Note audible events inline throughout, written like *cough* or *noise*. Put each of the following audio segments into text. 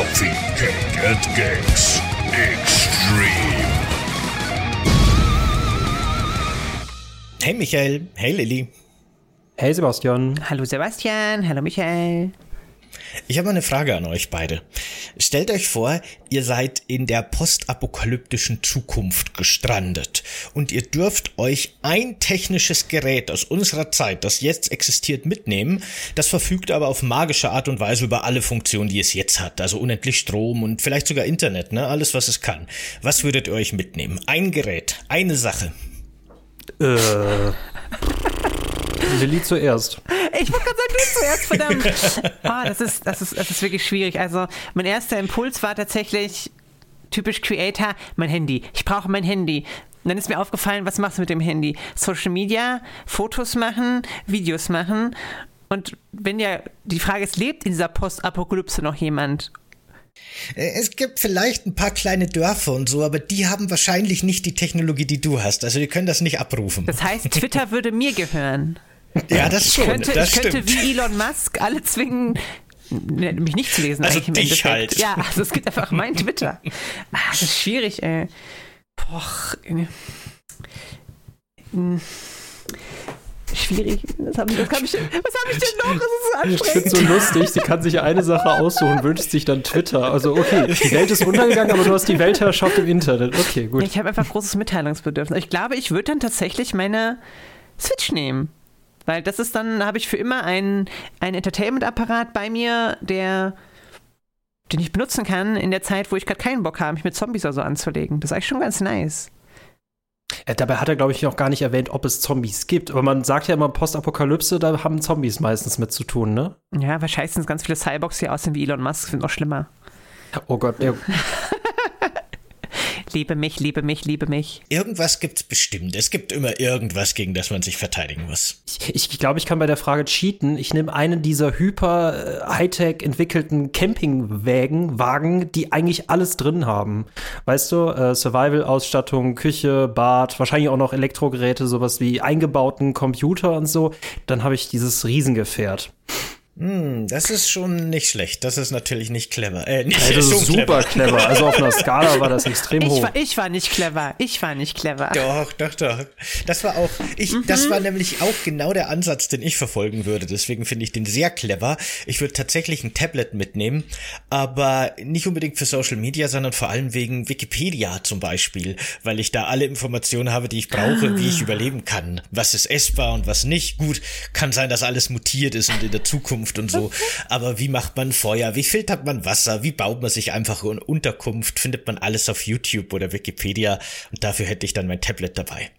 Coffee Cake and Gags Extreme. Hey Michael, hey Lilly. Hey Sebastian. Hallo Sebastian, hallo Michael. Ich habe eine Frage an euch beide. Stellt euch vor, ihr seid in der postapokalyptischen Zukunft gestrandet und ihr dürft euch ein technisches Gerät aus unserer Zeit, das jetzt existiert, mitnehmen. Das verfügt aber auf magische Art und Weise über alle Funktionen, die es jetzt hat. Also unendlich Strom und vielleicht sogar Internet, ne? Alles, was es kann. Was würdet ihr euch mitnehmen? Ein Gerät, eine Sache. Äh. Lilly zuerst. Ich wollte gerade sagen, du zuerst, verdammt. Oh, das, ist, das, ist, das ist wirklich schwierig. Also, mein erster Impuls war tatsächlich typisch Creator, mein Handy. Ich brauche mein Handy. Und dann ist mir aufgefallen, was machst du mit dem Handy? Social Media, Fotos machen, Videos machen. Und wenn ja, die Frage ist, lebt in dieser Postapokalypse noch jemand? Äh, Es gibt vielleicht ein paar kleine Dörfer und so, aber die haben wahrscheinlich nicht die Technologie, die du hast. Also die können das nicht abrufen. Das heißt, Twitter würde mir gehören. Ja, das Ich schon. könnte, das ich könnte wie Elon Musk alle zwingen, ne, mich nicht zu lesen. Also eigentlich im dich Endeffekt. halt. Ja, also es gibt einfach mein Twitter. Ah, das ist schwierig, ey. Boah. hm. Schwierig. Was habe hab ich, denn- was hab ich denn noch? Das ist so Ich finde anstrengend. so lustig, sie kann sich eine Sache aussuchen, wünscht sich dann Twitter. Also okay, die Welt ist untergegangen, aber du hast die Weltherrschaft im Internet. Okay, gut. Ich habe einfach großes Mitteilungsbedürfnis. Ich glaube, ich würde dann tatsächlich meine Switch nehmen. Weil das ist dann, da habe ich für immer einen, einen Entertainment-Apparat bei mir, der den ich benutzen kann in der Zeit, wo ich gerade keinen Bock habe, mich mit Zombies oder so anzulegen. Das ist eigentlich schon ganz nice. Äh, Dabei hat er, glaube ich, noch gar nicht erwähnt, ob es Zombies gibt. Aber man sagt ja immer Postapokalypse, da haben Zombies meistens mit zu tun, ne? Ja, wahrscheinlich sind es ganz viele Cyborgs, die aussehen wie Elon Musk, sind noch schlimmer. Oh Gott, ja. *laughs* Liebe mich, liebe mich, liebe mich. Irgendwas gibt's bestimmt. Es gibt immer irgendwas, gegen das man sich verteidigen muss. Ich, ich glaube, ich kann bei der Frage cheaten. Ich nehme einen dieser hyper äh, Hightech entwickelten Campingwagen, Wagen, die eigentlich alles drin haben. Weißt du, äh, Survival-Ausstattung, Küche, Bad, wahrscheinlich auch noch Elektrogeräte, sowas wie eingebauten Computer und so. Dann habe ich dieses Riesengefährt. Hm, das ist schon nicht schlecht. Das ist natürlich nicht clever. Äh, nicht, ist *laughs* schon super clever. Also auf einer Skala war das *laughs* extrem Ich hoch. war, ich war nicht clever. Ich war nicht clever. Doch, doch, doch. Das war auch, ich, das war nämlich auch genau der Ansatz, den ich verfolgen würde. Deswegen finde ich den sehr clever. Ich würde tatsächlich ein Tablet mitnehmen, aber nicht unbedingt für Social Media, sondern vor allem wegen Wikipedia zum Beispiel, weil ich da alle Informationen habe, die ich brauche, wie ich überleben kann. Was ist essbar und was nicht. Gut, kann sein, dass alles mutiert ist und in der Zukunft und so. Aber wie macht man Feuer? Wie filtert man Wasser? Wie baut man sich einfach eine Unterkunft? Findet man alles auf YouTube oder Wikipedia? Und dafür hätte ich dann mein Tablet dabei.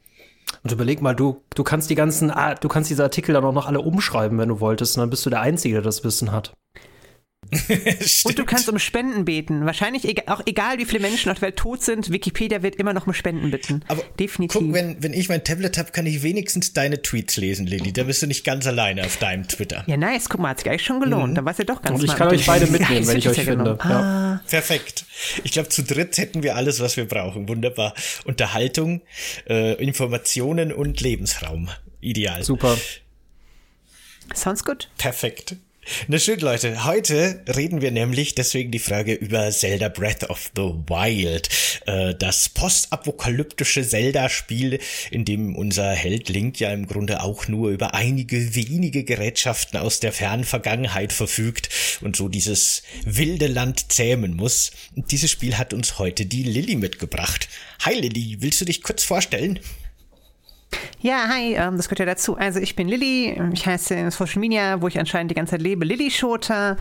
Und überleg mal, du, du kannst die ganzen, du kannst diese Artikel dann auch noch alle umschreiben, wenn du wolltest. Und dann bist du der Einzige, der das Wissen hat. *laughs* Und du kannst um Spenden beten. Wahrscheinlich, ega- auch egal wie viele Menschen auf der Welt tot sind, Wikipedia wird immer noch um Spenden bitten. Aber Definitiv. guck, wenn, wenn ich mein Tablet habe, kann ich wenigstens deine Tweets lesen, Lilly. Da bist du nicht ganz alleine auf deinem Twitter. ja, nice, guck mal, hat sich eigentlich schon gelohnt. Dann war es ja doch ganz Und ich kann euch beide mitnehmen, Ja, wenn ich das euch ja finde. genommen. Ah, Perfekt. Ich glaube, zu dritt hätten wir alles, was wir brauchen. Wunderbar. Unterhaltung, äh, Informationen und Lebensraum. Ideal. Super. sounds good. Perfekt. Na schön, Leute. Heute reden wir nämlich deswegen die Frage über Zelda Breath of the Wild. Äh, das postapokalyptische Zelda-Spiel, in dem unser Held Link ja im Grunde auch nur über einige wenige Gerätschaften aus der fernen Vergangenheit verfügt und so dieses wilde Land zähmen muss. Dieses Spiel hat uns heute die Lilly mitgebracht. Hi Lilly, willst du dich kurz vorstellen? Ja, hi, ähm, das gehört ja dazu. Also ich bin Lilly, ich heiße in Social Media, wo ich anscheinend die ganze Zeit lebe, Lilly Schota.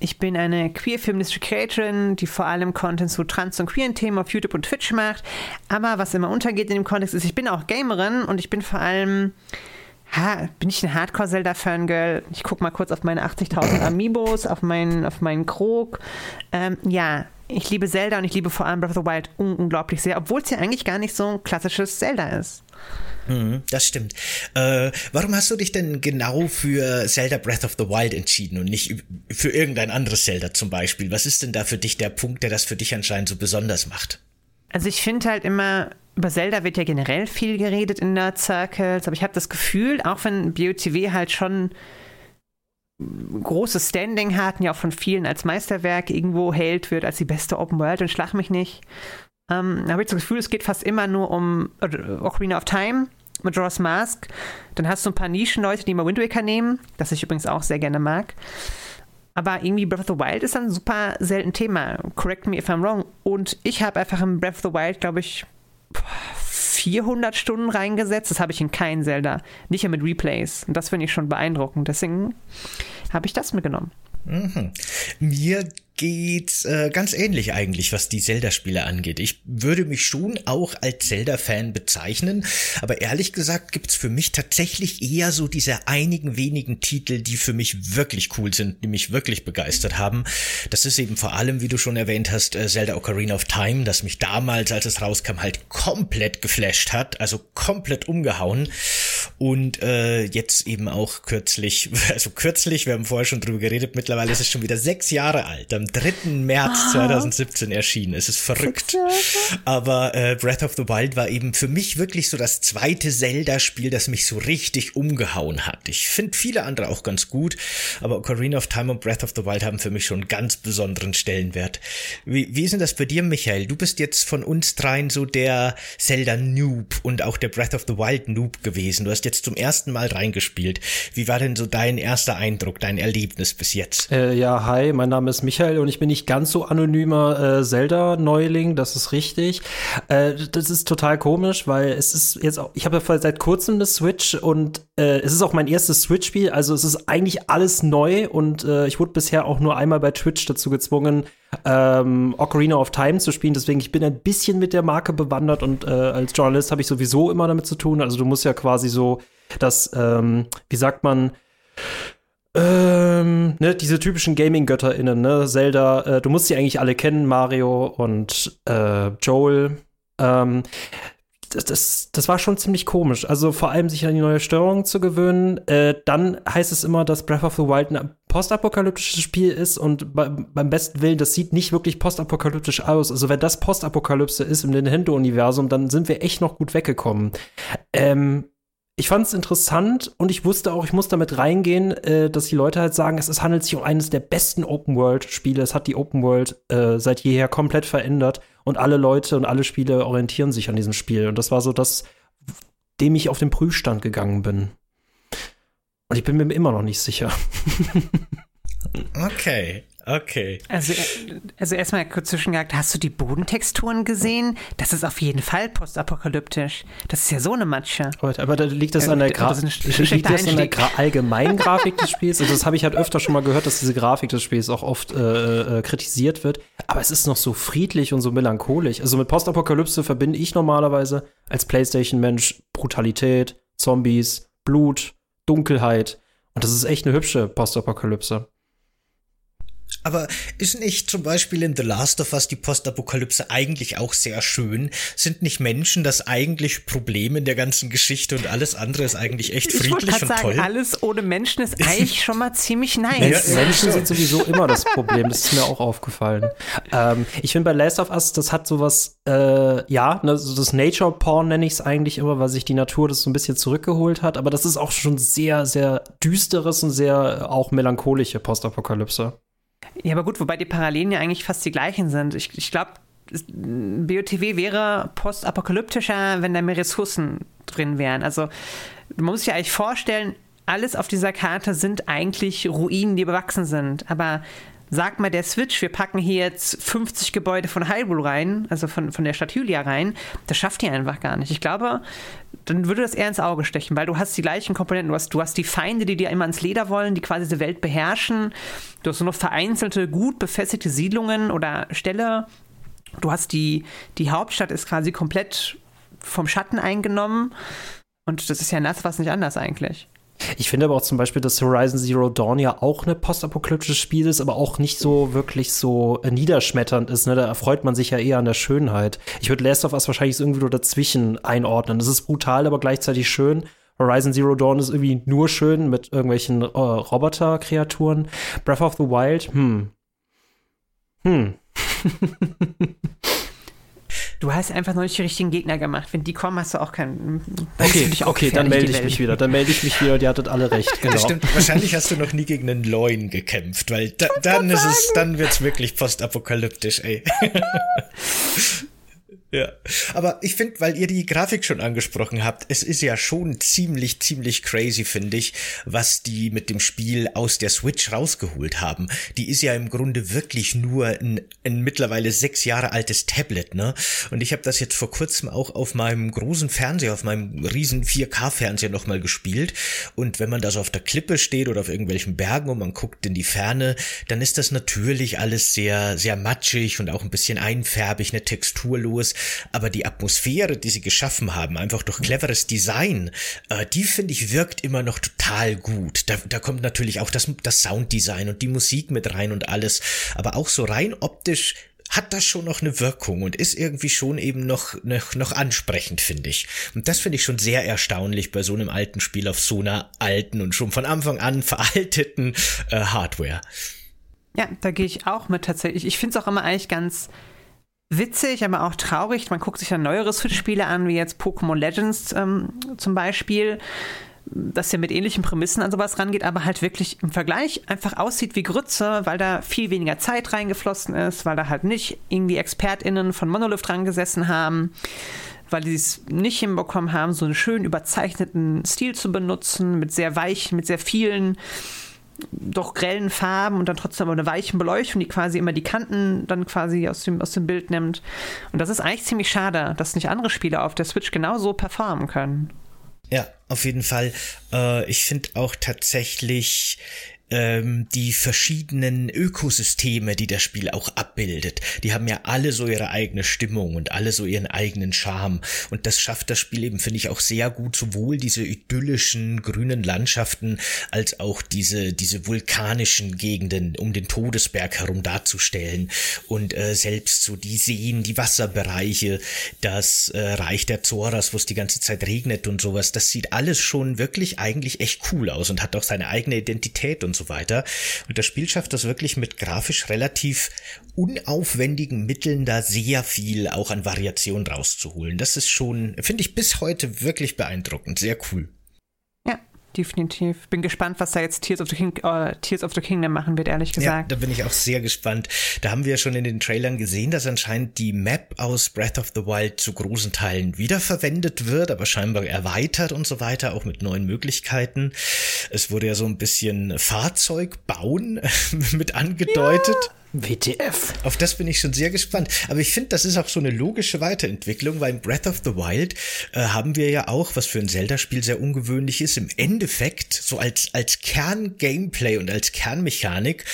Ich bin eine queer-feministische Creatorin, die vor allem Content zu trans- und queeren Themen auf YouTube und Twitch macht. Aber was immer untergeht in dem Kontext ist, ich bin auch Gamerin und ich bin vor allem Ha, bin ich ein Hardcore-Zelda-Fangirl? Ich guck mal kurz auf meine 80.000 Amiibos, auf meinen, auf meinen Krog. Ähm, ja, ich liebe Zelda und ich liebe vor allem Breath of the Wild un unglaublich sehr, obwohl es ja eigentlich gar nicht so ein klassisches Zelda ist. Mhm, das stimmt. Äh, warum hast du dich denn genau für Zelda Breath of the Wild entschieden und nicht für irgendein anderes Zelda zum Beispiel? Was ist denn da für dich der Punkt, der das für dich anscheinend so besonders macht? Also ich finde halt immer, über Zelda wird ja generell viel geredet in Nerd Circles, aber ich habe das Gefühl, auch wenn BOTW halt schon großes Standing hat, ja auch von vielen als Meisterwerk irgendwo hält wird, als die beste Open World und schlag mich nicht. Ähm, habe ich das Gefühl, es geht fast immer nur um Ocarina of Time, Majora's Mask. Dann hast du ein paar Nischenleute, die mal Wind Waker nehmen, das ich übrigens auch sehr gerne mag. Aber irgendwie Breath of the Wild ist ein super selten Thema. Correct me if I'm wrong. Und ich habe einfach in Breath of the Wild, glaube ich, 400 Stunden reingesetzt. Das habe ich in kein Zelda. Nicht ja mit Replays. Und das finde ich schon beeindruckend. Deswegen habe ich das mitgenommen. Mhm. Mir geht's äh, ganz ähnlich eigentlich, was die Zelda-Spiele angeht. Ich würde mich schon auch als Zelda-Fan bezeichnen, aber ehrlich gesagt gibt's für mich tatsächlich eher so diese einigen wenigen Titel, die für mich wirklich cool sind, die mich wirklich begeistert haben. Das ist eben vor allem, wie du schon erwähnt hast, äh, Zelda Ocarina of Time, das mich damals, als es rauskam, halt komplett geflasht hat, also komplett umgehauen. Und äh, jetzt eben auch kürzlich, *laughs* also kürzlich, wir haben vorher schon drüber geredet, mittlerweile ist es schon wieder sechs Jahre alt. Am 3. März 2017 erschienen. Es ist verrückt. Aber äh, Breath of the Wild war eben für mich wirklich so das zweite Zelda-Spiel, das mich so richtig umgehauen hat. Ich finde viele andere auch ganz gut, aber Ocarina of Time und Breath of the Wild haben für mich schon einen ganz besonderen Stellenwert. Wie, wie ist denn das bei dir, Michael? Du bist jetzt von uns dreien so der Zelda-Noob und auch der Breath of the Wild-Noob gewesen. Du hast jetzt zum ersten Mal reingespielt. Wie war denn so dein erster Eindruck, dein Erlebnis bis jetzt? Äh, ja, hi, mein Name ist Michael und ich bin nicht ganz so anonymer äh, Zelda-Neuling, das ist richtig. Äh, das ist total komisch, weil es ist jetzt auch, ich habe ja seit kurzem eine Switch und äh, es ist auch mein erstes Switch-Spiel, also es ist eigentlich alles neu und äh, ich wurde bisher auch nur einmal bei Twitch dazu gezwungen, ähm, Ocarina of Time zu spielen. Deswegen, ich bin ein bisschen mit der Marke bewandert und äh, als Journalist habe ich sowieso immer damit zu tun. Also du musst ja quasi so das, ähm, wie sagt man, ähm, ne, diese typischen Gaming-GötterInnen, ne? Zelda, äh, du musst sie eigentlich alle kennen, Mario und äh, Joel. Ähm, das, das, das war schon ziemlich komisch. Also vor allem sich an die neue Steuerung zu gewöhnen. Äh, dann heißt es immer, dass Breath of the Wild ein postapokalyptisches Spiel ist und bei, beim besten Willen, das sieht nicht wirklich postapokalyptisch aus. Also wenn das Postapokalypse ist im Nintendo-Universum, dann sind wir echt noch gut weggekommen. Ähm, ich fand es interessant und ich wusste auch, ich muss damit reingehen, äh, dass die Leute halt sagen, es, es handelt sich um eines der besten Open-World-Spiele. Es hat die Open World äh, seit jeher komplett verändert und alle Leute und alle Spiele orientieren sich an diesem Spiel. Und das war so das, dem ich auf den Prüfstand gegangen bin. Und ich bin mir immer noch nicht sicher. okay. Okay. Also, also erstmal kurz zwischengehakt, hast du die Bodentexturen gesehen? Das ist auf jeden Fall postapokalyptisch. Das ist ja so eine Matsche. Aber, aber da liegt das an der, Gra das liegt das an der Gra allgemeinen *laughs* Grafik des Spiels. Also das habe ich halt öfter schon mal gehört, dass diese Grafik des Spiels auch oft äh, äh, kritisiert wird. Aber es ist noch so friedlich und so melancholisch. Also mit Postapokalypse verbinde ich normalerweise als PlayStation-Mensch Brutalität, Zombies, Blut, Dunkelheit. Und das ist echt eine hübsche Postapokalypse. Aber ist nicht zum Beispiel in The Last of Us die Postapokalypse eigentlich auch sehr schön? Sind nicht Menschen das eigentlich Problem in der ganzen Geschichte und alles andere ist eigentlich echt friedlich ich und sagen, toll? Alles ohne Menschen ist *laughs* eigentlich schon mal ziemlich nice. Ja, Menschen sind sowieso immer das Problem, das ist mir auch aufgefallen. Ähm, ich finde bei Last of Us, das hat sowas, äh, ja, ne, so das Nature Porn nenne ich es eigentlich immer, weil sich die Natur das so ein bisschen zurückgeholt hat, aber das ist auch schon sehr, sehr düsteres und sehr auch melancholische Postapokalypse. Ja, aber gut, wobei die Parallelen ja eigentlich fast die gleichen sind. Ich, ich glaube, BOTW wäre postapokalyptischer, wenn da mehr Ressourcen drin wären. Also man muss sich ja eigentlich vorstellen, alles auf dieser Karte sind eigentlich Ruinen, die bewachsen sind. Aber sag mal der Switch, wir packen hier jetzt 50 Gebäude von Hyrule rein, also von, von der Stadt Hylia rein, das schafft ihr einfach gar nicht. Ich glaube, dann würde das eher ins Auge stechen, weil du hast die gleichen Komponenten. Du hast, du hast die Feinde, die dir immer ins Leder wollen, die quasi diese Welt beherrschen. Du hast nur noch vereinzelte, gut befestigte Siedlungen oder Ställe. Du hast die, die Hauptstadt ist quasi komplett vom Schatten eingenommen. Und das ist ja nass was nicht anders eigentlich. Ich finde aber auch zum Beispiel, dass Horizon Zero Dawn ja auch ein postapokalyptisches Spiel ist, aber auch nicht so wirklich so äh, niederschmetternd ist. Ne? Da erfreut man sich ja eher an der Schönheit. Ich würde Last of Us wahrscheinlich irgendwie dazwischen einordnen. Das ist brutal, aber gleichzeitig schön. Horizon Zero Dawn ist irgendwie nur schön mit irgendwelchen äh, Roboter-Kreaturen. Breath of the Wild, hm. Hm. *laughs* Du hast einfach noch nicht die richtigen Gegner gemacht. Wenn die kommen, hast du auch keinen. Okay, okay, dann melde ich mich wieder. Dann melde ich mich wieder und ihr hattet alle recht. *laughs* Genau. Das stimmt. Wahrscheinlich hast du noch nie gegen einen Loin gekämpft, weil da, dann ist es, dann wird's wirklich postapokalyptisch, ey. *laughs* Ja, aber ich finde, weil ihr die Grafik schon angesprochen habt, es ist ja schon ziemlich, ziemlich crazy, finde ich, was die mit dem Spiel aus der Switch rausgeholt haben. Die ist ja im Grunde wirklich nur ein, ein mittlerweile sechs Jahre altes Tablet, ne? Und ich habe das jetzt vor kurzem auch auf meinem großen Fernseher, auf meinem riesen 4K-Fernseher nochmal gespielt. Und wenn man da so auf der Klippe steht oder auf irgendwelchen Bergen und man guckt in die Ferne, dann ist das natürlich alles sehr, sehr matschig und auch ein bisschen einfärbig, ne, texturlos aber die Atmosphäre, die sie geschaffen haben, einfach durch cleveres Design, äh, die finde ich wirkt immer noch total gut. Da, da kommt natürlich auch das, das Sounddesign und die Musik mit rein und alles, aber auch so rein optisch hat das schon noch eine Wirkung und ist irgendwie schon eben noch, noch, noch ansprechend, finde ich. Und das finde ich schon sehr erstaunlich bei so einem alten Spiel auf so einer alten und schon von Anfang an *laughs* veralteten äh, Hardware. Ja, da gehe ich auch mit tatsächlich. Ich finde es auch immer eigentlich ganz witzig, aber auch traurig. Man guckt sich dann neuere Switch-Spiele an, wie jetzt Pokémon Legends ähm, zum Beispiel, das ja mit ähnlichen Prämissen an sowas rangeht, aber halt wirklich im Vergleich einfach aussieht wie Grütze, weil da viel weniger Zeit reingeflossen ist, weil da halt nicht irgendwie ExpertInnen von Monolith dran gesessen haben weil die es nicht hinbekommen haben, so einen schön überzeichneten Stil zu benutzen, mit sehr weichen, mit sehr vielen doch grellen Farben und dann trotzdem aber eine weiche Beleuchtung, die quasi immer die Kanten dann quasi aus dem, aus dem Bild nimmt. Und das ist eigentlich ziemlich schade, dass nicht andere Spiele auf der Switch genauso performen können. Ja, auf jeden Fall. Äh, ich finde auch tatsächlich, ähm, die verschiedenen Ökosysteme, die das Spiel auch abbildet. Die haben ja alle so ihre eigene Stimmung und alle so ihren eigenen Charme. Und das schafft das Spiel eben, finde ich, auch sehr gut, sowohl diese idyllischen grünen Landschaften als auch diese, diese vulkanischen Gegenden um den Todesberg herum darzustellen. Und äh, selbst so die Seen, die Wasserbereiche, das äh, Reich der Zoras, wo es die ganze Zeit regnet und sowas, das sieht alles schon wirklich eigentlich echt cool aus und hat auch seine eigene Identität und so weiter. Und das Spiel schafft das wirklich mit grafisch relativ unaufwendigen Mitteln da sehr viel auch an Variation rauszuholen. Das ist schon, finde ich bis heute wirklich beeindruckend, sehr cool definitiv. Bin gespannt, was da jetzt Tears of the, King, uh, Tears of the Kingdom machen wird, ehrlich gesagt. Ja, da bin ich auch sehr gespannt. Da haben wir schon in den Trailern gesehen, dass anscheinend die Map aus Breath of the Wild zu großen Teilen wiederverwendet wird, aber scheinbar erweitert und so weiter, auch mit neuen Möglichkeiten. Es wurde ja so ein bisschen Fahrzeug bauen *laughs* mit angedeutet. Ja. WTF. Auf das bin ich schon sehr gespannt. Aber ich finde, das ist auch so eine logische Weiterentwicklung, weil in Breath of the Wild äh, haben wir ja auch, was für ein Zelda-Spiel sehr ungewöhnlich ist, im Endeffekt so als, als Kern-Gameplay und als Kernmechanik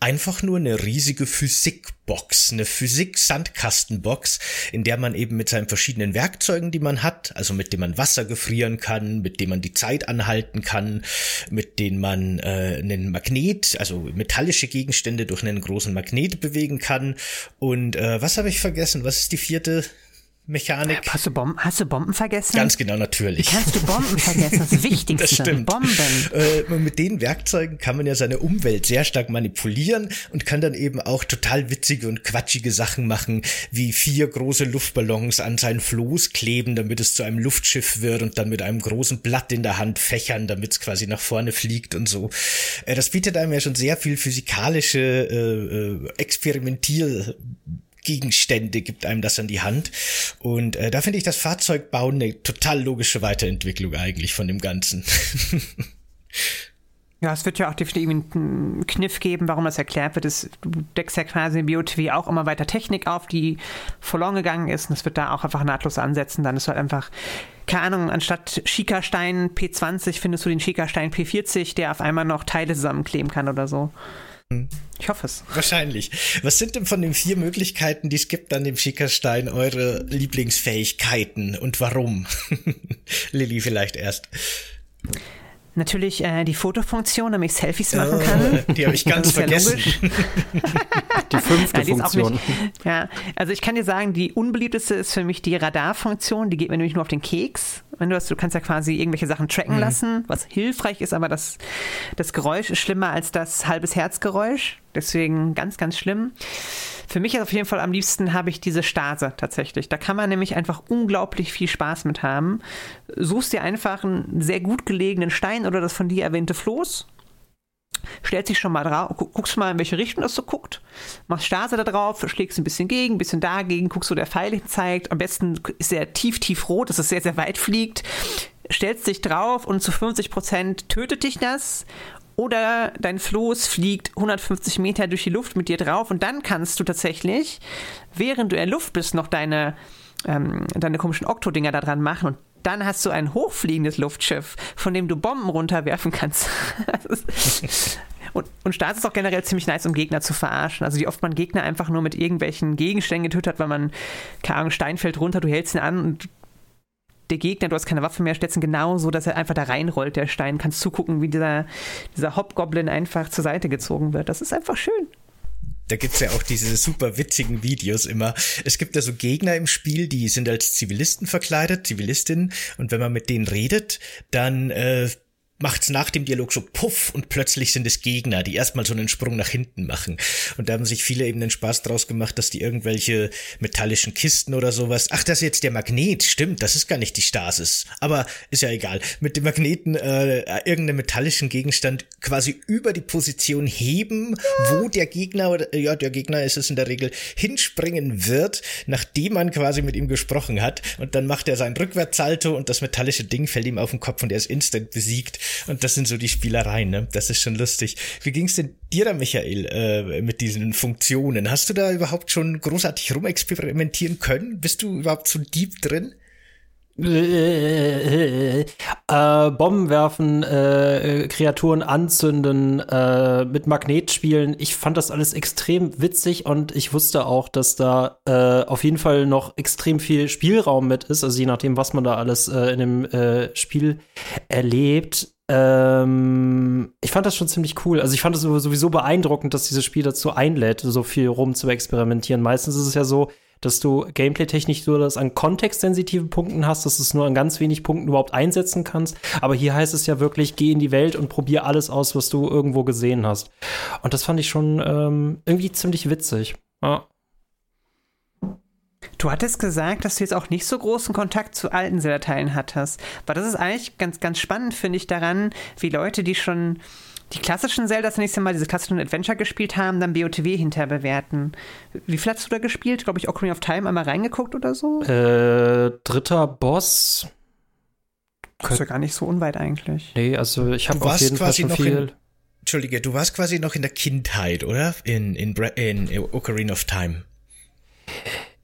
einfach nur eine riesige Physikbox, eine Physik-Sandkastenbox, in der man eben mit seinen verschiedenen Werkzeugen, die man hat, also mit dem man Wasser gefrieren kann, mit dem man die Zeit anhalten kann, mit denen man äh, einen Magnet, also metallische Gegenstände durch einen großen Magnet Magnet bewegen kann. Und äh, was habe ich vergessen? Was ist die vierte Mechanik. Hast du, Bomben, hast du Bomben vergessen? Ganz genau, natürlich. Wie kannst du Bomben vergessen? Das *laughs* Wichtigste. Das stimmt. Bomben. Äh, mit den Werkzeugen kann man ja seine Umwelt sehr stark manipulieren und kann dann eben auch total witzige und quatschige Sachen machen, wie vier große Luftballons an sein Floß kleben, damit es zu einem Luftschiff wird und dann mit einem großen Blatt in der Hand fächern, damit es quasi nach vorne fliegt und so. Äh, das bietet einem ja schon sehr viel physikalische äh, äh Experimentier Gegenstände gibt einem das an die Hand. Und äh, da finde ich das Fahrzeugbauen eine total logische Weiterentwicklung eigentlich von dem Ganzen. *laughs* Ja, es wird ja auch definitiv einen Kniff geben, warum das erklärt wird. du deckst ja quasi in BOTW auch immer weiter Technik auf, die verloren gegangen ist. Und es wird da auch einfach nahtlos ansetzen. Dann ist halt einfach, keine Ahnung, anstatt Schikastein P20 findest du den Schikastein P40, der auf einmal noch Teile zusammenkleben kann oder so. Ich hoffe es. Wahrscheinlich. Was sind denn von den vier Möglichkeiten, die es gibt an dem Schickerstein, eure Lieblingsfähigkeiten und warum? *laughs* Lilly vielleicht erst. Natürlich äh, die Fotofunktion, damit ich Selfies machen kann. *laughs* Die habe ich ganz vergessen. *laughs* die fünfte ja, die Funktion. Nicht, *laughs* ja, also ich kann dir sagen, die unbeliebteste ist für mich die Radarfunktion. Die geht mir nämlich nur auf den Keks. Wenn du, hast, du kannst ja quasi irgendwelche Sachen tracken mhm. lassen, was hilfreich ist, aber das, das Geräusch ist schlimmer als das halbes Herzgeräusch. Deswegen ganz, ganz schlimm. Für mich ist auf jeden Fall am liebsten habe ich diese Stase tatsächlich. Da kann man nämlich einfach unglaublich viel Spaß mit haben. Suchst dir einfach einen sehr gut gelegenen Stein oder das von dir erwähnte Floß stellst dich schon mal drauf, guckst mal, in welche Richtung das so guckt, machst Stase da drauf, schlägst ein bisschen gegen, ein bisschen dagegen, guckst, wo der Pfeil zeigt. Am besten ist er tief, tief rot, dass es sehr, sehr weit fliegt. Stellst dich drauf und zu 50 Prozent tötet dich das. Oder dein Floß fliegt 150 Meter durch die Luft mit dir drauf und dann kannst du tatsächlich, während du in der Luft bist, noch deine, ähm, deine komischen Oktodinger da dran machen und dann hast du ein hochfliegendes Luftschiff, von dem du Bomben runterwerfen kannst. *laughs* und, und Start ist auch generell ziemlich nice, um Gegner zu verarschen. Also wie oft man Gegner einfach nur mit irgendwelchen Gegenständen getötet hat, weil man, keine Ahnung, Stein fällt runter, du hältst ihn an und der Gegner, du hast keine Waffe mehr, stellst ihn genau so, dass er einfach da reinrollt, der Stein. Kannst zugucken, wie dieser, dieser Hobgoblin einfach zur Seite gezogen wird. Das ist einfach schön. Da gibt's ja auch diese super witzigen Videos immer. Es gibt ja so Gegner im Spiel, die sind als Zivilisten verkleidet, Zivilistinnen, und wenn man mit denen redet, dann äh, macht's nach dem Dialog so puff und plötzlich sind es Gegner, die erstmal so einen Sprung nach hinten machen. Und da haben sich viele eben den Spaß draus gemacht, dass die irgendwelche metallischen Kisten oder sowas, ach, das ist jetzt der Magnet, stimmt, das ist gar nicht die Stasis. Aber ist ja egal. Mit dem Magneten äh, irgendeinen metallischen Gegenstand quasi über die Position heben, wo der Gegner, oder ja, der Gegner ist es in der Regel, hinspringen wird, nachdem man quasi mit ihm gesprochen hat. Und dann macht er sein Rückwärtssalto und das metallische Ding fällt ihm auf den Kopf und er ist instant besiegt. Und das sind so die Spielereien, ne? Das ist schon lustig. Wie ging's denn dir da, Michael, äh, mit diesen Funktionen? Hast du da überhaupt schon großartig rumexperimentieren können? Bist du überhaupt so deep drin? äh, Bomben werfen, äh, Kreaturen anzünden, äh, mit Magnet spielen. Ich fand das alles extrem witzig und ich wusste auch, dass da äh, auf jeden Fall noch extrem viel Spielraum mit ist, also je nachdem, was man da alles äh, in dem äh, Spiel erlebt. Ähm, ich fand das schon ziemlich cool. Also ich fand es sowieso beeindruckend, dass dieses Spiel dazu einlädt, so viel rum zu experimentieren. Meistens ist es ja so, dass du gameplay-technisch nur das an kontextsensitiven Punkten hast, dass du es nur an ganz wenig Punkten überhaupt einsetzen kannst. Aber hier heißt es ja wirklich, geh in die Welt und probier alles aus, was du irgendwo gesehen hast. Und das fand ich schon ähm, irgendwie ziemlich witzig. Ja. Du hattest gesagt, dass du jetzt auch nicht so großen Kontakt zu alten Zelda-Teilen hattest. Aber das ist eigentlich ganz, ganz spannend, finde ich, daran, wie Leute, die schon die klassischen Zeldas nächstes Mal diese klassischen Adventure gespielt haben, dann BOTW hinterher bewerten. Wie viel hast du da gespielt? Glaube ich, Ocarina of Time einmal reingeguckt oder so? Äh, dritter Boss. Das ist ja gar nicht so unweit eigentlich. Nee, also ich habe auf jeden Fall schon viel. In, Entschuldige, du warst quasi noch in der Kindheit, oder? In, in, in Ocarina of Time.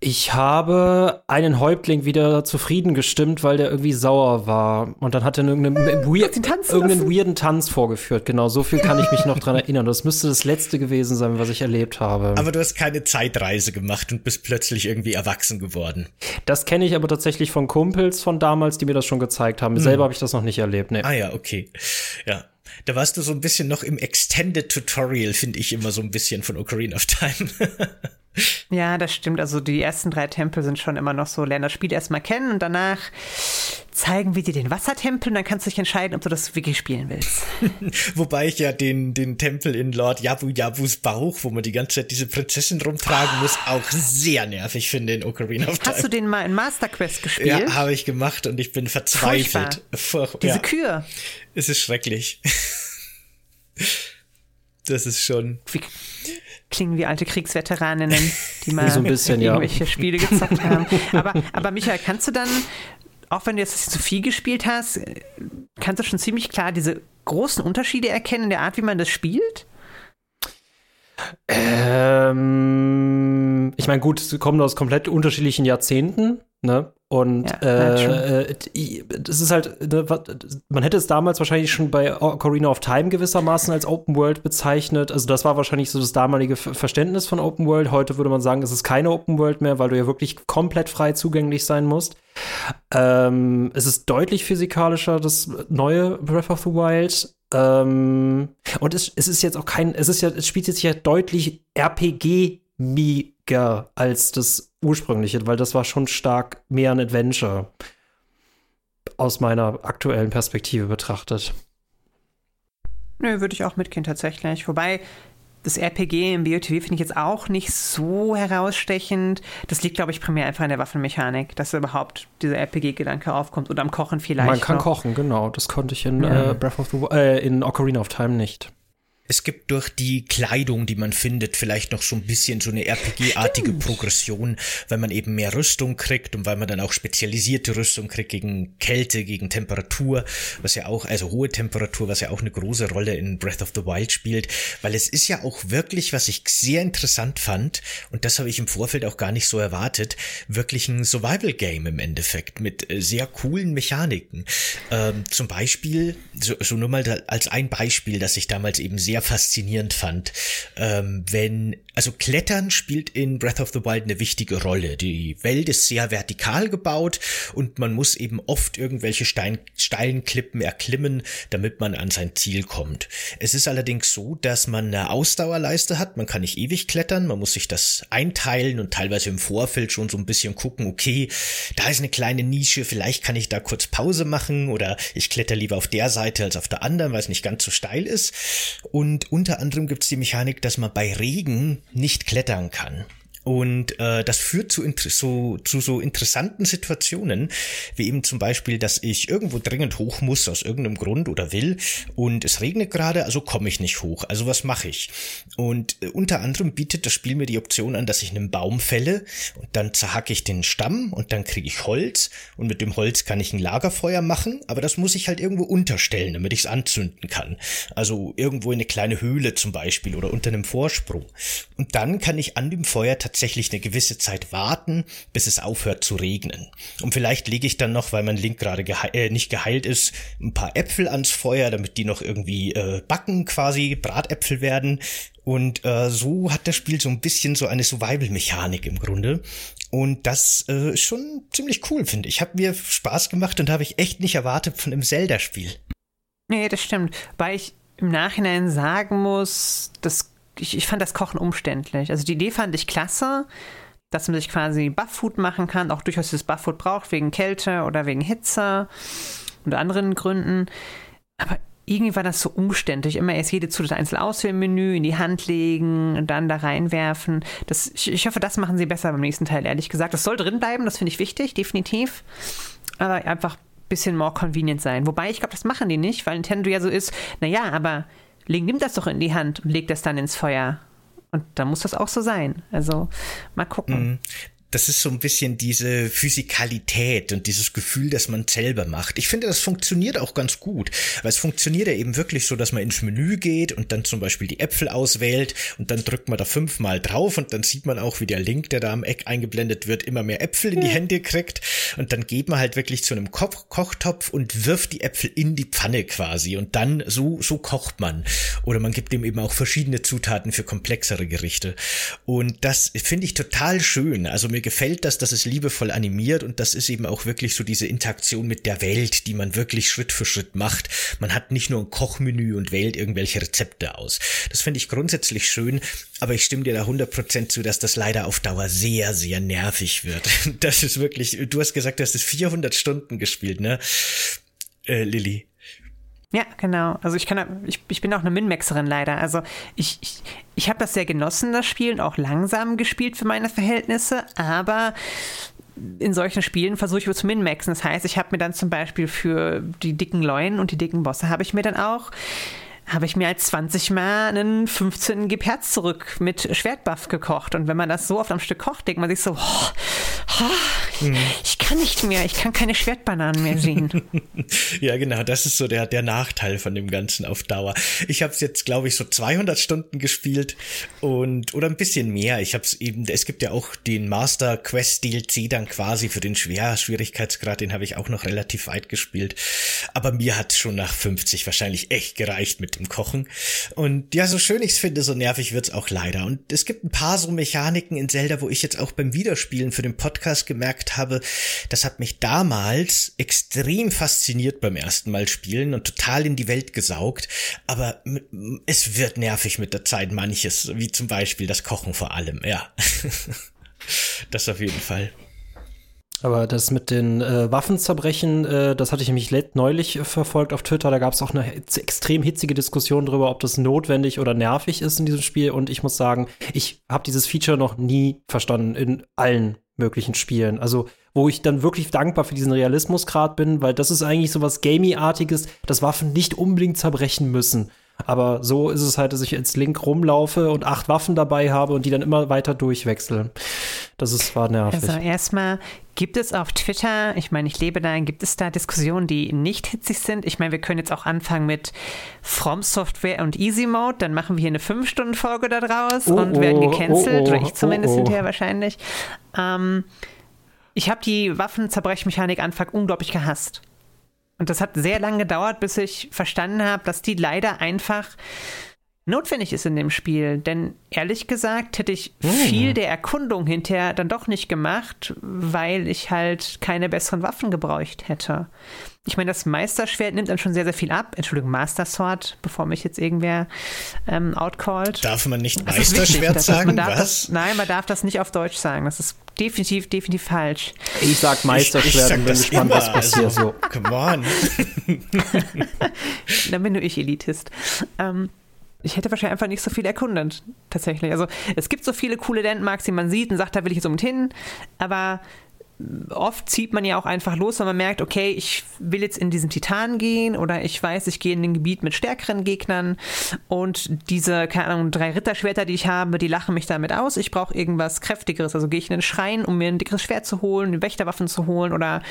Ich habe einen Häuptling wieder zufrieden gestimmt, weil der irgendwie sauer war. Und dann hat er irgendeinen, weird, irgendeinen weirden Tanz vorgeführt. Genau, so viel kann ich mich noch dran erinnern. Das müsste das letzte gewesen sein, was ich erlebt habe. Aber du hast keine Zeitreise gemacht und bist plötzlich irgendwie erwachsen geworden. Das kenne ich aber tatsächlich von Kumpels von damals, die mir das schon gezeigt haben. Hm. Selber habe ich das noch nicht erlebt. Nee. Ah ja, okay. Ja. Da warst du so ein bisschen noch im Extended Tutorial, finde ich immer so ein bisschen von Ocarina of Time. *laughs* Ja, das stimmt. Also die ersten drei Tempel sind schon immer noch so, lern das Spiel erstmal kennen und danach zeigen wir dir den Wassertempel und dann kannst du dich entscheiden, ob du das wirklich spielen willst. *laughs* Wobei ich ja den, den Tempel in Lord Yabu Yabus Bauch, wo man die ganze Zeit diese Prinzessin rumtragen muss, auch sehr nervig finde in Ocarina of Time. Hast du den mal in Master Quest gespielt? Ja, habe ich gemacht und ich bin verzweifelt. Furchtbar. Diese ja. Kühe. Es ist schrecklich. *laughs* das ist schon. Wie, klingen wie alte Kriegsveteraninnen, die mal *laughs* so ein bisschen, irgendwelche ja. Spiele gezockt haben. Aber, aber Michael, kannst du dann, auch wenn du jetzt zu viel gespielt hast, kannst du schon ziemlich klar diese großen Unterschiede erkennen in der Art, wie man das spielt? Ähm, ich meine, gut, sie kommen aus komplett unterschiedlichen Jahrzehnten, ne? Und ja, äh, äh, das ist halt, ne, man hätte es damals wahrscheinlich schon bei Corina of Time gewissermaßen als Open World bezeichnet. Also das war wahrscheinlich so das damalige Verständnis von Open World. Heute würde man sagen, es ist keine Open World mehr, weil du ja wirklich komplett frei zugänglich sein musst. Ähm, es ist deutlich physikalischer, das neue Breath of the Wild. Ähm, und es, es ist jetzt auch kein, es ist ja, es spielt jetzt ja deutlich RPG-miger als das ursprüngliche, weil das war schon stark mehr ein Adventure aus meiner aktuellen Perspektive betrachtet. Nö, würde ich auch mitgehen tatsächlich. Wobei, das RPG im BOTW finde ich jetzt auch nicht so herausstechend. Das liegt, glaube ich, primär einfach an der Waffenmechanik, dass überhaupt dieser RPG-Gedanke aufkommt oder am Kochen vielleicht. Man kann noch. kochen, genau. Das konnte ich in ja. äh, Breath of the äh, in Ocarina of Time nicht. Es gibt durch die Kleidung, die man findet, vielleicht noch so ein bisschen so eine RPG-artige Progression, weil man eben mehr Rüstung kriegt und weil man dann auch spezialisierte Rüstung kriegt gegen Kälte, gegen Temperatur, was ja auch, also hohe Temperatur, was ja auch eine große Rolle in Breath of the Wild spielt, weil es ist ja auch wirklich, was ich sehr interessant fand, und das habe ich im Vorfeld auch gar nicht so erwartet, wirklich ein Survival-Game im Endeffekt mit äh, sehr coolen Mechaniken. Ähm, zum Beispiel, so, so nur mal als ein Beispiel, das ich damals eben sehr faszinierend fand. Ähm, wenn, also Klettern spielt in Breath of the Wild eine wichtige Rolle. Die Welt ist sehr vertikal gebaut und man muss eben oft irgendwelche Stein, steilen Klippen erklimmen, damit man an sein Ziel kommt. Es ist allerdings so, dass man eine Ausdauerleiste hat. Man kann nicht ewig klettern. Man muss sich das einteilen und teilweise im Vorfeld schon so ein bisschen gucken, okay, da ist eine kleine Nische, vielleicht kann ich da kurz Pause machen oder ich kletter lieber auf der Seite als auf der anderen, weil es nicht ganz so steil ist. Und und unter anderem gibt es die Mechanik, dass man bei Regen nicht klettern kann. Und äh, das führt zu, so, zu so interessanten Situationen, wie eben zum Beispiel, dass ich irgendwo dringend hoch muss aus irgendeinem Grund oder will und es regnet gerade, also komme ich nicht hoch. Also was mache ich? Und äh, unter anderem bietet das Spiel mir die Option an, dass ich einen Baum fälle und dann zerhacke ich den Stamm und dann kriege ich Holz und mit dem Holz kann ich ein Lagerfeuer machen, aber das muss ich halt irgendwo unterstellen, damit ich es anzünden kann. Also irgendwo in eine kleine Höhle zum Beispiel oder unter einem Vorsprung. Und dann kann ich an dem Feuer tatsächlich eine gewisse Zeit warten, bis es aufhört zu regnen. Und vielleicht lege ich dann noch, weil mein Link gerade gehe äh, nicht geheilt ist, ein paar Äpfel ans Feuer, damit die noch irgendwie äh, backen quasi, Bratäpfel werden. Und äh, so hat das Spiel so ein bisschen so eine Survival-Mechanik im Grunde. Und das äh, ist schon ziemlich cool, finde ich. Hat mir Spaß gemacht und habe ich echt nicht erwartet von einem Zelda-Spiel. Nee, das stimmt. Weil ich im Nachhinein sagen muss, das ich, ich fand das Kochen umständlich. Also die Idee fand ich klasse, dass man sich quasi Bufffood machen kann, auch durchaus das Bufffood braucht, wegen Kälte oder wegen Hitze und anderen Gründen. Aber irgendwie war das so umständlich. Immer erst jede Zutat einzeln auswählen Menü, in die Hand legen und dann da reinwerfen. Das, ich, ich, hoffe, das machen sie besser beim nächsten Teil, ehrlich gesagt. Das soll drin bleiben, das finde ich wichtig, definitiv. Aber einfach ein bisschen more convenient sein. Wobei, ich glaube, das machen die nicht, weil Nintendo ja so ist, naja, aber Link nimmt das doch in die Hand und legt das dann ins Feuer. Und dann muss das auch so sein. Also mal gucken. Das ist so ein bisschen diese Physikalität und dieses Gefühl, dass man selber macht. Ich finde, das funktioniert auch ganz gut, weil es funktioniert ja eben wirklich so, dass man ins Menü geht und dann zum Beispiel die Äpfel auswählt und dann drückt man da fünfmal drauf und dann sieht man auch, wie der Link, der da am Eck eingeblendet wird, immer mehr Äpfel in die Hände kriegt und dann geht man halt wirklich zu einem Ko Kochtopf und wirft die Äpfel in die Pfanne quasi und dann so, so kocht man. Oder man gibt dem eben auch verschiedene Zutaten für komplexere Gerichte. Und das finde ich total schön. Also mir mir gefällt das, dass es liebevoll animiert und das ist eben auch wirklich so diese Interaktion mit der Welt, die man wirklich Schritt für Schritt macht. Man hat nicht nur ein Kochmenü und wählt irgendwelche Rezepte aus. Das finde ich grundsätzlich schön, aber ich stimme dir da 100% zu, dass das leider auf Dauer sehr, sehr nervig wird. *laughs* Das ist wirklich, du hast gesagt, du hast es 400 Stunden gespielt, ne? Äh, Lilly. Ja, genau. Also ich kann, ich, ich bin auch eine Min-Maxerin leider. Also ich, ich, ich habe das sehr genossen, das Spiel, und auch langsam gespielt für meine Verhältnisse, aber in solchen Spielen versuche ich zu min-maxen. Das heißt, ich habe mir dann zum Beispiel für die dicken Leunen und die dicken Bosse habe ich mir dann auch habe ich mir als 20 Mal einen 15 Gepherz zurück mit Schwertbuff gekocht. Und wenn man das so oft am Stück kocht, denkt man sich so, oh, oh, mhm. ich kann nicht mehr, ich kann keine Schwertbananen mehr sehen. *laughs* ja, genau, das ist so der, der Nachteil von dem Ganzen auf Dauer. Ich habe es jetzt, glaube ich, so 200 Stunden gespielt und oder ein bisschen mehr. Ich habe es eben, es gibt ja auch den Master Quest DLC dann quasi für den Schwer Schwierigkeitsgrad, den habe ich auch noch relativ weit gespielt. Aber mir hat schon nach 50 wahrscheinlich echt gereicht mit dem Kochen. Und ja, so schön ich es finde, so nervig wird's auch leider. Und es gibt ein paar so Mechaniken in Zelda, wo ich jetzt auch beim Wiederspielen für den Podcast gemerkt habe, das hat mich damals extrem fasziniert beim ersten Mal spielen und total in die Welt gesaugt. Aber es wird nervig mit der Zeit manches, wie zum Beispiel das Kochen vor allem, ja. *laughs* das auf jeden Fall. Aber das mit den äh, Waffenzerbrechen, äh, das hatte ich nämlich neulich äh, verfolgt auf Twitter. Da gab es auch eine extrem hitzige Diskussion darüber, ob das notwendig oder nervig ist in diesem Spiel. Und ich muss sagen, ich habe dieses Feature noch nie verstanden in allen möglichen Spielen. Also, wo ich dann wirklich dankbar für diesen Realismusgrad bin, weil das ist eigentlich so was Gamey-artiges, dass Waffen nicht unbedingt zerbrechen müssen. Aber so ist es halt, dass ich als Link rumlaufe und acht Waffen dabei habe und die dann immer weiter durchwechseln. Das ist zwar nervig. Also erstmal gibt es auf Twitter, ich meine, ich lebe da, gibt es da Diskussionen, die nicht hitzig sind? Ich meine, wir können jetzt auch anfangen mit From Software und Easy Mode, dann machen wir hier eine 5-Stunden-Folge da draus oh, und werden oh, gecancelt, oh, oder ich zumindest oh, oh. hinterher wahrscheinlich. Ähm, ich habe die Waffenzerbrechmechanik Anfang unglaublich gehasst. Und das hat sehr lange gedauert, bis ich verstanden habe, dass die leider einfach notwendig ist in dem Spiel. Denn ehrlich gesagt hätte ich hm. viel der Erkundung hinterher dann doch nicht gemacht, weil ich halt keine besseren Waffen gebraucht hätte. Ich meine, das Meisterschwert nimmt dann schon sehr, sehr viel ab. Entschuldigung, Master Sword, bevor mich jetzt irgendwer ähm, outcallt. Darf man nicht Meisterschwert wichtig, sagen? Man Was? Das, nein, man darf das nicht auf Deutsch sagen. Das ist definitiv, definitiv falsch. Ich sag Meisterschwert ich, ich sag und bin gespannt, was passiert. Also, so. *laughs* Come on. *laughs* dann bin nur ich Elitist. Ähm, ich hätte wahrscheinlich einfach nicht so viel erkundet, tatsächlich. Also es gibt so viele coole Landmarks, die man sieht und sagt, da will ich jetzt unbedingt hin, aber oft zieht man ja auch einfach los, wenn man merkt, okay, ich will jetzt in diesen Titan gehen oder ich weiß, ich gehe in ein Gebiet mit stärkeren Gegnern und diese, keine Ahnung, drei Ritterschwerter, die ich habe, die lachen mich damit aus. Ich brauche irgendwas Kräftigeres. Also gehe ich in den Schrein, um mir ein dickeres Schwert zu holen, Wächterwaffen zu holen oder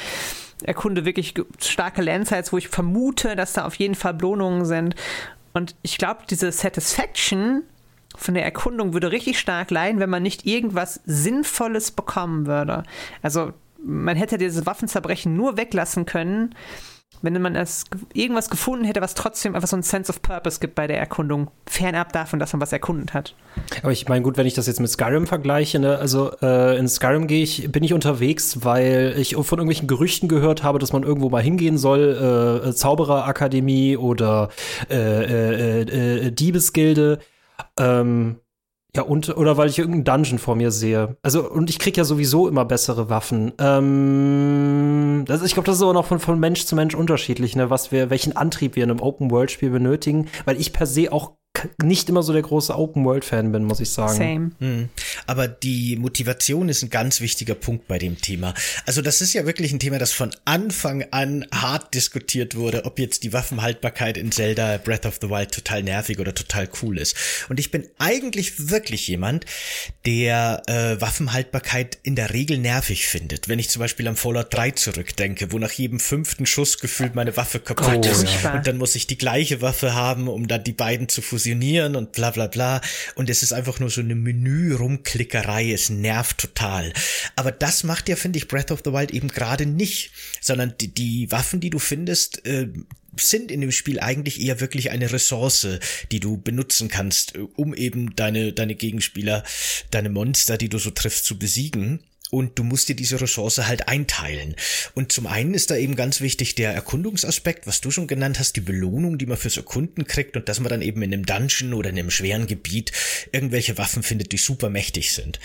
erkunde wirklich starke Landsites, wo ich vermute, dass da auf jeden Fall Belohnungen sind. Und ich glaube, diese Satisfaction von der Erkundung würde richtig stark leiden, wenn man nicht irgendwas Sinnvolles bekommen würde. Also man hätte dieses Waffenzerbrechen nur weglassen können, wenn man es irgendwas gefunden hätte, was trotzdem einfach so ein Sense of Purpose gibt bei der Erkundung, fernab davon, dass man was erkundet hat. Aber ich meine, gut, wenn ich das jetzt mit Skyrim vergleiche, ne, also äh, in Skyrim gehe ich, bin ich unterwegs, weil ich von irgendwelchen Gerüchten gehört habe, dass man irgendwo mal hingehen soll, äh, Zaubererakademie oder äh, äh, äh, äh Diebesgilde. Ähm, ja, und, oder weil ich irgendeinen Dungeon vor mir sehe. Also, und ich krieg ja sowieso immer bessere Waffen. Ähm, das, ich glaube, das ist aber noch von, von Mensch zu Mensch unterschiedlich, ne, was wir, welchen Antrieb wir in einem Open-World-Spiel benötigen, weil ich per se auch nicht immer so der große Open-World-Fan bin, muss ich sagen. Same. Hm. Aber die Motivation ist ein ganz wichtiger Punkt bei dem Thema. Also das ist ja wirklich ein Thema, das von Anfang an hart diskutiert wurde, ob jetzt die Waffenhaltbarkeit in Zelda Breath of the Wild total nervig oder total cool ist. Und ich bin eigentlich wirklich jemand, der äh, Waffenhaltbarkeit in der Regel nervig findet. Wenn ich zum Beispiel am Fallout 3 zurückdenke, wo nach jedem fünften Schuss gefühlt meine Waffe kaputt oh, ist. Ja. Und dann muss ich die gleiche Waffe haben, um dann die beiden zu fusionieren fusionieren und bla bla bla. Und es ist einfach nur so eine Menü-Rumklickerei. Es nervt total. Aber das macht ja, finde ich, Breath of the Wild eben gerade nicht. Sondern die, die Waffen, die du findest, äh, sind in dem Spiel eigentlich eher wirklich eine Ressource, die du benutzen kannst, äh, um eben deine, deine Gegenspieler, deine Monster, die du so triffst, zu besiegen und du musst dir diese Ressource halt einteilen. Und zum einen ist da eben ganz wichtig der Erkundungsaspekt, was du schon genannt hast, die Belohnung, die man fürs Erkunden kriegt und dass man dann eben in einem Dungeon oder in einem schweren Gebiet irgendwelche Waffen findet, die super mächtig sind.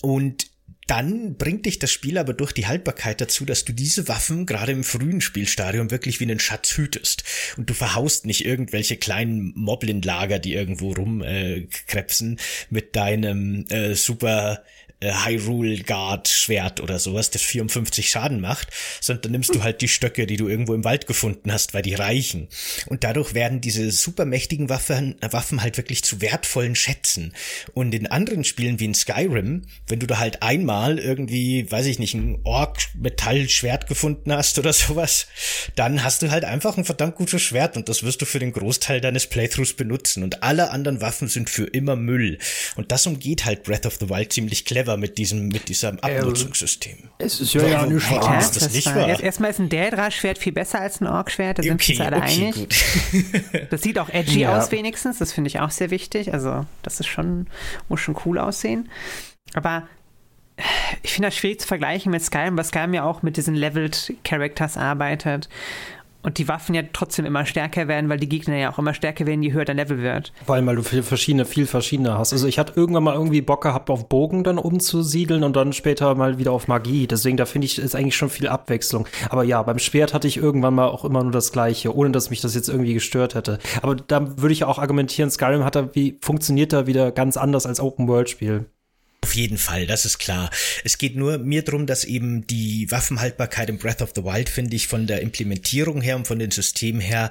Und dann bringt dich das Spiel aber durch die Haltbarkeit dazu, dass du diese Waffen gerade im frühen Spielstadium wirklich wie einen Schatz hütest. Und du verhaust nicht irgendwelche kleinen Moblin-Lager, die irgendwo rumkrebsen, äh, mit deinem äh, super äh, Hyrule Guard Schwert oder sowas, das 54 Schaden macht, sondern dann nimmst du halt die Stöcke, die du irgendwo im Wald gefunden hast, weil die reichen. Und dadurch werden diese supermächtigen Waffen, Waffen halt wirklich zu wertvollen Schätzen. Und in anderen Spielen wie in Skyrim, wenn du da halt einmal irgendwie, weiß ich nicht, ein Ork-Metallschwert gefunden hast oder sowas, dann hast du halt einfach ein verdammt gutes Schwert und das wirst du für den Großteil deines Playthroughs benutzen. Und alle anderen Waffen sind für immer Müll. Und das umgeht halt Breath of the Wild ziemlich clever clever mit diesem, mit diesem äh, Abnutzungssystem. Es ist ja, ja nicht wahr. Ja, das, nicht wahr. Erstmal ist ein Daedra-Schwert viel besser als ein Ork-Schwert, da sind okay, uns alle okay, einig. Gut. *laughs* das sieht auch edgy ja. aus wenigstens, das finde ich auch sehr wichtig. Also das ist schon, muss schon cool aussehen. Aber ich finde das schwierig zu vergleichen mit Skyrim, weil Skyrim ja auch mit diesen Leveled Characters arbeitet. Und die Waffen ja trotzdem immer stärker werden, weil die Gegner ja auch immer stärker werden, je höher dein Level wird. Vor allem, weil du viel verschiedene, viel verschiedene hast. Also ich hatte irgendwann mal irgendwie Bock gehabt, auf Bogen dann umzusiedeln und dann später mal wieder auf Magie. Deswegen, da finde ich, ist eigentlich schon viel Abwechslung. Aber ja, beim Schwert hatte ich irgendwann mal auch immer nur das Gleiche, ohne dass mich das jetzt irgendwie gestört hätte. Aber da würde ich auch argumentieren, Skyrim hat da wie, funktioniert da wieder ganz anders als Open-World-Spiel. Auf jeden Fall, das ist klar. Es geht nur mir drum, dass eben die Waffenhaltbarkeit im Breath of the Wild, finde ich, von der Implementierung her und von den Systemen her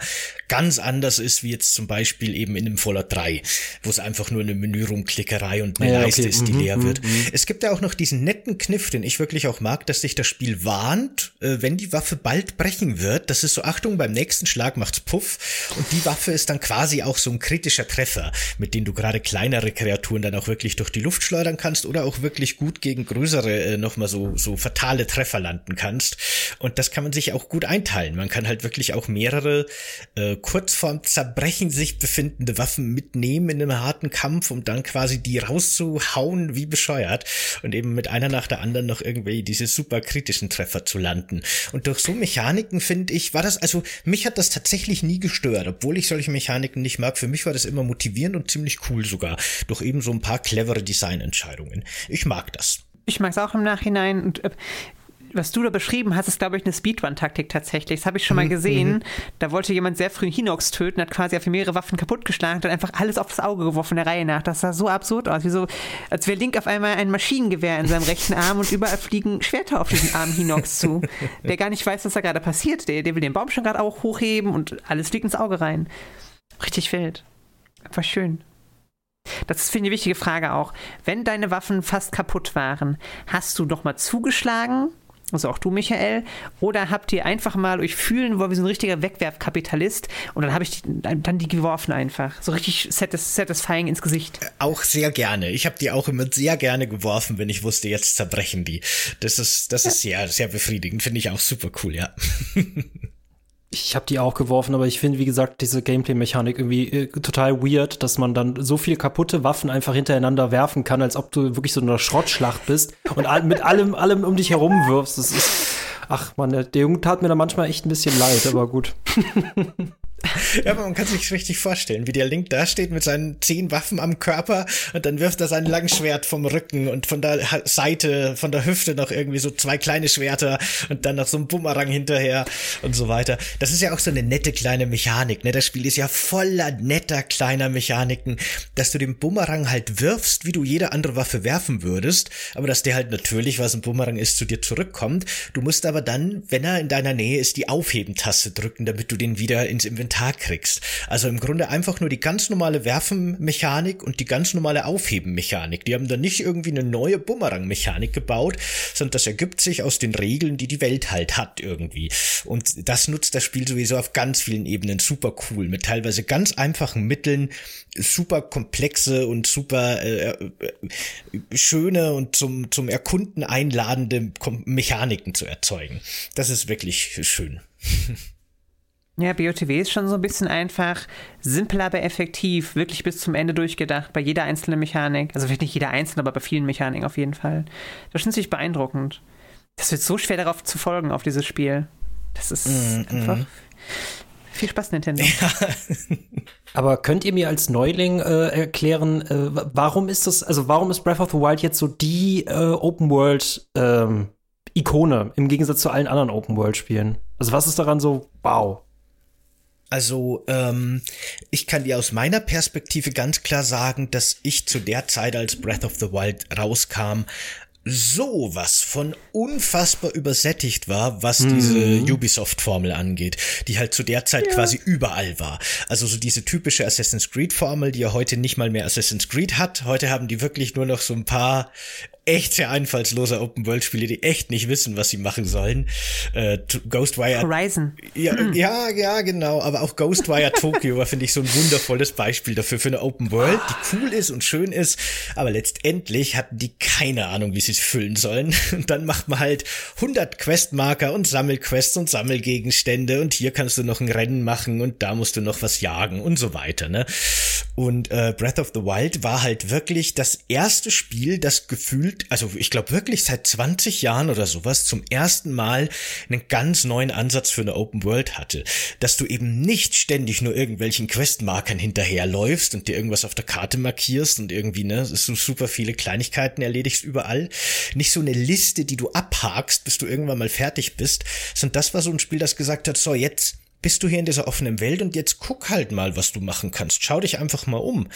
ganz anders ist, wie jetzt zum Beispiel eben in dem Fallout 3, wo es einfach nur eine Menürumklickerei und eine ja, Leiste okay. ist, die mhm, leer wird. Mhm, mhm. Es gibt ja auch noch diesen netten Kniff, den ich wirklich auch mag, dass sich das Spiel warnt, äh, wenn die Waffe bald brechen wird. Das ist so, Achtung, beim nächsten Schlag macht's Puff und die Waffe ist dann quasi auch so ein kritischer Treffer, mit dem du gerade kleinere Kreaturen dann auch wirklich durch die Luft schleudern kannst oder auch wirklich gut gegen größere äh, nochmal so, so fatale Treffer landen kannst. Und das kann man sich auch gut einteilen. Man kann halt wirklich auch mehrere äh, kurz vorm Zerbrechen sich befindende Waffen mitnehmen in einem harten Kampf, um dann quasi die rauszuhauen wie bescheuert und eben mit einer nach der anderen noch irgendwie diese super kritischen Treffer zu landen. Und durch so Mechaniken finde ich, war das, also mich hat das tatsächlich nie gestört, obwohl ich solche Mechaniken nicht mag. Für mich war das immer motivierend und ziemlich cool sogar. Durch eben so ein paar clevere Designentscheidungen. Entscheidungen. Ich mag das. Ich mag es auch im Nachhinein. Und äh, was du da beschrieben hast, ist, glaube ich, eine Speedrun-Taktik tatsächlich. Das habe ich schon mal mhm, gesehen. Mhm. Da wollte jemand sehr früh Hinox töten, hat quasi auf mehrere Waffen kaputtgeschlagen und einfach alles aufs Auge geworfen der Reihe nach. Das sah so absurd aus. Wie so, als wäre Link auf einmal ein Maschinengewehr in seinem rechten Arm und überall fliegen Schwerter auf diesen Arm Hinox zu. Der gar nicht weiß, was da gerade passiert. Der, der will den Baum schon gerade auch hochheben und alles fliegt ins Auge rein. Richtig wild. Einfach schön. Das ist für eine wichtige Frage auch. Wenn deine Waffen fast kaputt waren, hast du doch mal zugeschlagen? Also auch du, Michael. Oder habt ihr einfach mal euch fühlen wollen wie so ein richtiger Wegwerfkapitalist und dann habe ich die, dann die geworfen einfach. So richtig satisfying ins Gesicht. Auch sehr gerne. Ich habe die auch immer sehr gerne geworfen, wenn ich wusste, jetzt zerbrechen die. Das ist, das ja. ist sehr, sehr befriedigend. Finde ich auch super cool, ja. *laughs* Ich habe die auch geworfen, aber ich finde, wie gesagt, diese Gameplay-Mechanik irgendwie äh, total weird, dass man dann so viel kaputte Waffen einfach hintereinander werfen kann, als ob du wirklich so in einer Schrottschlacht bist und mit allem, allem um dich herum wirfst. Das ist, ach man, der Junge tat mir da manchmal echt ein bisschen leid, aber gut. *laughs* *laughs* Ja, aber man kann sich richtig vorstellen, wie der Link da steht mit seinen zehn Waffen am Körper und dann wirft er sein Langschwert vom Rücken und von der Seite, von der Hüfte noch irgendwie so zwei kleine Schwerter und dann noch so ein Bumerang hinterher und so weiter. Das ist ja auch so eine nette kleine Mechanik, ne? Das Spiel ist ja voller netter kleiner Mechaniken, dass du den Bumerang halt wirfst, wie du jede andere Waffe werfen würdest, aber dass der halt natürlich, was ein Bumerang ist, zu dir zurückkommt. Du musst aber dann, wenn er in deiner Nähe ist, die Aufheben-Taste drücken, damit du den wieder ins Inventar Inventar kriegst. Also im Grunde einfach nur die ganz normale Werfenmechanik und die ganz normale Aufhebenmechanik. Die haben da nicht irgendwie eine neue Bumerang-Mechanik gebaut, sondern das ergibt sich aus den Regeln, die die Welt halt hat irgendwie. Und das nutzt das Spiel sowieso auf ganz vielen Ebenen super cool, mit teilweise ganz einfachen Mitteln, super komplexe und super äh, äh schöne und zum, zum Erkunden einladende Mechaniken zu erzeugen. Das ist wirklich schön. *laughs* Ja, BOTW ist schon so ein bisschen einfach, simpel, aber effektiv, wirklich bis zum Ende durchgedacht, bei jeder einzelnen Mechanik. Also vielleicht nicht jeder einzelne, aber bei vielen Mechaniken auf jeden Fall. Das ist schon ziemlich beeindruckend. Das wird so schwer darauf zu folgen, auf dieses Spiel. Das ist mm, einfach. Mm. Viel Spaß, Nintendo. *laughs* Ja. Aber könnt ihr mir als Neuling äh, erklären, äh, warum ist das, also warum ist Breath of the Wild jetzt so die äh, Open World ähm, Ikone im Gegensatz zu allen anderen Open World Spielen? Also was ist daran so wow? Also ähm, ich kann dir aus meiner Perspektive ganz klar sagen, dass ich zu der Zeit, als Breath of the Wild rauskam, sowas von unfassbar übersättigt war, was mhm. diese Ubisoft-Formel angeht, die halt zu der Zeit ja. quasi überall war. Also so diese typische Assassin's Creed-Formel, die ja heute nicht mal mehr Assassin's Creed hat. Heute haben die wirklich nur noch so ein paar echt sehr einfallslose Open-World-Spiele, die echt nicht wissen, was sie machen sollen. Äh, Ghostwire. Horizon. Ja, hm. *clears throat* ja, ja, genau. Aber auch Ghostwire Tokyo war, finde ich, so ein wundervolles Beispiel dafür, für eine Open World, die cool ist und schön ist. Aber letztendlich hatten die keine Ahnung, wie sie es füllen sollen. *laughs* Und dann macht man halt 100 Questmarker und Sammelquests und Sammelgegenstände und hier kannst du noch ein Rennen machen und da musst du noch was jagen und so weiter, ne? Und äh, Breath of the Wild war halt wirklich das erste Spiel, das gefühlt, also ich glaube wirklich seit 20 Jahren oder sowas, zum ersten Mal einen ganz neuen Ansatz für eine Open World hatte. Dass du eben nicht ständig nur irgendwelchen Questmarkern hinterherläufst und dir irgendwas auf der Karte markierst und irgendwie, ne, so super viele Kleinigkeiten erledigst überall. Nicht so eine Liste, die du abhakst, bis du irgendwann mal fertig bist, sondern das war so ein Spiel, das gesagt hat, so jetzt bist du hier in dieser offenen Welt und jetzt guck halt mal, was du machen kannst. Schau dich einfach mal um.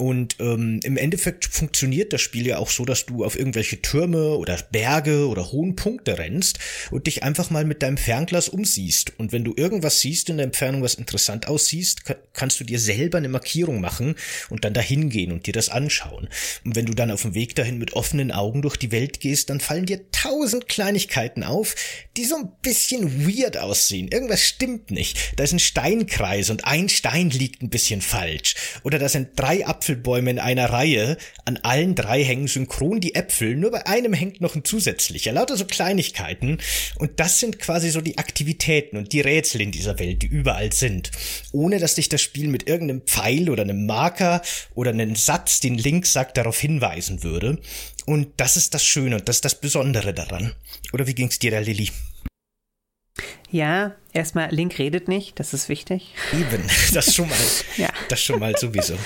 Und ähm, im Endeffekt funktioniert das Spiel ja auch so, dass du auf irgendwelche Türme oder Berge oder hohen Punkte rennst und dich einfach mal mit deinem Fernglas umsiehst. Und wenn du irgendwas siehst in der Entfernung, was interessant aussiehst, kannst du dir selber eine Markierung machen und dann dahin gehen und dir das anschauen. Und wenn du dann auf dem Weg dahin mit offenen Augen durch die Welt gehst, dann fallen dir tausend Kleinigkeiten auf, die so ein bisschen weird aussehen. Irgendwas stimmt nicht. Da ist ein Steinkreis und ein Stein liegt ein bisschen falsch. Oder da sind drei Apfel Apfelbäume in einer Reihe. An allen drei hängen synchron die Äpfel, nur bei einem hängt noch ein zusätzlicher. Lauter so Kleinigkeiten. Und das sind quasi so die Aktivitäten und die Rätsel in dieser Welt, die überall sind. Ohne dass dich das Spiel mit irgendeinem Pfeil oder einem Marker oder einem Satz, den Link sagt, darauf hinweisen würde. Und das ist das Schöne und das ist das Besondere daran. Oder wie ging's dir da, Lilly? Ja, erstmal, Link redet nicht, das ist wichtig. Eben, *laughs* das schon mal. ja. Das schon mal sowieso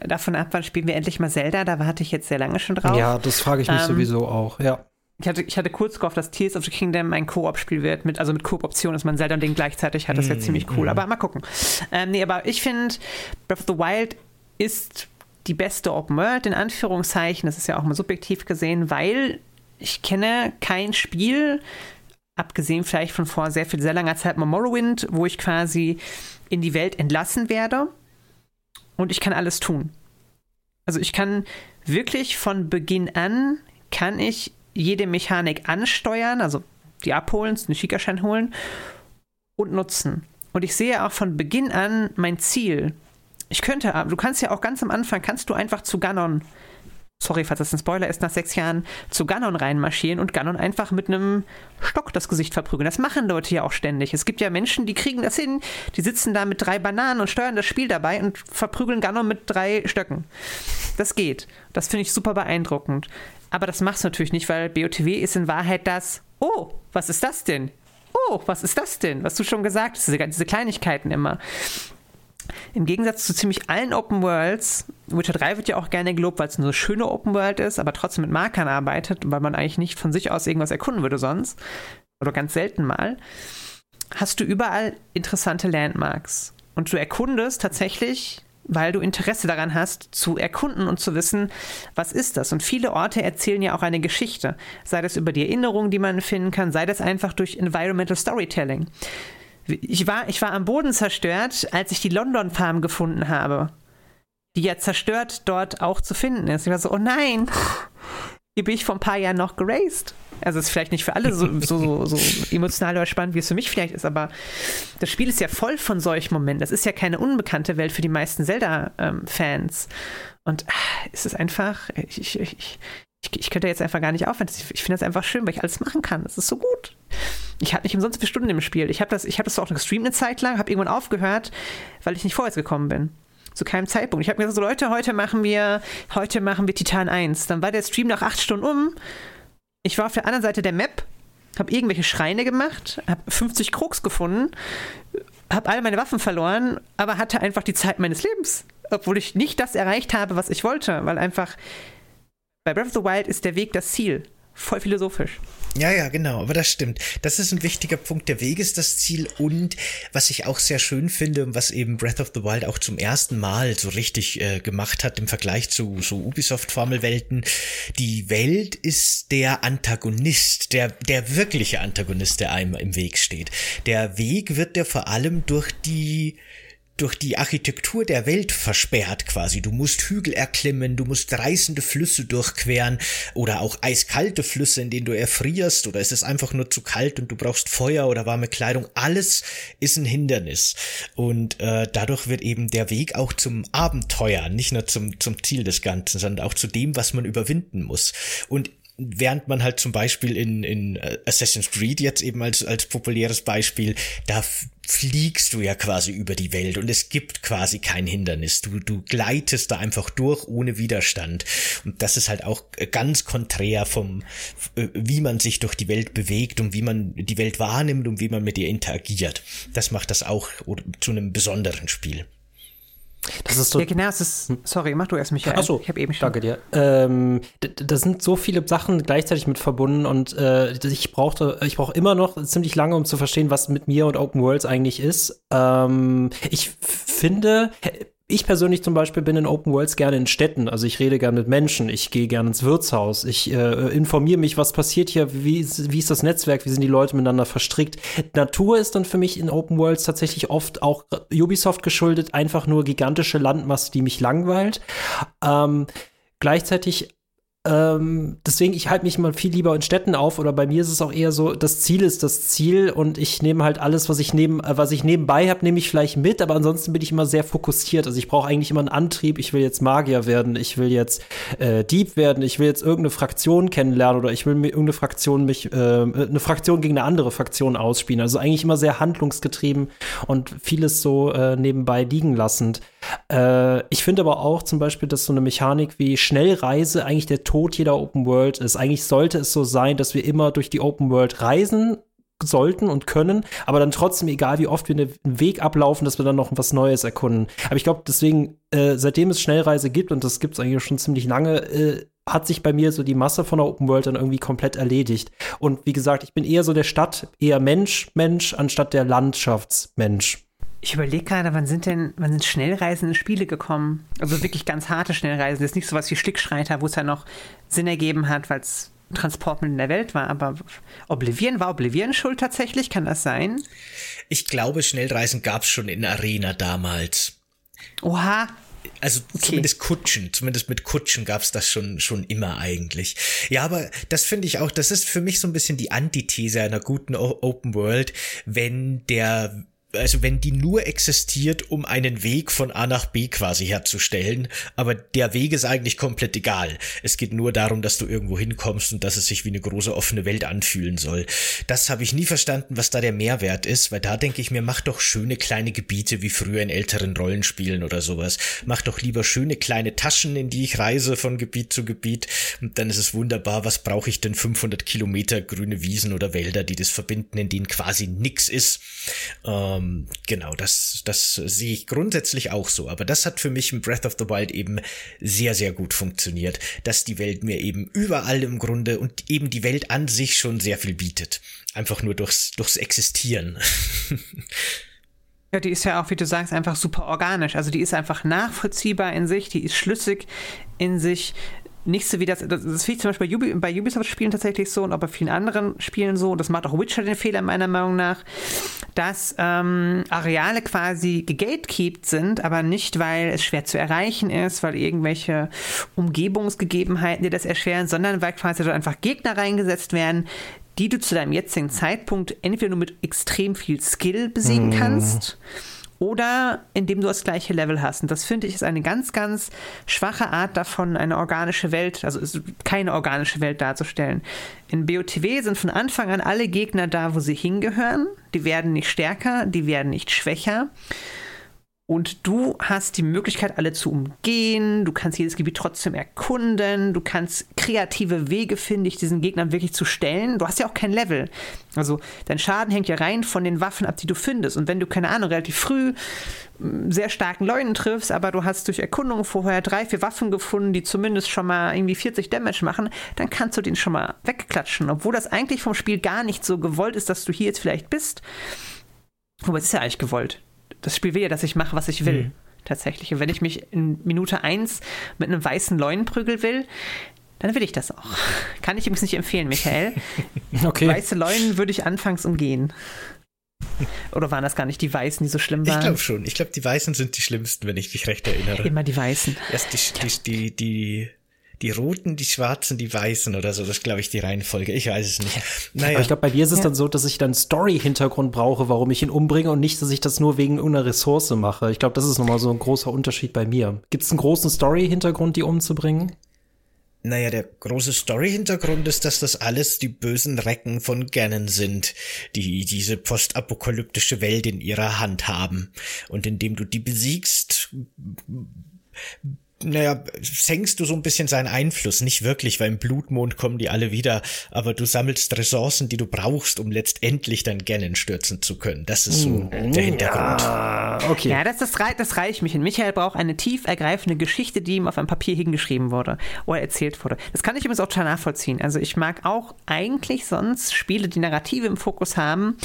davon ab, wann spielen wir endlich mal Zelda. Da warte ich jetzt sehr lange schon drauf. Ja, das frage ich mich ähm, sowieso auch, ja. Ich hatte, ich hatte kurz gehofft, dass Tears of the Kingdom ein Koop-Spiel wird, mit, also mit Koop-Option, dass man Zelda und den gleichzeitig hat. Das wäre mm, ziemlich cool. Mm. Aber mal gucken. Ähm, nee, aber ich finde, Breath of the Wild ist die beste Open World, in Anführungszeichen. Das ist ja auch mal subjektiv gesehen, weil ich kenne kein Spiel, abgesehen vielleicht von vor sehr viel, sehr langer Zeit mal Morrowind, wo ich quasi in die Welt entlassen werde und ich kann alles tun. Also ich kann wirklich von Beginn an, kann ich jede Mechanik ansteuern, also die abholen, einen Schickerschein holen und nutzen. Und ich sehe auch von Beginn an mein Ziel. Ich könnte, du kannst ja auch ganz am Anfang, kannst du einfach zu Ganon sorry, falls das ein Spoiler ist, nach sechs Jahren zu Ganon reinmarschieren und Ganon einfach mit einem Stock das Gesicht verprügeln. Das machen Leute ja auch ständig. Es gibt ja Menschen, die kriegen das hin, die sitzen da mit drei Bananen und steuern das Spiel dabei und verprügeln Ganon mit drei Stöcken. Das geht. Das finde ich super beeindruckend. Aber das machst du natürlich nicht, weil BOTW ist in Wahrheit das, oh, was ist das denn? Oh, was ist das denn? Was du schon gesagt hast, diese, diese Kleinigkeiten immer. Im Gegensatz zu ziemlich allen Open Worlds, Witcher 3 wird ja auch gerne gelobt, weil es eine schöne Open World ist, aber trotzdem mit Markern arbeitet, weil man eigentlich nicht von sich aus irgendwas erkunden würde sonst, oder ganz selten mal, hast du überall interessante Landmarks. Und du erkundest tatsächlich, weil du Interesse daran hast, zu erkunden und zu wissen, was ist das. Und viele Orte erzählen ja auch eine Geschichte. Sei das über die Erinnerungen, die man finden kann, sei das einfach durch Environmental Storytelling. Ich war, ich war am Boden zerstört, als ich die London Farm gefunden habe. Die ja zerstört dort auch zu finden ist. Ich war so, oh nein, *laughs* hier bin ich vor ein paar Jahren noch geraced. Also ist vielleicht nicht für alle so, so, so, so, *laughs* emotional oder spannend, wie es für mich vielleicht ist, aber das Spiel ist ja voll von solchen Momenten. Das ist ja keine unbekannte Welt für die meisten Zelda-Fans. Ähm, Und ah, es ist einfach, ich, ich, ich, ich, könnte jetzt einfach gar nicht aufhören. Ich finde das einfach schön, weil ich alles machen kann. Das ist so gut. Ich hatte nicht umsonst vier Stunden im Spiel. Ich habe das, hab das auch gestreamt eine Zeit lang, habe irgendwann aufgehört, weil ich nicht vorwärts gekommen bin. Zu keinem Zeitpunkt. Ich habe mir gesagt, so Leute, heute machen wir, heute machen wir Titan 1. Dann war der Stream nach acht Stunden um. Ich war auf der anderen Seite der Map, habe irgendwelche Schreine gemacht, habe 50 Krux gefunden, habe alle meine Waffen verloren, aber hatte einfach die Zeit meines Lebens. Obwohl ich nicht das erreicht habe, was ich wollte, weil einfach bei Breath of the Wild ist der Weg das Ziel. Voll philosophisch. Ja, ja, genau, aber das stimmt. Das ist ein wichtiger Punkt. Der Weg ist das Ziel und was ich auch sehr schön finde und was eben Breath of the Wild auch zum ersten Mal so richtig äh, gemacht hat im Vergleich zu so Ubisoft-Formelwelten. Die Welt ist der Antagonist, der, der wirkliche Antagonist, der einem im Weg steht. Der Weg wird ja vor allem durch die durch die Architektur der Welt versperrt quasi. Du musst Hügel erklimmen, du musst reißende Flüsse durchqueren oder auch eiskalte Flüsse, in denen du erfrierst oder es ist einfach nur zu kalt und du brauchst Feuer oder warme Kleidung. Alles ist ein Hindernis und äh, dadurch wird eben der Weg auch zum Abenteuer, nicht nur zum, zum Ziel des Ganzen, sondern auch zu dem, was man überwinden muss. Und während man halt zum Beispiel in, in äh, Assassin's Creed jetzt eben als, als populäres Beispiel, da fliegst du ja quasi über die Welt und es gibt quasi kein Hindernis. Du, du gleitest da einfach durch ohne Widerstand. Und das ist halt auch ganz konträr vom, äh, wie man sich durch die Welt bewegt und wie man die Welt wahrnimmt und wie man mit ihr interagiert. Das macht das auch zu einem besonderen Spiel. Das ist so. Ja, genau, es ist. Sorry, mach du erst, Michael. Achso, ich habe eben schon. Danke dir. Ähm, da sind so viele Sachen gleichzeitig mit verbunden und äh, ich brauchte, ich brauche immer noch ziemlich lange, um zu verstehen, was mit mir und Open Worlds eigentlich ist. Ähm, ich finde, ich persönlich zum Beispiel bin in Open Worlds gerne in Städten. Also ich rede gerne mit Menschen, ich gehe gerne ins Wirtshaus, ich äh, informiere mich, was passiert hier, wie ist, wie ist das Netzwerk, wie sind die Leute miteinander verstrickt. Natur ist dann für mich in Open Worlds tatsächlich oft auch Ubisoft geschuldet, einfach nur gigantische Landmasse, die mich langweilt. Ähm, gleichzeitig ähm, deswegen, ich halte mich mal viel lieber in Städten auf oder bei mir ist es auch eher so, das Ziel ist das Ziel und ich nehme halt alles, was ich neben, äh, was ich nebenbei habe, nehme ich vielleicht mit, aber ansonsten bin ich immer sehr fokussiert. Also ich brauche eigentlich immer einen Antrieb, ich will jetzt Magier werden, ich will jetzt äh, Dieb werden, ich will jetzt irgendeine Fraktion kennenlernen oder ich will mir irgendeine Fraktion mich, äh, eine Fraktion gegen eine andere Fraktion ausspielen. Also eigentlich immer sehr handlungsgetrieben und vieles so äh, nebenbei liegen lassend. Äh, ich finde aber auch zum Beispiel, dass so eine Mechanik wie Schnellreise eigentlich der Tod jeder Open World ist. Eigentlich sollte es so sein, dass wir immer durch die Open World reisen sollten und können, aber dann trotzdem, egal wie oft wir einen Weg ablaufen, dass wir dann noch was Neues erkunden. Aber ich glaube, deswegen, äh, seitdem es Schnellreise gibt, und das gibt es eigentlich schon ziemlich lange, äh, hat sich bei mir so die Masse von der Open World dann irgendwie komplett erledigt. Und wie gesagt, ich bin eher so der Stadt, eher Mensch, Mensch, anstatt der Landschaftsmensch. Ich überlege gerade, wann sind denn, wann sind schnellreisende Spiele gekommen? Also wirklich ganz harte Schnellreisen. Das ist nicht so was wie Schlickschreiter, wo es ja noch Sinn ergeben hat, weil es Transportmittel in der Welt war. Aber Oblivion, war Oblivion schuld tatsächlich? Kann das sein? Ich glaube, Schnellreisen gab es schon in Arena damals. Oha, also okay. zumindest Kutschen, zumindest mit Kutschen gab's das schon schon immer eigentlich. Ja, aber das finde ich auch, das ist für mich so ein bisschen die Antithese einer guten o Open World, wenn der also wenn die nur existiert, um einen Weg von A nach B quasi herzustellen, aber der Weg ist eigentlich komplett egal. Es geht nur darum, dass du irgendwo hinkommst und dass es sich wie eine große offene Welt anfühlen soll. Das habe ich nie verstanden, was da der Mehrwert ist, weil da denke ich mir, mach doch schöne kleine Gebiete wie früher in älteren Rollenspielen oder sowas. Mach doch lieber schöne kleine Taschen, in die ich reise von Gebiet zu Gebiet und dann ist es wunderbar, was brauche ich denn 500 Kilometer grüne Wiesen oder Wälder, die das verbinden, in denen quasi nix ist. Ähm, ähm, genau, das, das sehe ich grundsätzlich auch so. Aber das hat für mich in Breath of the Wild eben sehr, sehr gut funktioniert, dass die Welt mir eben überall im Grunde und eben die Welt an sich schon sehr viel bietet. Einfach nur durchs, durchs Existieren. *laughs* Ja, die ist ja auch, wie du sagst, einfach super organisch. Also die ist einfach nachvollziehbar in sich, die ist schlüssig in sich nicht so wie das, das, das finde ich zum Beispiel bei, Ubi, bei Ubisoft-Spielen tatsächlich so und auch bei vielen anderen Spielen so, und das macht auch Witcher den Fehler meiner Meinung nach, dass ähm, Areale quasi gegatekeept sind, aber nicht, weil es schwer zu erreichen ist, weil irgendwelche Umgebungsgegebenheiten dir das erschweren, sondern weil quasi dort einfach Gegner reingesetzt werden, die du zu deinem jetzigen Zeitpunkt entweder nur mit extrem viel Skill besiegen mm. kannst oder indem du das gleiche Level hast. Und das finde ich ist eine ganz, ganz schwache Art davon, eine organische Welt, also keine organische Welt darzustellen. In BOTW sind von Anfang an alle Gegner da, wo sie hingehören. Die werden nicht stärker, die werden nicht schwächer. Und du hast die Möglichkeit, alle zu umgehen. Du kannst jedes Gebiet trotzdem erkunden. Du kannst kreative Wege finden, dich diesen Gegnern wirklich zu stellen. Du hast ja auch kein Level. Also dein Schaden hängt ja rein von den Waffen ab, die du findest. Und wenn du, keine Ahnung, relativ früh mm, sehr starken Leuten triffst, aber du hast durch Erkundung vorher drei, vier Waffen gefunden, die zumindest schon mal irgendwie 40 Damage machen, dann kannst du den schon mal wegklatschen. Obwohl das eigentlich vom Spiel gar nicht so gewollt ist, dass du hier jetzt vielleicht bist. Wobei es ist ja eigentlich gewollt das Spiel will ja, dass ich mache, was ich will. Mhm. Tatsächlich. Und wenn ich mich in Minute 1 mit einem weißen Leuen prügeln will, dann will ich das auch. *laughs* Kann ich übrigens nicht empfehlen, Michael. *laughs* okay. Weiße Leunen würde ich anfangs umgehen. Oder waren das gar nicht die Weißen, die so schlimm waren? Ich glaube schon. Ich glaube, die Weißen sind die schlimmsten, wenn ich mich recht erinnere. Immer die Weißen. Erst die, die, die, die die Roten, die Schwarzen, die Weißen oder so. Das glaube ich die Reihenfolge. Ich weiß es nicht. Naja. Aber ich glaube, bei dir ist es ja. dann so, dass ich dann Story-Hintergrund brauche, warum ich ihn umbringe und nicht, dass ich das nur wegen irgendeiner Ressource mache. Ich glaube, das ist nochmal so ein großer Unterschied bei mir. Gibt es einen großen Story-Hintergrund, die umzubringen? Naja, der große Story-Hintergrund ist, dass das alles die bösen Recken von Ganon sind, die diese postapokalyptische Welt in ihrer Hand haben. Und indem du die besiegst, naja, senkst du so ein bisschen seinen Einfluss. Nicht wirklich, weil im Blutmond kommen die alle wieder, aber du sammelst Ressourcen, die du brauchst, um letztendlich dann Ganon stürzen zu können. Das ist so mm, der Hintergrund. Ja, okay. Ja, das, das, das reicht mich hin. Michael braucht eine tief ergreifende Geschichte, die ihm auf einem Papier hingeschrieben wurde oder erzählt wurde. Das kann ich übrigens auch total nachvollziehen. Also ich mag auch eigentlich sonst Spiele, die Narrative im Fokus haben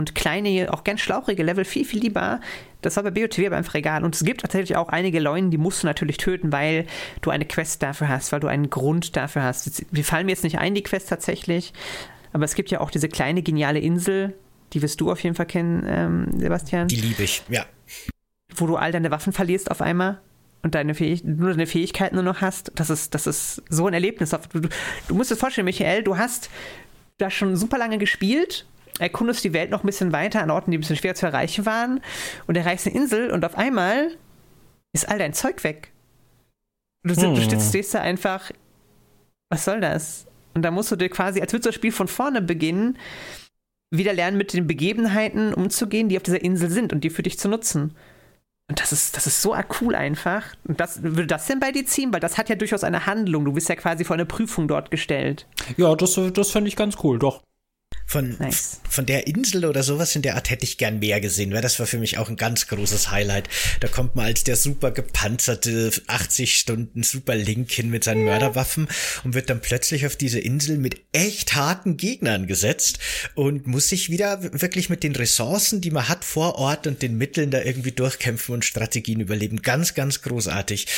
und kleine, auch ganz schlauchige Level viel, viel lieber das war bei BOTW aber einfach egal. Und es gibt tatsächlich auch einige Leute, die musst du natürlich töten, weil du eine Quest dafür hast, weil du einen Grund dafür hast. Wir fallen mir jetzt nicht ein, die Quest tatsächlich, aber es gibt ja auch diese kleine geniale Insel, die wirst du auf jeden Fall kennen, ähm, Sebastian. Die liebe ich, ja. Wo du all deine Waffen verlierst auf einmal und deine Fähig nur deine Fähigkeiten nur noch hast. Das ist, das ist so ein Erlebnis. Du, du musst dir vorstellen, Michael, du hast da schon super lange gespielt erkundest die Welt noch ein bisschen weiter an Orten, die ein bisschen schwer zu erreichen waren und erreichst eine Insel und auf einmal ist all dein Zeug weg. Du, hm. du stehst da einfach, was soll das? Und da musst du dir quasi, als würdest du das Spiel von vorne beginnen, wieder lernen, mit den Begebenheiten umzugehen, die auf dieser Insel sind und die für dich zu nutzen. Und das ist, das ist so cool einfach. Und das, würde das denn bei dir ziehen? Weil das hat ja durchaus eine Handlung. Du bist ja quasi vor eine Prüfung dort gestellt. Ja, das, das fände ich ganz cool, doch. Von, nice. von der Insel oder sowas in der Art hätte ich gern mehr gesehen, weil das war für mich auch ein ganz großes Highlight. Da kommt man als der super gepanzerte 80 Stunden Super Link hin mit seinen Mörderwaffen und wird dann plötzlich auf diese Insel mit echt harten Gegnern gesetzt und muss sich wieder wirklich mit den Ressourcen, die man hat vor Ort und den Mitteln da irgendwie durchkämpfen und Strategien überleben. Ganz, ganz großartig.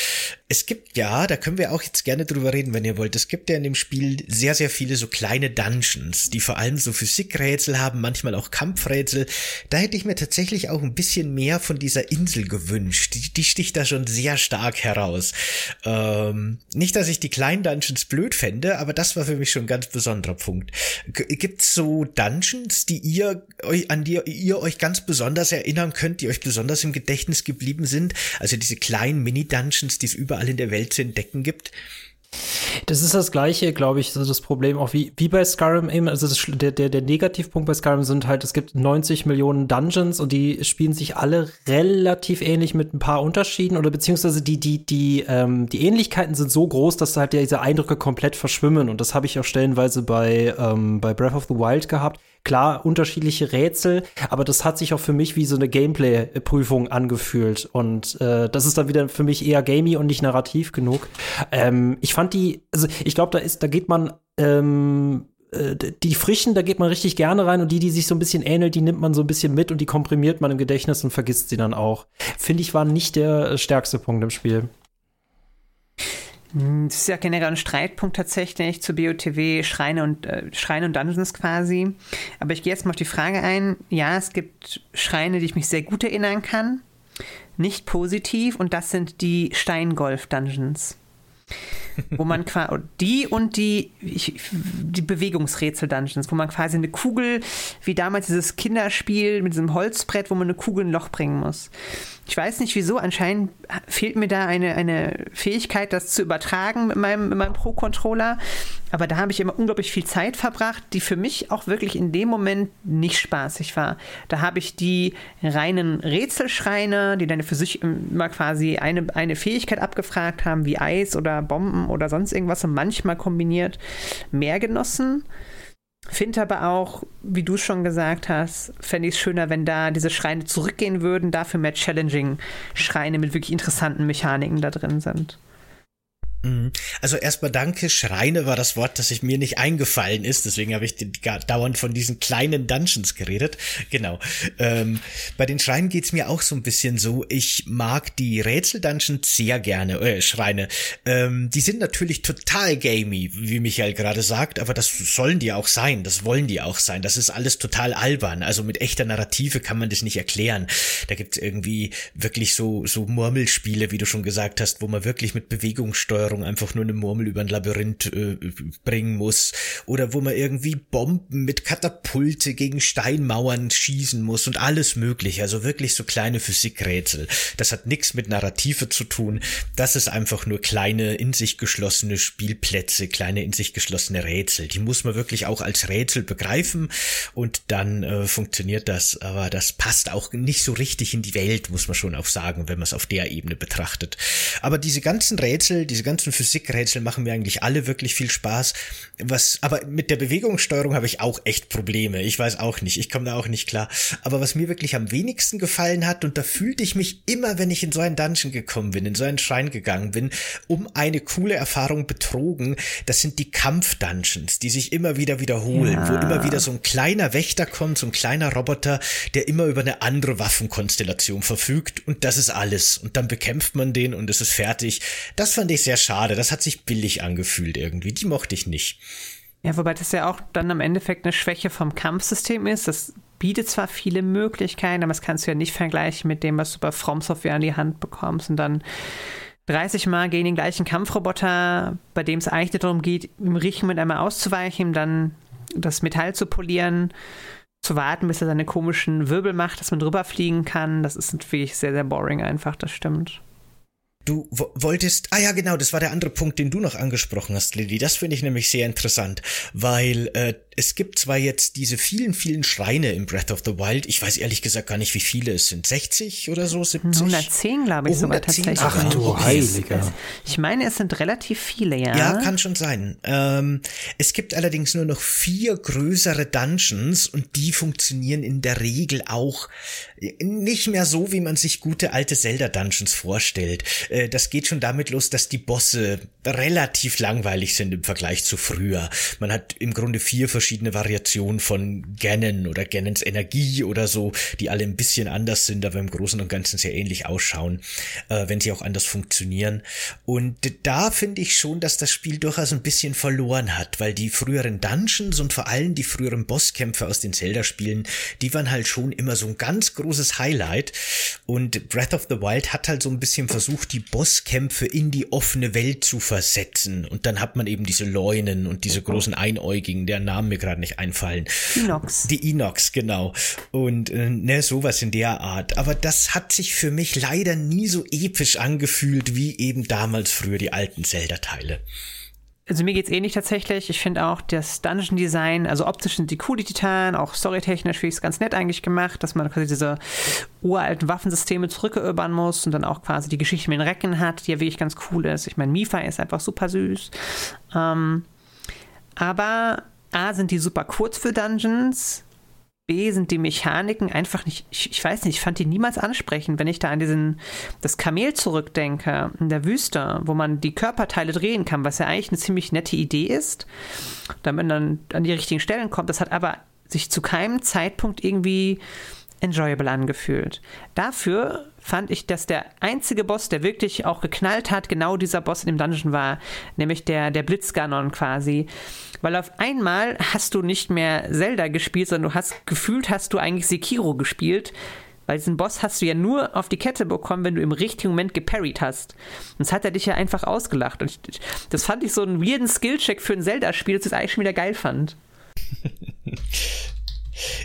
Es gibt ja, da können wir auch jetzt gerne drüber reden, wenn ihr wollt. Es gibt ja in dem Spiel sehr, sehr viele so kleine Dungeons, die vor allem so Physikrätsel haben, manchmal auch Kampfrätsel. Da hätte ich mir tatsächlich auch ein bisschen mehr von dieser Insel gewünscht. Die, die sticht da schon sehr stark heraus. Ähm, nicht, dass ich die kleinen Dungeons blöd fände, aber das war für mich schon ein ganz besonderer Punkt. Gibt's so Dungeons, die ihr euch, an die ihr euch ganz besonders erinnern könnt, die euch besonders im Gedächtnis geblieben sind? Also diese kleinen Mini-Dungeons, die es überall in der Welt zu entdecken gibt? Das ist das gleiche, glaube ich, so das Problem auch wie, wie bei Skyrim eben. Also das, der, der, der Negativpunkt bei Skyrim sind halt, es gibt 90 Millionen Dungeons und die spielen sich alle relativ ähnlich mit ein paar Unterschieden oder beziehungsweise die, die, die, ähm, die Ähnlichkeiten sind so groß, dass halt diese Eindrücke komplett verschwimmen. Und das habe ich auch stellenweise bei, ähm, bei Breath of the Wild gehabt. Klar, unterschiedliche Rätsel, aber das hat sich auch für mich wie so eine Gameplay-Prüfung angefühlt. Und äh, das ist dann wieder für mich eher gamey und nicht narrativ genug. Ähm, ich fand die, also ich glaube, da ist, da geht man ähm, äh, die frischen, da geht man richtig gerne rein und die, die sich so ein bisschen ähnelt, die nimmt man so ein bisschen mit und die komprimiert man im Gedächtnis und vergisst sie dann auch. Finde ich, war nicht der stärkste Punkt im Spiel. Das ist ja generell ein Streitpunkt tatsächlich zu BOTW, Schreine und, äh, Schreine und Dungeons quasi. Aber ich gehe jetzt mal auf die Frage ein. Ja, es gibt Schreine, die ich mich sehr gut erinnern kann. Nicht positiv und das sind die Steingolf-Dungeons wo man quasi *laughs* die und die, die Bewegungsrätsel-Dungeons, wo man quasi eine Kugel, wie damals dieses Kinderspiel mit diesem Holzbrett, wo man eine Kugel in ein Loch bringen muss. Ich weiß nicht wieso, anscheinend fehlt mir da eine, eine Fähigkeit, das zu übertragen mit meinem, mit meinem Pro-Controller. Aber da habe ich immer unglaublich viel Zeit verbracht, die für mich auch wirklich in dem Moment nicht spaßig war. Da habe ich die reinen Rätselschreine, die dann für sich immer quasi eine, eine Fähigkeit abgefragt haben, wie Eis oder Bomben oder sonst irgendwas und manchmal kombiniert mehr genossen. Finde aber auch, wie du schon gesagt hast, fände ich es schöner, wenn da diese Schreine zurückgehen würden, dafür mehr challenging Schreine mit wirklich interessanten Mechaniken da drin sind. Mhm. Also erstmal danke, Schreine war das Wort, das sich mir nicht eingefallen ist, deswegen habe ich dauernd von diesen kleinen Dungeons geredet. Genau. Ähm, bei den Schreinen geht's mir auch so ein bisschen so, ich mag die Rätsel-Dungeons sehr gerne, äh, Schreine. Ähm, die sind natürlich total gamey, wie Michael gerade sagt, aber das sollen die auch sein, das wollen die auch sein. Das ist alles total albern, also mit echter Narrative kann man das nicht erklären. Da gibt's irgendwie wirklich so, so Murmelspiele, wie du schon gesagt hast, wo man wirklich mit Bewegungssteuerung Bewegungssteuerung einfach nur eine Murmel über ein Labyrinth äh, bringen muss oder wo man irgendwie Bomben mit Katapulte gegen Steinmauern schießen muss und alles mögliche. Also wirklich so kleine Physikrätsel. Das hat nichts mit Narrative zu tun. Das ist einfach nur kleine in sich geschlossene Spielplätze, kleine in sich geschlossene Rätsel. Die muss man wirklich auch als Rätsel begreifen und dann äh, funktioniert das. Aber das passt auch nicht so richtig in die Welt, muss man schon auch sagen, wenn man es auf der Ebene betrachtet. Aber diese ganzen Rätsel, diese ganzen Physikrätsel machen mir eigentlich alle wirklich viel Spaß. Was, aber mit der Bewegungssteuerung habe ich auch echt Probleme. Ich weiß auch nicht. Ich komme da auch nicht klar. Aber was mir wirklich am wenigsten gefallen hat, und da fühlte ich mich immer, wenn ich in so einen Dungeon gekommen bin, in so einen Schrein gegangen bin, um eine coole Erfahrung betrogen, das sind die Kampf-Dungeons, die sich immer wieder wiederholen, ja. wo immer wieder so ein kleiner Wächter kommt, so ein kleiner Roboter, der immer über eine andere Waffenkonstellation verfügt und das ist alles. Und dann bekämpft man den und es ist fertig. Das fand ich sehr schade. Das hat sich billig angefühlt irgendwie. Die mochte ich nicht. Ja, wobei das ja auch dann am Endeffekt eine Schwäche vom Kampfsystem ist. Das bietet zwar viele Möglichkeiten, aber das kannst du ja nicht vergleichen mit dem, was du bei From Software an die Hand bekommst und dann 30 Mal gegen den gleichen Kampfroboter, bei dem es eigentlich darum geht, im richtigen Moment einmal auszuweichen, dann das Metall zu polieren, zu warten, bis er seine komischen Wirbel macht, dass man drüber fliegen kann. Das ist natürlich sehr, sehr boring einfach, das stimmt. Du wolltest, ah ja, genau, das war der andere Punkt, den du noch angesprochen hast, Lilly. Das finde ich nämlich sehr interessant, weil äh, es gibt zwar jetzt diese vielen, vielen Schreine im Breath of the Wild. Ich weiß ehrlich gesagt gar nicht, wie viele es sind. 60 oder so? 70? 110, glaube ich, oh, sogar tatsächlich. Ach du Heiliger. Ich meine, es sind relativ viele, ja. Ja, kann schon sein. Ähm, es gibt allerdings nur noch vier größere Dungeons und die funktionieren in der Regel auch nicht mehr so, wie man sich gute alte Zelda-Dungeons vorstellt. Äh, das geht schon damit los, dass die Bosse relativ langweilig sind im Vergleich zu früher. Man hat im Grunde vier verschiedene Variationen von Ganon oder Ganons Energie oder so, die alle ein bisschen anders sind, aber im Großen und Ganzen sehr ähnlich ausschauen, äh, wenn sie auch anders funktionieren. Und da finde ich schon, dass das Spiel durchaus ein bisschen verloren hat, weil die früheren Dungeons und vor allem die früheren Bosskämpfe aus den Zelda-Spielen, die waren halt schon immer so ein ganz großes Highlight. Und Breath of the Wild hat halt so ein bisschen versucht, die Bosskämpfe in die offene Welt zu versetzen. Und dann hat man eben diese Leunen und diese großen Einäugigen, deren Namen mir gerade nicht einfallen. Inox. Die Inox, genau. Und äh, ne, sowas in der Art. Aber das hat sich für mich leider nie so episch angefühlt wie eben damals früher die alten Zelda-Teile. Also mir geht's ähnlich tatsächlich. Ich finde auch das Dungeon Design, also optisch sind die cool, die Titanen, auch storytechnisch finde ich es ganz nett eigentlich gemacht, dass man quasi diese uralten Waffensysteme zurückerobern muss und dann auch quasi die Geschichte mit den Recken hat, die ja wirklich ganz cool ist. Ich meine, Mifa ist einfach super süß. Ähm, aber A, sind die super kurz für Dungeons. B, sind die Mechaniken einfach nicht, ich, ich, weiß nicht, ich fand die niemals ansprechend, wenn ich da an diesen, das Kamel zurückdenke, in der Wüste, wo man die Körperteile drehen kann, was ja eigentlich eine ziemlich nette Idee ist, damit man dann an die richtigen Stellen kommt. Das hat aber sich zu keinem Zeitpunkt irgendwie enjoyable angefühlt. Dafür fand ich, dass der einzige Boss, der wirklich auch geknallt hat, genau dieser Boss in dem Dungeon war, nämlich der, der Blitzganon quasi. Weil auf einmal hast du nicht mehr Zelda gespielt, sondern du hast gefühlt, hast du eigentlich Sekiro gespielt. Weil diesen Boss hast du ja nur auf die Kette bekommen, wenn du im richtigen Moment geparried hast. Sonst hat er dich ja einfach ausgelacht. Und ich, das fand ich so einen weirden Skillcheck für ein Zelda-Spiel, das ich eigentlich schon wieder geil fand. *laughs*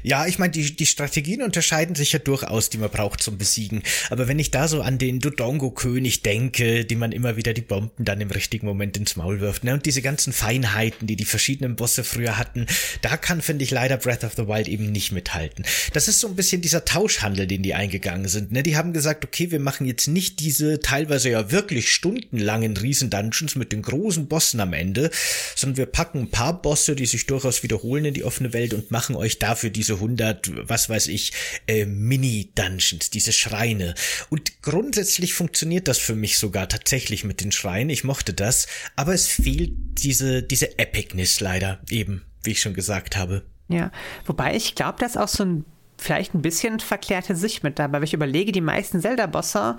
Ja, ich meine, die, die Strategien unterscheiden sich ja durchaus, die man braucht zum Besiegen. Aber wenn ich da so an den Dodongo-König denke, die man immer wieder die Bomben dann im richtigen Moment ins Maul wirft, ne, und diese ganzen Feinheiten, die die verschiedenen Bosse früher hatten, da kann, finde ich, leider Breath of the Wild eben nicht mithalten. Das ist so ein bisschen dieser Tauschhandel, den die eingegangen sind. Ne? Die haben gesagt, okay, wir machen jetzt nicht diese teilweise ja wirklich stundenlangen Riesendungeons mit den großen Bossen am Ende, sondern wir packen ein paar Bosse, die sich durchaus wiederholen in die offene Welt und machen euch dafür für diese 100, was weiß ich, äh, Mini-Dungeons, diese Schreine. Und grundsätzlich funktioniert das für mich sogar tatsächlich mit den Schreinen. Ich mochte das, aber es fehlt diese, diese Epicness leider eben, wie ich schon gesagt habe. Ja, wobei ich glaube, dass auch so ein vielleicht ein bisschen verklärte Sicht mit dabei, weil ich überlege, die meisten Zelda-Bosse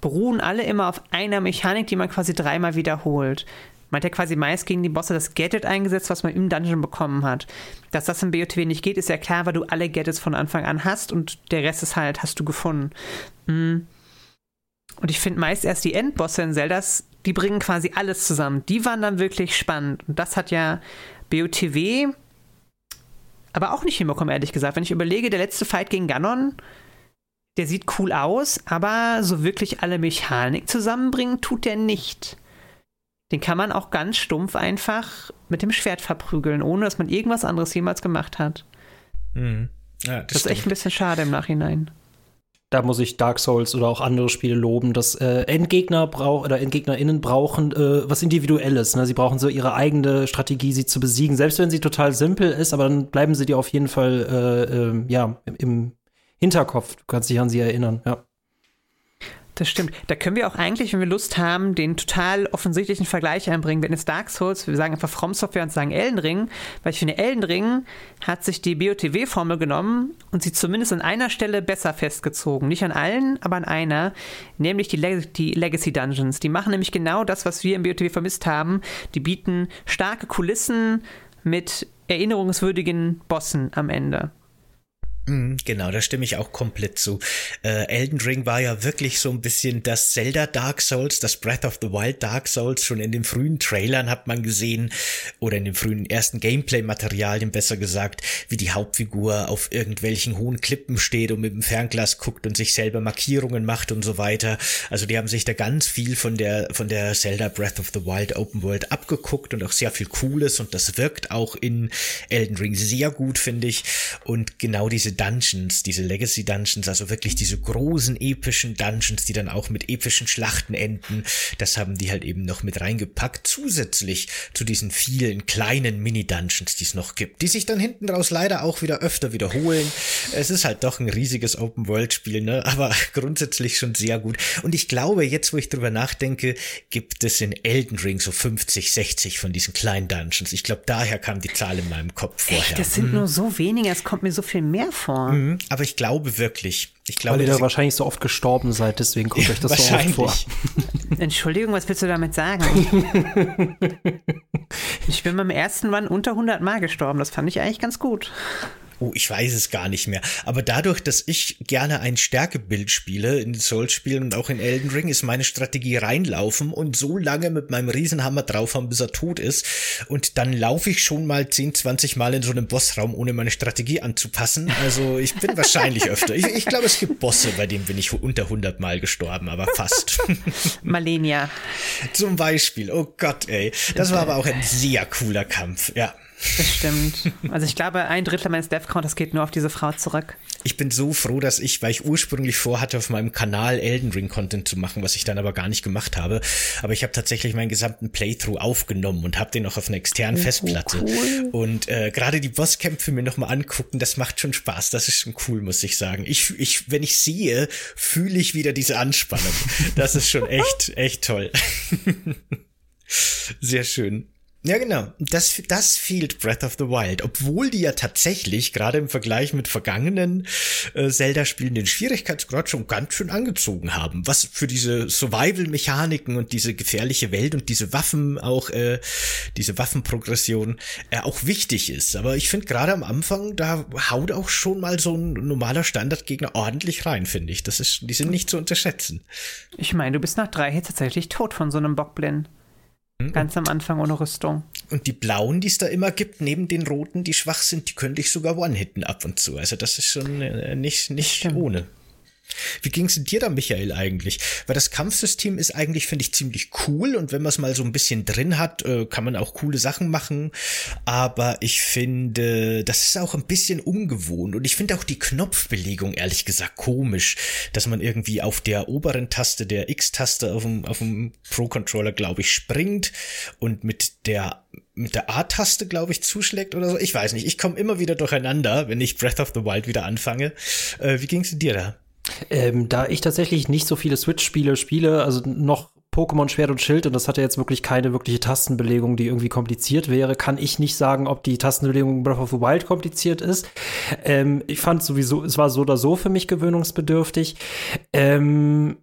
beruhen alle immer auf einer Mechanik, die man quasi dreimal wiederholt. Man hat ja quasi meist gegen die Bosse das Gadget eingesetzt, was man im Dungeon bekommen hat. Dass das im BOTW nicht geht, ist ja klar, weil du alle Gadgets von Anfang an hast und der Rest ist halt, hast du gefunden. Hm. und ich finde meist erst die Endbosse in Zeldas, die bringen quasi alles zusammen. Die waren dann wirklich spannend. Und das hat ja BOTW aber auch nicht hinbekommen, ehrlich gesagt. Wenn ich überlege, der letzte Fight gegen Ganon, der sieht cool aus, aber so wirklich alle Mechanik zusammenbringen tut der nicht. Den kann man auch ganz stumpf einfach mit dem Schwert verprügeln, ohne dass man irgendwas anderes jemals gemacht hat. Mhm. Ja, das, das ist echt ein bisschen schade im Nachhinein da muss ich Dark Souls oder auch andere Spiele loben, dass äh, Endgegner brauchen oder EndgegnerInnen brauchen äh, was Individuelles. Ne? Sie brauchen so ihre eigene Strategie, sie zu besiegen, selbst wenn sie total simpel ist, aber dann bleiben sie dir auf jeden Fall äh, äh, ja im Hinterkopf. Du kannst dich an sie erinnern, ja. Das stimmt. Da können wir auch eigentlich, wenn wir Lust haben, den total offensichtlichen Vergleich einbringen. Wenn es Dark Souls, wir sagen einfach From Software und sagen Elden Ring, weil ich finde, Elden Ring hat sich die BOTW-Formel genommen und sie zumindest an einer Stelle besser festgezogen. Nicht an allen, aber an einer, nämlich die, Leg die Legacy Dungeons. Die machen nämlich genau das, was wir im BOTW vermisst haben. Die bieten starke Kulissen mit erinnerungswürdigen Bossen am Ende. Mhm, genau, da stimme ich auch komplett zu. Äh, Elden Ring war ja wirklich so ein bisschen das Zelda Dark Souls, das Breath of the Wild Dark Souls. Schon in den frühen Trailern hat man gesehen, oder in den frühen ersten Gameplay-Materialien besser gesagt, wie die Hauptfigur auf irgendwelchen hohen Klippen steht und mit dem Fernglas guckt und sich selber Markierungen macht und so weiter. Also die haben sich da ganz viel von der, von der Zelda Breath of the Wild Open World abgeguckt und auch sehr viel Cooles und das wirkt auch in Elden Ring sehr gut, finde ich. Und genau diese Dungeons, diese Legacy Dungeons, also wirklich diese großen epischen Dungeons, die dann auch mit epischen Schlachten enden, das haben die halt eben noch mit reingepackt, zusätzlich zu diesen vielen kleinen Mini-Dungeons, die es noch gibt, die sich dann hinten raus leider auch wieder öfter wiederholen. Es ist halt doch ein riesiges Open-World-Spiel, ne, aber *laughs* grundsätzlich schon sehr gut. Und ich glaube, jetzt, wo ich drüber nachdenke, gibt es in Elden Ring so 50, 60 von diesen kleinen Dungeons. Ich glaube, daher kam die Zahl in meinem Kopf vorher. Echt, das sind hm. nur so wenige, es kommt mir so viel mehr vor vor. Mhm, aber ich glaube wirklich. Ich glaube, Weil ihr da wahrscheinlich so oft gestorben seid, deswegen kommt ja, euch das so oft vor. *laughs* Entschuldigung, was willst du damit sagen? *laughs* ich bin beim ersten Mal unter 100 Mal gestorben. Das fand ich eigentlich ganz gut. Oh, ich weiß es gar nicht mehr. Aber dadurch, dass ich gerne ein Stärkebild spiele in Souls-Spielen und auch in Elden Ring, ist meine Strategie reinlaufen und so lange mit meinem Riesenhammer draufhauen, bis er tot ist. Und dann laufe ich schon mal 10, 20 Mal in so einem Bossraum, ohne meine Strategie anzupassen. Also ich bin wahrscheinlich *laughs* öfter. Ich, ich glaube, es gibt Bosse, bei denen bin ich unter 100 Mal gestorben, aber fast. *laughs* Malenia. Zum Beispiel. Oh Gott, ey. Das war aber auch ein sehr cooler Kampf, ja. Das stimmt. Also ich glaube, ein Drittel meines Death Counters geht nur auf diese Frau zurück. Ich bin so froh, dass ich, weil ich ursprünglich vorhatte, auf meinem Kanal Elden Ring Content zu machen, was ich dann aber gar nicht gemacht habe. Aber ich habe tatsächlich meinen gesamten Playthrough aufgenommen und habe den noch auf einer externen oh, Festplatte. Cool. Und äh, gerade die Bosskämpfe mir nochmal angucken, das macht schon Spaß. Das ist schon cool, muss ich sagen. Ich, ich, wenn ich sehe, fühle ich wieder diese Anspannung. Das ist schon echt, echt toll. *laughs* Sehr schön. Ja, genau. Das, das fehlt Breath of the Wild. Obwohl die ja tatsächlich, gerade im Vergleich mit vergangenen äh, Zelda-Spielen, den Schwierigkeitsgrad schon ganz schön angezogen haben. Was für diese Survival-Mechaniken und diese gefährliche Welt und diese Waffen auch, äh, diese Waffenprogression äh, auch wichtig ist. Aber ich finde gerade am Anfang, da haut auch schon mal so ein normaler Standardgegner ordentlich rein, finde ich. Das ist, die sind nicht zu unterschätzen. Ich meine, du bist nach drei Hits tatsächlich tot von so einem Bockblind. Hm? Ganz am Anfang ohne Rüstung. Und die blauen, die es da immer gibt, neben den roten, die schwach sind, die könnte ich sogar one-hitten ab und zu. Also das ist schon äh, nicht, nicht ohne. Wie ging es dir da, Michael, eigentlich? Weil das Kampfsystem ist eigentlich, finde ich, ziemlich cool und wenn man es mal so ein bisschen drin hat, äh, kann man auch coole Sachen machen. Aber ich finde, das ist auch ein bisschen ungewohnt und ich finde auch die Knopfbelegung, ehrlich gesagt, komisch, dass man irgendwie auf der oberen Taste der X-Taste auf dem, auf dem Pro-Controller, glaube ich, springt und mit der mit der A-Taste, glaube ich, zuschlägt oder so. Ich weiß nicht. Ich komme immer wieder durcheinander, wenn ich Breath of the Wild wieder anfange. Äh, wie ging es dir da? Ähm, da ich tatsächlich nicht so viele Switch-Spiele spiele, also noch Pokémon Schwert und Schild und das hat ja jetzt wirklich keine wirkliche Tastenbelegung, die irgendwie kompliziert wäre, kann ich nicht sagen, ob die Tastenbelegung Breath of the Wild kompliziert ist. Ähm, ich fand sowieso, es war so oder so für mich gewöhnungsbedürftig. Ähm,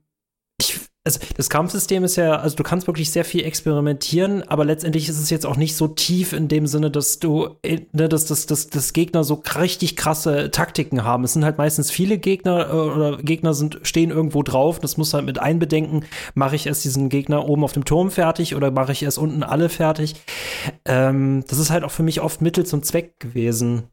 ich also das Kampfsystem ist ja, also du kannst wirklich sehr viel experimentieren, aber letztendlich ist es jetzt auch nicht so tief in dem Sinne, dass du, äh, ne, dass, dass, dass, dass Gegner so richtig krasse Taktiken haben. Es sind halt meistens viele Gegner äh, oder Gegner sind, stehen irgendwo drauf. Das muss halt mit einbedenken, mache ich erst diesen Gegner oben auf dem Turm fertig oder mache ich erst unten alle fertig. Ähm, das ist halt auch für mich oft Mittel zum Zweck gewesen.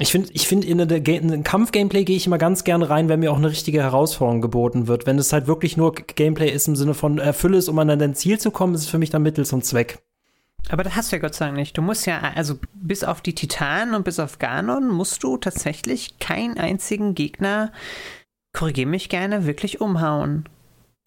Ich finde, ich finde in, in ein Kampf-Gameplay gehe ich immer ganz gerne rein, wenn mir auch eine richtige Herausforderung geboten wird. Wenn es halt wirklich nur Gameplay ist im Sinne von erfülle es, um an dein Ziel zu kommen, ist es für mich dann Mittel zum Zweck. Aber das hast du ja Gott sei Dank nicht. Du musst ja, also bis auf die Titanen und bis auf Ganon musst du tatsächlich keinen einzigen Gegner, korrigiere mich gerne, wirklich umhauen.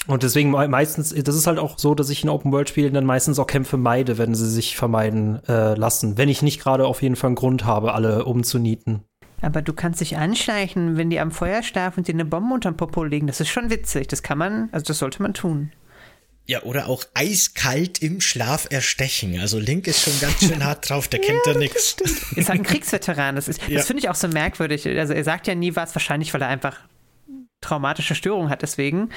Und deswegen meistens, das ist halt auch so, dass ich in Open-World-Spielen dann meistens auch Kämpfe meide, wenn sie sich vermeiden äh, lassen. Wenn ich nicht gerade auf jeden Fall einen Grund habe, alle umzunieten. Aber du kannst dich anschleichen, wenn die am Feuerstab und dir eine Bombe unterm Popo legen. Das ist schon witzig. Das kann man, also das sollte man tun. Ja, oder auch eiskalt im Schlaf erstechen. Also Link ist schon ganz schön *laughs* hart drauf, der kennt ja, da nichts. Ist halt ein Kriegsveteran. Das, ist, *laughs* ja. das finde ich auch so merkwürdig. Also er sagt ja nie was, wahrscheinlich, weil er einfach traumatische Störung hat deswegen.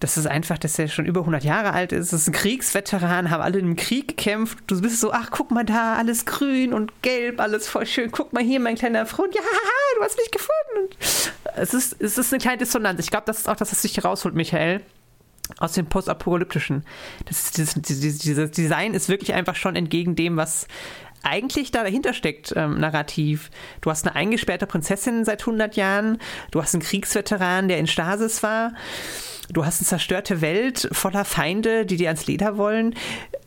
Das ist einfach, dass er schon über 100 Jahre alt ist. Das ist ein Kriegsveteran, haben alle im Krieg gekämpft. Du bist so, ach, guck mal da, alles grün und gelb, alles voll schön. Guck mal hier, mein kleiner Freund. Ja, du hast mich gefunden. Und es ist, es ist eine kleine Dissonanz. Ich glaube, das ist auch das, was sich rausholt, Michael. Aus dem Postapokalyptischen. Das, dieses, dieses, dieses Design ist wirklich einfach schon entgegen dem, was eigentlich da dahinter steckt, ähm, narrativ. Du hast eine eingesperrte Prinzessin seit 100 Jahren, du hast einen Kriegsveteran, der in Stasis war, du hast eine zerstörte Welt voller Feinde, die dir ans Leder wollen.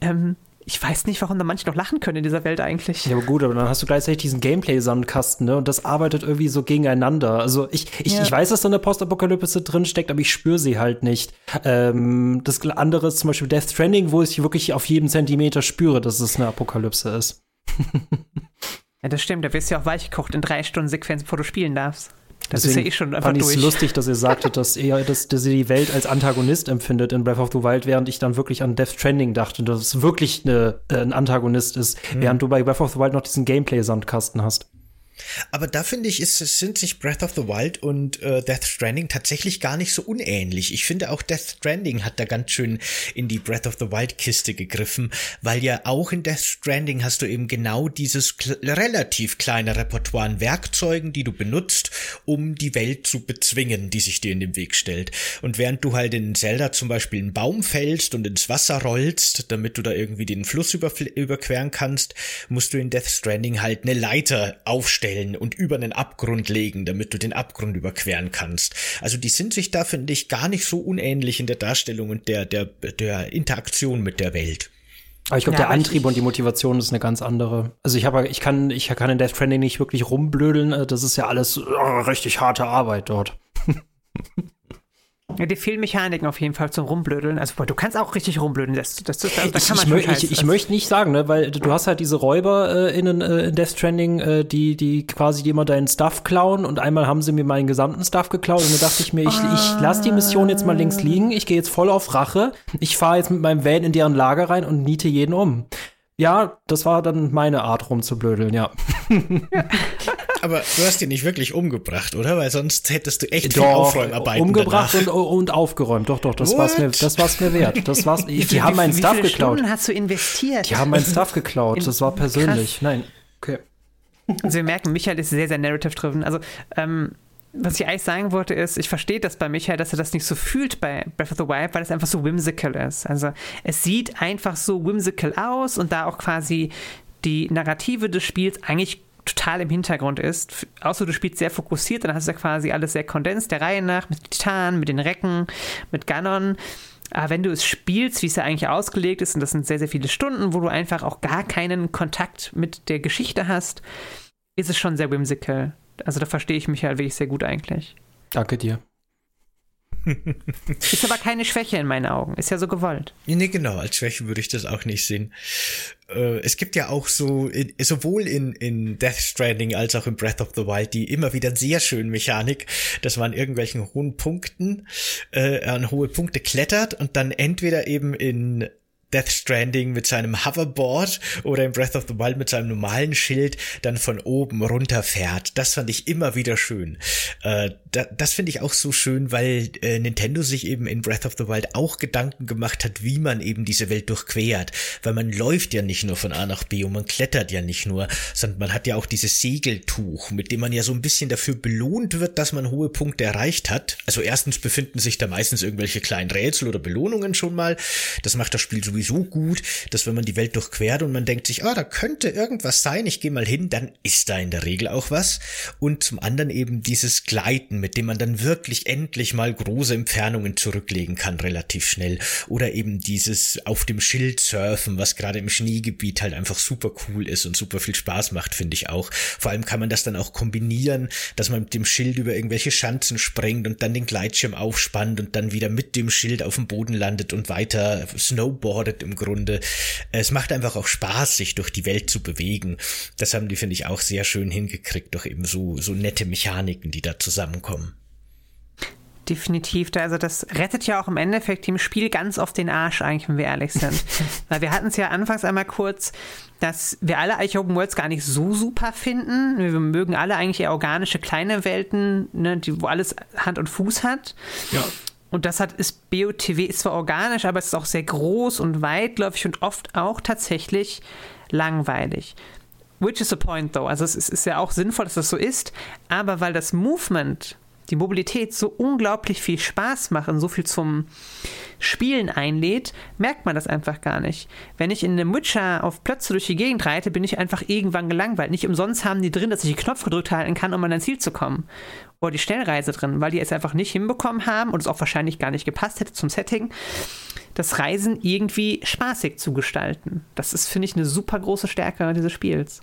Ähm, ich weiß nicht, warum da manche noch lachen können in dieser Welt eigentlich. Ja, aber gut, aber dann hast du gleichzeitig diesen Gameplay-Sandkasten, ne? Und das arbeitet irgendwie so gegeneinander. Also ich, ich, ja. ich weiß, dass da eine Postapokalypse drin steckt, aber ich spüre sie halt nicht. Ähm, das andere ist zum Beispiel Death Stranding, wo ich wirklich auf jeden Zentimeter spüre, dass es eine Apokalypse ist ja, das stimmt. Da wirst du ja auch weich gekocht in drei Stunden Sequenz, bevor du spielen darfst. Das Deswegen ist ja eh schon einfach fand durch. Lustig, dass ihr sagtet, *laughs* dass ihr, dass, dass ihr die Welt als Antagonist empfindet in Breath of the Wild, während ich dann wirklich an Death Stranding dachte, dass es wirklich eine, äh, ein Antagonist ist, mhm. während du bei Breath of the Wild noch diesen Gameplay-Sandkasten hast. Aber da finde ich, ist, sind sich Breath of the Wild und äh, Death Stranding tatsächlich gar nicht so unähnlich. Ich finde auch Death Stranding hat da ganz schön in die Breath of the Wild Kiste gegriffen, weil ja auch in Death Stranding hast du eben genau dieses relativ kleine Repertoire an Werkzeugen, die du benutzt, um die Welt zu bezwingen, die sich dir in den Weg stellt. Und während du halt in Zelda zum Beispiel einen Baum fällst und ins Wasser rollst, damit du da irgendwie den Fluss überqueren kannst, musst du in Death Stranding halt eine Leiter aufstellen stellen und über einen Abgrund legen, damit du den Abgrund überqueren kannst. Also die sind sich da, finde ich, gar nicht so unähnlich in der Darstellung und der, der, der Interaktion mit der Welt. Aber ich glaube, ja, der Antrieb und die Motivation ist eine ganz andere. Also ich habe, ich kann, ich kann in Death Stranding nicht wirklich rumblödeln. Das ist ja alles oh, richtig harte Arbeit dort. *laughs* Ja, dir fehlen Mechaniken auf jeden Fall zum Rumblödeln. Also, boah, du kannst auch richtig rumblödeln. Das, das, das, da kann man ich, ich, ich, ich möchte nicht sagen, ne, weil du hast halt diese Räuber äh, in, äh, in Death Stranding, äh, die, die quasi immer deinen Stuff klauen und einmal haben sie mir meinen gesamten Stuff geklaut und da dachte ich mir, ich, ich lasse die Mission jetzt mal links liegen, ich gehe jetzt voll auf Rache, ich fahre jetzt mit meinem Van in deren Lager rein und niete jeden um. Ja, das war dann meine Art rumzublödeln, ja. *laughs* Aber du hast ihn nicht wirklich umgebracht, oder? Weil sonst hättest du echt doch, viel Aufräumarbeiten umgebracht und, und, aufgeräumt. Doch, doch, das war mir, das war's mir wert. Das war's. Die, die haben meinen Stuff geklaut. Stunden hast du investiert? Die haben meinen Stuff geklaut. Das war persönlich. Krass. Nein, okay. Also wir merken, Michael ist sehr, sehr narrative-driven. Also ähm, was ich eigentlich sagen wollte, ist, ich verstehe das bei Michael, dass er das nicht so fühlt bei Breath of the Wild, weil es einfach so whimsical ist. Also es sieht einfach so whimsical aus und da auch quasi die Narrative des Spiels eigentlich total im Hintergrund ist. Außer du spielst sehr fokussiert, dann hast du ja quasi alles sehr kondensiert, der Reihe nach, mit Titan, mit den Recken, mit Ganon. Aber wenn du es spielst, wie es ja eigentlich ausgelegt ist, und das sind sehr, sehr viele Stunden, wo du einfach auch gar keinen Kontakt mit der Geschichte hast, ist es schon sehr whimsical. Also da verstehe ich mich halt wirklich sehr gut eigentlich. Danke dir. *laughs* Ist aber keine Schwäche in meinen Augen. Ist ja so gewollt. Nee, genau. Als Schwäche würde ich das auch nicht sehen. Äh, es gibt ja auch so, sowohl in, in Death Stranding als auch in Breath of the Wild, die immer wieder sehr schöne Mechanik, dass man an irgendwelchen hohen Punkten, äh, an hohe Punkte klettert und dann entweder eben in Death Stranding mit seinem Hoverboard oder in Breath of the Wild mit seinem normalen Schild dann von oben runterfährt. Das fand ich immer wieder schön. Äh, da, das finde ich auch so schön, weil äh, Nintendo sich eben in Breath of the Wild auch Gedanken gemacht hat, wie man eben diese Welt durchquert. Weil man läuft ja nicht nur von A nach B und man klettert ja nicht nur, sondern man hat ja auch dieses Segeltuch, mit dem man ja so ein bisschen dafür belohnt wird, dass man hohe Punkte erreicht hat. Also erstens befinden sich da meistens irgendwelche kleinen Rätsel oder Belohnungen schon mal. Das macht das Spiel sowieso gut, dass wenn man die Welt durchquert und man denkt sich, ah, da könnte irgendwas sein, ich gehe mal hin, dann ist da in der Regel auch was. Und zum anderen eben dieses Gleiten, mit dem man dann wirklich endlich mal große Entfernungen zurücklegen kann, relativ schnell. Oder eben dieses auf dem Schild surfen, was gerade im Schneegebiet halt einfach super cool ist und super viel Spaß macht, finde ich auch. Vor allem kann man das dann auch kombinieren, dass man mit dem Schild über irgendwelche Schanzen springt und dann den Gleitschirm aufspannt und dann wieder mit dem Schild auf dem Boden landet und weiter snowboardet im Grunde. Es macht einfach auch Spaß, sich durch die Welt zu bewegen. Das haben die, finde ich, auch sehr schön hingekriegt, doch eben so, so nette Mechaniken, die da zusammenkommen definitiv. Also das rettet ja auch im Endeffekt dem Spiel ganz auf den Arsch eigentlich, wenn wir ehrlich sind. *laughs* Weil wir hatten es ja anfangs einmal kurz, dass wir alle eigentlich Open Worlds gar nicht so super finden. Wir mögen alle eigentlich eher organische kleine Welten, ne, die, wo alles Hand und Fuß hat. Ja. Und das hat, ist BOTW ist zwar organisch, aber es ist auch sehr groß und weitläufig und oft auch tatsächlich langweilig. Which is the point though? Also es ist, ist ja auch sinnvoll, dass das so ist, aber weil das Movement, die Mobilität so unglaublich viel Spaß macht und so viel zum Spielen einlädt, merkt man das einfach gar nicht. Wenn ich in einem Witcher auf Plötze durch die Gegend reite, bin ich einfach irgendwann gelangweilt. Nicht umsonst haben die drin, dass ich den Knopf gedrückt halten kann, um an ein Ziel zu kommen oder die Stellreise drin, weil die es einfach nicht hinbekommen haben und es auch wahrscheinlich gar nicht gepasst hätte zum Setting, das Reisen irgendwie spaßig zu gestalten. Das ist, finde ich, eine super große Stärke dieses Spiels.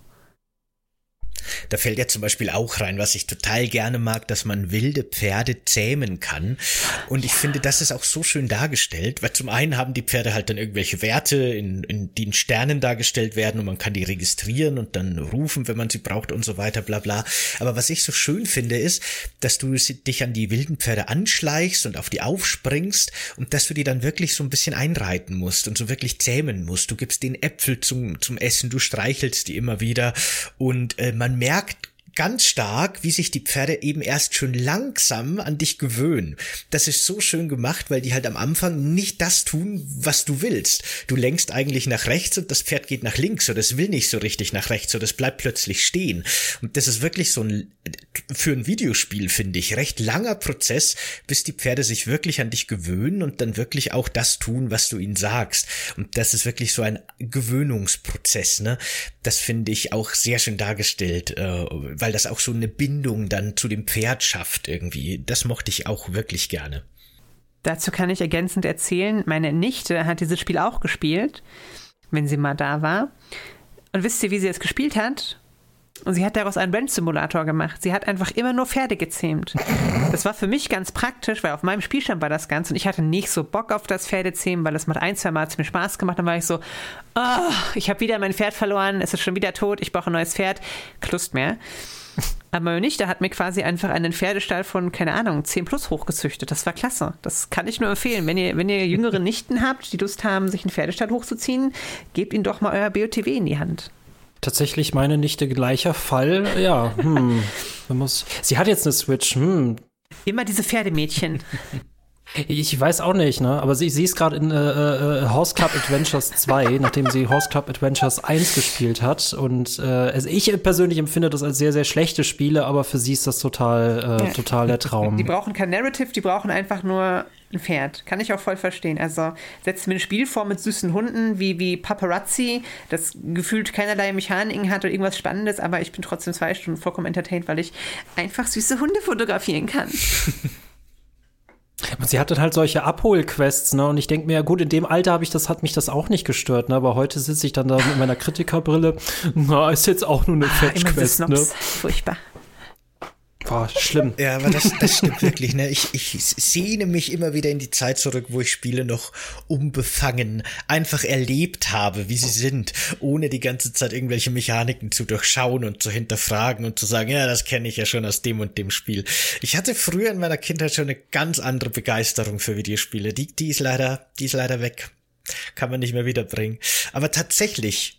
Da fällt ja zum Beispiel auch rein, was ich total gerne mag, dass man wilde Pferde zähmen kann. Und ich finde, das ist auch so schön dargestellt, weil zum einen haben die Pferde halt dann irgendwelche Werte, in, in, die in Sternen dargestellt werden und man kann die registrieren und dann rufen, wenn man sie braucht und so weiter, bla bla. Aber was ich so schön finde, ist, dass du dich an die wilden Pferde anschleichst und auf die aufspringst und dass du die dann wirklich so ein bisschen einreiten musst und so wirklich zähmen musst. Du gibst den Äpfel zum, zum Essen, du streichelst die immer wieder und äh, man merkt ganz stark, wie sich die Pferde eben erst schon langsam an dich gewöhnen. Das ist so schön gemacht, weil die halt am Anfang nicht das tun, was du willst. Du lenkst eigentlich nach rechts und das Pferd geht nach links oder es will nicht so richtig nach rechts oder es bleibt plötzlich stehen. Und das ist wirklich so ein, für ein Videospiel finde ich, recht langer Prozess, bis die Pferde sich wirklich an dich gewöhnen und dann wirklich auch das tun, was du ihnen sagst. Und das ist wirklich so ein Gewöhnungsprozess, ne? Das finde ich auch sehr schön dargestellt, äh, weil das auch so eine Bindung dann zu dem Pferd schafft irgendwie. Das mochte ich auch wirklich gerne. Dazu kann ich ergänzend erzählen, meine Nichte hat dieses Spiel auch gespielt, wenn sie mal da war. Und wisst ihr, wie sie es gespielt hat? Und sie hat daraus einen Rennsimulator gemacht. Sie hat einfach immer nur Pferde gezähmt. *laughs* Das war für mich ganz praktisch, weil auf meinem Spielstand war das Ganze und ich hatte nicht so Bock auf das Pferdezähmen, weil das macht ein, zwei Mal mir Spaß gemacht. Dann war ich so, oh, ich habe wieder mein Pferd verloren, es ist schon wieder tot, ich brauche ein neues Pferd. Klust mehr. Aber meine Nichte hat mir quasi einfach einen Pferdestall von, keine Ahnung, 10 plus hochgezüchtet. Das war klasse. Das kann ich nur empfehlen. Wenn ihr, wenn ihr jüngere Nichten habt, die Lust haben, sich einen Pferdestall hochzuziehen, gebt ihnen doch mal euer BOTW in die Hand. Tatsächlich meine Nichte gleicher Fall. Ja, hm. *laughs* Man muss, sie hat jetzt eine Switch. Hm. Immer diese Pferdemädchen. *laughs* Ich weiß auch nicht, ne? Aber sie, sie ist gerade in äh, äh, Horse Club Adventures *laughs* 2, nachdem sie Horse Club Adventures 1 gespielt hat. Und äh, also ich persönlich empfinde das als sehr, sehr schlechte Spiele, aber für sie ist das total, äh, ja. total der Traum. Die brauchen kein Narrative, die brauchen einfach nur ein Pferd. Kann ich auch voll verstehen. Also setzt mir ein Spiel vor mit süßen Hunden wie, wie Paparazzi, das gefühlt keinerlei Mechaniken hat oder irgendwas Spannendes, aber ich bin trotzdem zwei Stunden vollkommen entertained, weil ich einfach süße Hunde fotografieren kann. *laughs* Sie hatte halt solche Abholquests, ne? Und ich denke mir, ja gut, in dem Alter habe ich das, hat mich das auch nicht gestört, ne? Aber heute sitze ich dann da mit meiner Kritikerbrille. *laughs* Na, ist jetzt auch nur eine ah, Fetch-Quest, ne? Furchtbar. Boah, schlimm. Ja, aber das, das stimmt wirklich, ne? Ich, ich sehne mich immer wieder in die Zeit zurück, wo ich Spiele noch unbefangen einfach erlebt habe, wie sie sind, ohne die ganze Zeit irgendwelche Mechaniken zu durchschauen und zu hinterfragen und zu sagen, ja, das kenne ich ja schon aus dem und dem Spiel. Ich hatte früher in meiner Kindheit schon eine ganz andere Begeisterung für Videospiele. Die, die ist leider, die ist leider weg. kann man nicht mehr wiederbringen. Aber tatsächlich,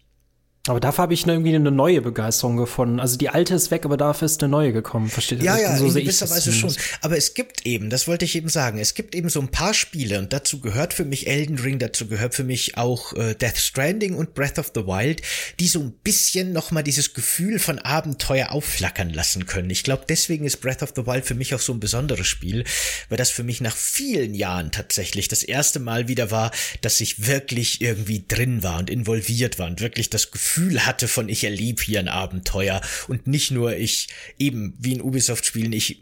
aber dafür habe ich irgendwie eine neue Begeisterung gefunden. Also die alte ist weg, aber dafür ist eine neue gekommen. Versteht ihr? Ja, ja, so in gewisser Weise schon. Aber es gibt eben, das wollte ich eben sagen, es gibt eben so ein paar Spiele und dazu gehört für mich Elden Ring, dazu gehört für mich auch äh, Death Stranding und Breath of the Wild, die so ein bisschen nochmal dieses Gefühl von Abenteuer aufflackern lassen können. Ich glaube, deswegen ist Breath of the Wild für mich auch so ein besonderes Spiel, weil das für mich nach vielen Jahren tatsächlich das erste Mal wieder war, dass ich wirklich irgendwie drin war und involviert war und wirklich das Gefühl Gefühl hatte von ich erlebe hier ein Abenteuer und nicht nur ich eben wie in Ubisoft Spielen ich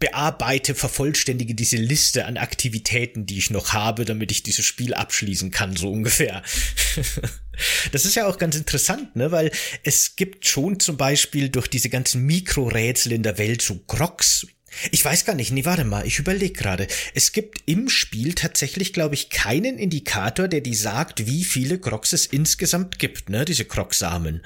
bearbeite, vervollständige diese Liste an Aktivitäten, die ich noch habe, damit ich dieses Spiel abschließen kann, so ungefähr. *laughs* das ist ja auch ganz interessant, ne, weil es gibt schon zum Beispiel durch diese ganzen Mikrorätsel in der Welt so Grox, ich weiß gar nicht, nee, warte mal, ich überlege gerade. Es gibt im Spiel tatsächlich, glaube ich, keinen Indikator, der die sagt, wie viele Crocs es insgesamt gibt, ne, diese Croc-Samen.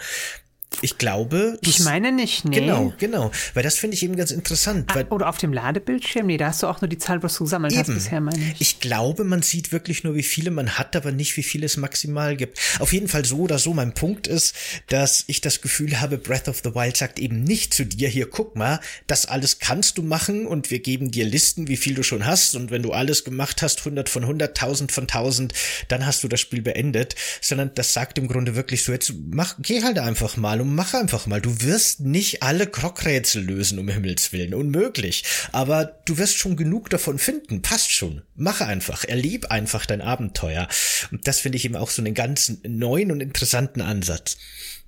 Ich glaube. Ich meine nicht, nee. Genau, genau. Weil das finde ich eben ganz interessant. Ah, oder auf dem Ladebildschirm? Nee, da hast du auch nur die Zahl, was du gesammelt eben. hast bisher, meine ich. Ich glaube, man sieht wirklich nur, wie viele man hat, aber nicht, wie viele es maximal gibt. Auf jeden Fall so oder so. Mein Punkt ist, dass ich das Gefühl habe, Breath of the Wild sagt eben nicht zu dir, hier, guck mal, das alles kannst du machen und wir geben dir Listen, wie viel du schon hast und wenn du alles gemacht hast, 100 von 100, 1000 von 1000, dann hast du das Spiel beendet, sondern das sagt im Grunde wirklich so, jetzt mach, geh halt einfach mal und mach einfach mal. Du wirst nicht alle Krogrätsel lösen, um Himmels Willen. Unmöglich. Aber du wirst schon genug davon finden. Passt schon. Mach einfach. Erleb einfach dein Abenteuer. Und das finde ich eben auch so einen ganz neuen und interessanten Ansatz.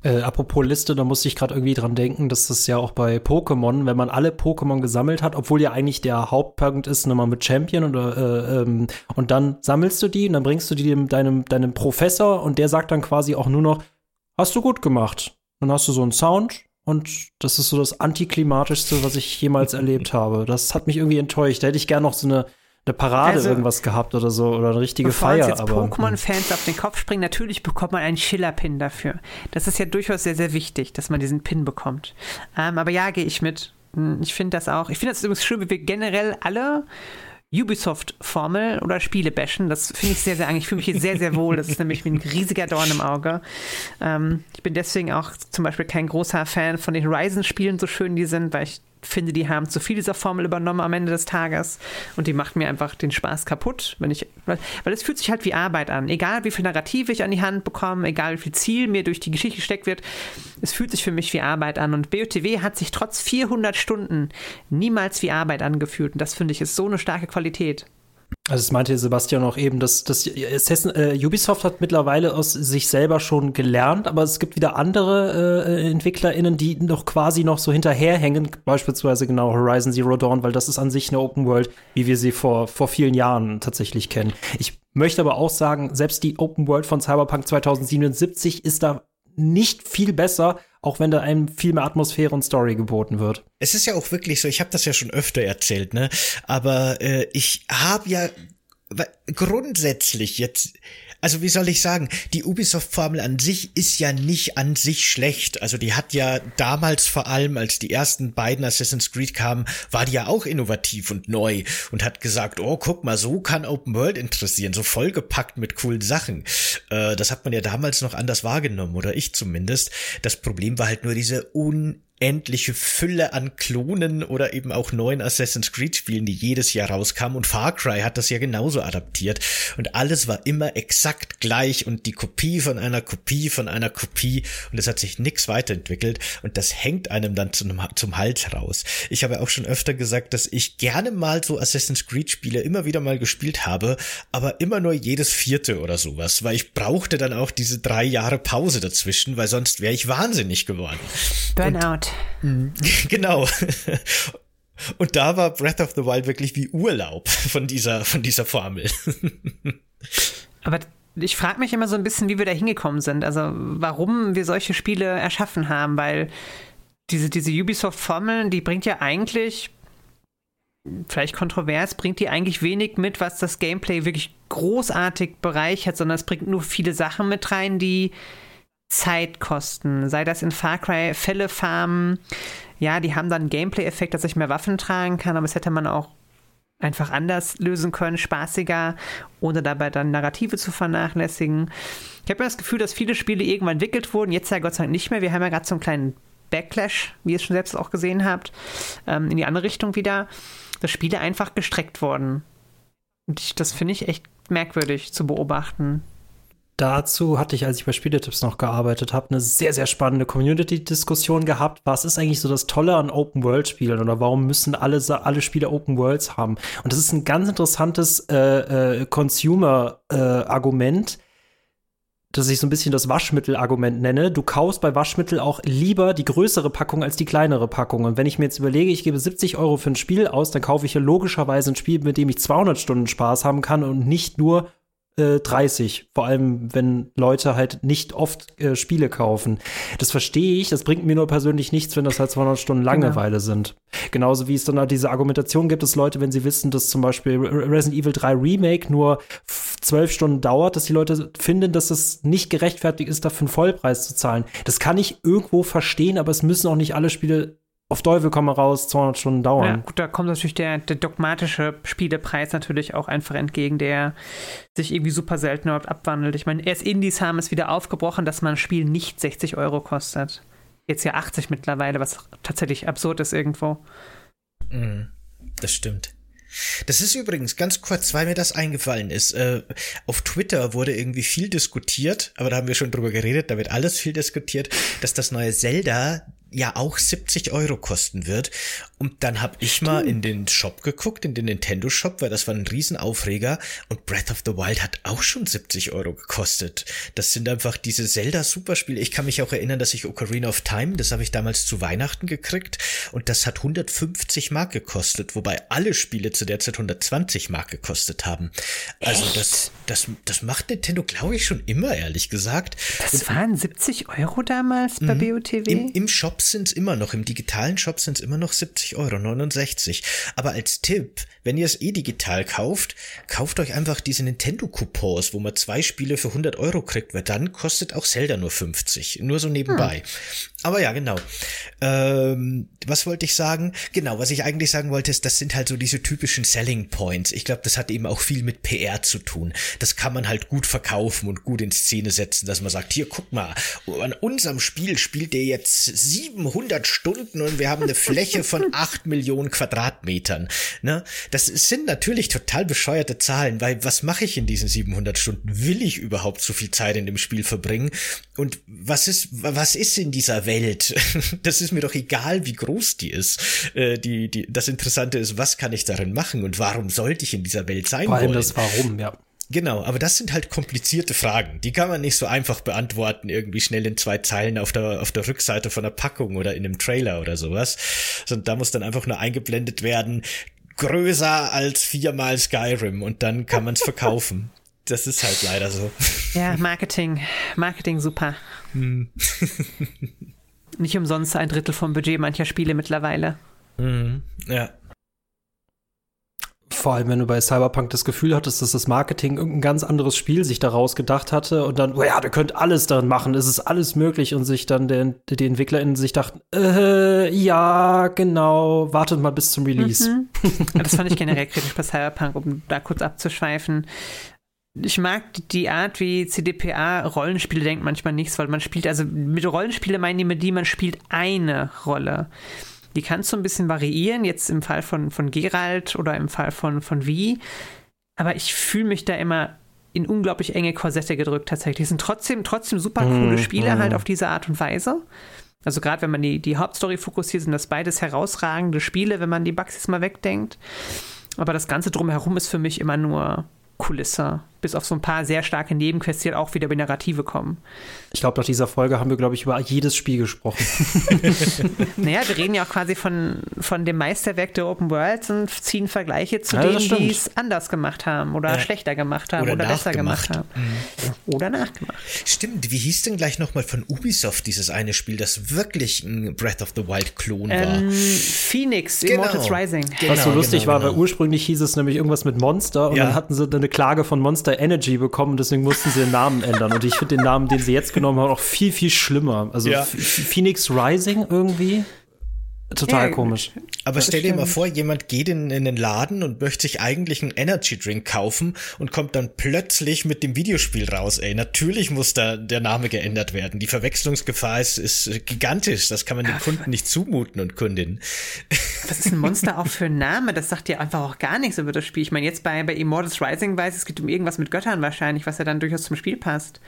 Äh, apropos Liste, da musste ich gerade irgendwie dran denken, dass das ja auch bei Pokémon, wenn man alle Pokémon gesammelt hat, obwohl ja eigentlich der Hauptpunkt ist, nochmal mit Champion oder äh, ähm, und dann sammelst du die und dann bringst du die dem, deinem, deinem Professor und der sagt dann quasi auch nur noch, hast du gut gemacht. Dann hast du so einen Sound und das ist so das antiklimatischste, was ich jemals erlebt *laughs* habe. Das hat mich irgendwie enttäuscht. Da hätte ich gerne noch so eine, eine Parade also, irgendwas gehabt oder so oder eine richtige bevor Feier. Jetzt aber Pokémon-Fans auf den Kopf springen, natürlich bekommt man einen Schiller-Pin dafür. Das ist ja durchaus sehr, sehr wichtig, dass man diesen Pin bekommt. Ähm, aber ja, gehe ich mit. Hm, ich finde das auch. Ich finde das übrigens schön, wie wir generell alle Ubisoft-Formel oder Spiele bashen. Das finde ich sehr, sehr eigentlich. Ich fühle mich hier sehr, sehr wohl. Das ist nämlich ein riesiger Dorn im Auge. Ähm, ich bin deswegen auch zum Beispiel kein großer Fan von den Horizon-Spielen, so schön die sind, weil ich finde, die haben zu viel dieser Formel übernommen am Ende des Tages und die macht mir einfach den Spaß kaputt, wenn ich, weil, es fühlt sich halt wie Arbeit an. Egal wie viel Narrativ ich an die Hand bekomme, egal wie viel Ziel mir durch die Geschichte gesteckt wird, es fühlt sich für mich wie Arbeit an und BOTW hat sich trotz 400 Stunden niemals wie Arbeit angefühlt und das finde ich ist so eine starke Qualität. Also es meinte Sebastian auch eben, dass, dass Assassin, äh, Ubisoft hat mittlerweile aus sich selber schon gelernt, aber es gibt wieder andere äh, EntwicklerInnen, die noch quasi noch so hinterherhängen, beispielsweise genau Horizon Zero Dawn, weil das ist an sich eine Open World, wie wir sie vor, vor vielen Jahren tatsächlich kennen. Ich möchte aber auch sagen, selbst die Open World von Cyberpunk 2077 ist da nicht viel besser auch wenn da einem viel mehr Atmosphäre und Story geboten wird. Es ist ja auch wirklich so, ich habe das ja schon öfter erzählt, ne? Aber äh, ich habe ja grundsätzlich jetzt also wie soll ich sagen, die Ubisoft-Formel an sich ist ja nicht an sich schlecht. Also die hat ja damals vor allem, als die ersten beiden Assassin's Creed kamen, war die ja auch innovativ und neu und hat gesagt, oh, guck mal, so kann Open World interessieren, so vollgepackt mit coolen Sachen. Äh, das hat man ja damals noch anders wahrgenommen, oder ich zumindest. Das Problem war halt nur diese un unendliche Fülle an Klonen oder eben auch neuen Assassin's Creed Spielen, die jedes Jahr rauskamen und Far Cry hat das ja genauso adaptiert und alles war immer exakt gleich und die Kopie von einer Kopie von einer Kopie und es hat sich nichts weiterentwickelt und das hängt einem dann zum, zum Hals raus. Ich habe auch schon öfter gesagt, dass ich gerne mal so Assassin's Creed Spiele immer wieder mal gespielt habe, aber immer nur jedes vierte oder sowas, weil ich brauchte dann auch diese drei Jahre Pause dazwischen, weil sonst wäre ich wahnsinnig geworden. Burnout. *laughs* genau. Und da war Breath of the Wild wirklich wie Urlaub von dieser, von dieser Formel. Aber ich frage mich immer so ein bisschen, wie wir da hingekommen sind. Also warum wir solche Spiele erschaffen haben, weil diese, diese Ubisoft-Formeln, die bringt ja eigentlich, vielleicht kontrovers, bringt die eigentlich wenig mit, was das Gameplay wirklich großartig bereichert, sondern es bringt nur viele Sachen mit rein, die Zeit kosten. Sei das in Far Cry Fälle farmen. Ja, die haben dann Gameplay-Effekt, dass ich mehr Waffen tragen kann, aber es hätte man auch einfach anders lösen können, spaßiger, ohne dabei dann Narrative zu vernachlässigen. Ich habe das Gefühl, dass viele Spiele irgendwann entwickelt wurden, jetzt ja Gott sei Dank nicht mehr. Wir haben ja gerade so einen kleinen Backlash, wie ihr es schon selbst auch gesehen habt, ähm, in die andere Richtung wieder, dass Spiele einfach gestreckt wurden. Und ich, das finde ich echt merkwürdig zu beobachten. Dazu hatte ich, als ich bei Spieletipps noch gearbeitet habe, eine sehr, sehr spannende Community-Diskussion gehabt. Was ist eigentlich so das Tolle an Open-World-Spielen oder warum müssen alle, alle Spiele Open-Worlds haben? Und das ist ein ganz interessantes äh, äh, Consumer-Argument. Äh, dass ich so ein bisschen das Waschmittel-Argument nenne. Du kaufst bei Waschmittel auch lieber die größere Packung als die kleinere Packung. Und wenn ich mir jetzt überlege, ich gebe 70 Euro für ein Spiel aus, dann kaufe ich ja logischerweise ein Spiel, mit dem ich 200 Stunden Spaß haben kann und nicht nur 30, äh, vor allem wenn Leute halt nicht oft äh, Spiele kaufen. Das verstehe ich, das bringt mir nur persönlich nichts, wenn das halt 200 Stunden genau. Langeweile genau. sind. Genauso wie es dann halt diese Argumentation gibt, dass Leute, wenn sie wissen, dass zum Beispiel Resident Evil 3 Remake nur zwölf Stunden dauert, dass die Leute finden, dass es nicht gerechtfertigt ist, dafür einen Vollpreis zu zahlen. Das kann ich irgendwo verstehen, aber es müssen auch nicht alle Spiele auf Teufel komm raus 200 Stunden dauern. Ja, gut, da kommt natürlich der, der, dogmatische Spielepreis natürlich auch einfach entgegen, der sich irgendwie super selten überhaupt abwandelt. Ich meine, erst Indies haben es wieder aufgebrochen, dass man ein Spiel nicht 60 Euro kostet. Jetzt ja 80 mittlerweile, was tatsächlich absurd ist irgendwo. Mm, das stimmt. Das ist übrigens ganz kurz, weil mir das eingefallen ist. Äh, auf Twitter wurde irgendwie viel diskutiert, aber da haben wir schon drüber geredet, da wird alles viel diskutiert, dass das neue Zelda ja auch 70 Euro kosten wird. Und dann habe ich mal in den Shop geguckt, in den Nintendo Shop, weil das war ein Riesenaufreger. Und Breath of the Wild hat auch schon 70 Euro gekostet. Das sind einfach diese Zelda-Superspiele. Ich kann mich auch erinnern, dass ich Ocarina of Time, das habe ich damals zu Weihnachten gekriegt. Und das hat 150 Mark gekostet, wobei alle Spiele zu der Zeit 120 Mark gekostet haben. Also Echt? das, das, das macht Nintendo, glaube ich, schon immer, ehrlich gesagt. Das und, waren 70 Euro damals bei mhm. BOTW? Im, im Shop sind es immer noch, im digitalen Shop sind es immer noch 70 Euro, 69. Aber als Tipp, wenn ihr es eh digital kauft, kauft euch einfach diese Nintendo-Coupons, wo man zwei Spiele für 100 Euro kriegt, weil dann kostet auch Zelda nur 50. Nur so nebenbei. Hm. Aber ja, genau. Ähm, was wollte ich sagen? Genau, was ich eigentlich sagen wollte, ist, das sind halt so diese typischen Selling Points. Ich glaube, das hat eben auch viel mit PR zu tun. Das kann man halt gut verkaufen und gut in Szene setzen, dass man sagt, hier, guck mal, an unserem Spiel spielt der jetzt 700 Stunden und wir haben eine Fläche von *laughs* 8 Millionen Quadratmetern. Ne? Das sind natürlich total bescheuerte Zahlen, weil was mache ich in diesen 700 Stunden? Will ich überhaupt so viel Zeit in dem Spiel verbringen? Und was ist, was ist in dieser Welt? *laughs* Das ist mir doch egal, wie groß die ist. Äh, die, die, das Interessante ist, was kann ich darin machen und warum sollte ich in dieser Welt sein Vor allem wollen? das Warum, ja. Genau, aber das sind halt komplizierte Fragen. Die kann man nicht so einfach beantworten, irgendwie schnell in zwei Zeilen auf der, auf der Rückseite von der Packung oder in einem Trailer oder sowas. Sondern da muss dann einfach nur eingeblendet werden, größer als viermal Skyrim und dann kann man es verkaufen. *laughs* Das ist halt leider so. Ja, Marketing. Marketing super. *laughs* Nicht umsonst ein Drittel vom Budget mancher Spiele mittlerweile. Mhm. Ja. Vor allem, wenn du bei Cyberpunk das Gefühl hattest, dass das Marketing irgendein ganz anderes Spiel sich daraus gedacht hatte und dann, oh ja, wir könnt alles darin machen, es ist alles möglich und sich dann der, die EntwicklerInnen sich dachten, äh, ja, genau, wartet mal bis zum Release. Mhm. *laughs* Das fand ich generell kritisch bei Cyberpunk, um da kurz abzuschweifen ich mag die Art, wie CDPA Rollenspiele denkt manchmal nichts, weil man spielt, also mit Rollenspiele meinen die mit die, man spielt eine Rolle. Die kannst du ein bisschen variieren, jetzt im Fall von, von Geralt oder im Fall von, von Wie. Aber ich fühle mich da immer in unglaublich enge Korsette gedrückt tatsächlich. Es sind trotzdem, trotzdem super coole mhm, Spiele mm. halt auf diese Art und Weise. Also gerade wenn man die, die Hauptstory fokussiert, sind das beides herausragende Spiele, wenn man die Bugs jetzt mal wegdenkt. Aber das Ganze drumherum ist für mich immer nur Kulisse bis auf so ein paar sehr starke Nebenquests, die halt auch wieder über Narrative kommen. Ich glaube, nach dieser Folge haben wir, glaube ich, über jedes Spiel gesprochen. *laughs* *laughs* naja, wir reden ja auch quasi von, von dem Meisterwerk der Open Worlds und ziehen Vergleiche zu ja, denen, die es anders gemacht haben oder ja. schlechter gemacht haben oder, oder besser gemacht haben. Mhm. Oder nachgemacht. Stimmt, wie hieß denn gleich nochmal von Ubisoft dieses eine Spiel, das wirklich ein Breath of the Wild-Klon war? Ähm, Phoenix, genau. Immortals Rising. Genau, Was so lustig genau, war, genau. weil ursprünglich hieß es nämlich irgendwas mit Monster und ja. dann hatten sie eine Klage von Monster Monster Energy bekommen, deswegen mussten sie den Namen ändern. Und ich finde den Namen, den sie jetzt genommen haben, auch viel, viel schlimmer. Also ja. Phoenix Rising irgendwie. Total Ja, komisch. Aber Das stell dir mal vor, jemand geht in, in den Laden und möchte sich eigentlich einen Energy Drink kaufen und kommt dann plötzlich mit dem Videospiel raus. Ey, natürlich muss da der Name geändert werden. Die Verwechslungsgefahr ist, ist gigantisch. Das kann man den Kunden nicht zumuten und Kundinnen. Was ist ein Monster auch für ein Name? Das sagt ja einfach auch gar nichts über das Spiel. Ich meine, jetzt bei, bei Immortals Rising weiß es geht um irgendwas mit Göttern wahrscheinlich, was ja dann durchaus zum Spiel passt.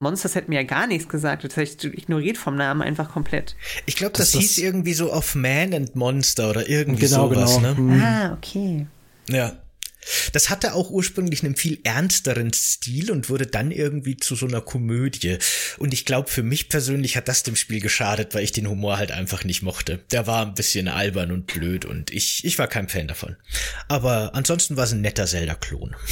Monsters hätten mir ja gar nichts gesagt. Das heißt, ignoriert vom Namen einfach komplett. Ich glaube, das, Das hieß irgendwie so of Man and Monster oder irgendwie Genau, sowas, genau. ne? Hm. Ah, okay. Ja. Das hatte auch ursprünglich einen viel ernsteren Stil und wurde dann irgendwie zu so einer Komödie. Und ich glaube, für mich persönlich hat das dem Spiel geschadet, weil ich den Humor halt einfach nicht mochte. Der war ein bisschen albern und blöd und ich, ich war kein Fan davon. Aber ansonsten war es ein netter Zelda-Klon. *laughs*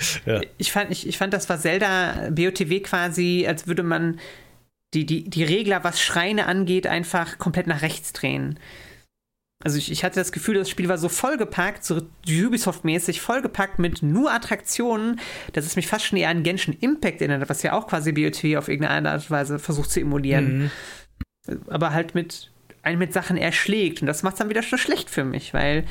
*laughs* Ich fand, ich, ich fand, das war Zelda BOTW quasi, als würde man die, die, die Regler, was Schreine angeht, einfach komplett nach rechts drehen. Also ich, ich hatte das Gefühl, das Spiel war so vollgepackt, so Ubisoft-mäßig vollgepackt mit nur Attraktionen, dass es mich fast schon eher an Genshin Impact erinnert, was ja auch quasi BOTW auf irgendeine Art und Weise versucht zu emulieren. Aber halt mit, einen mit Sachen erschlägt. Und das macht es dann wieder schon schlecht für mich, weil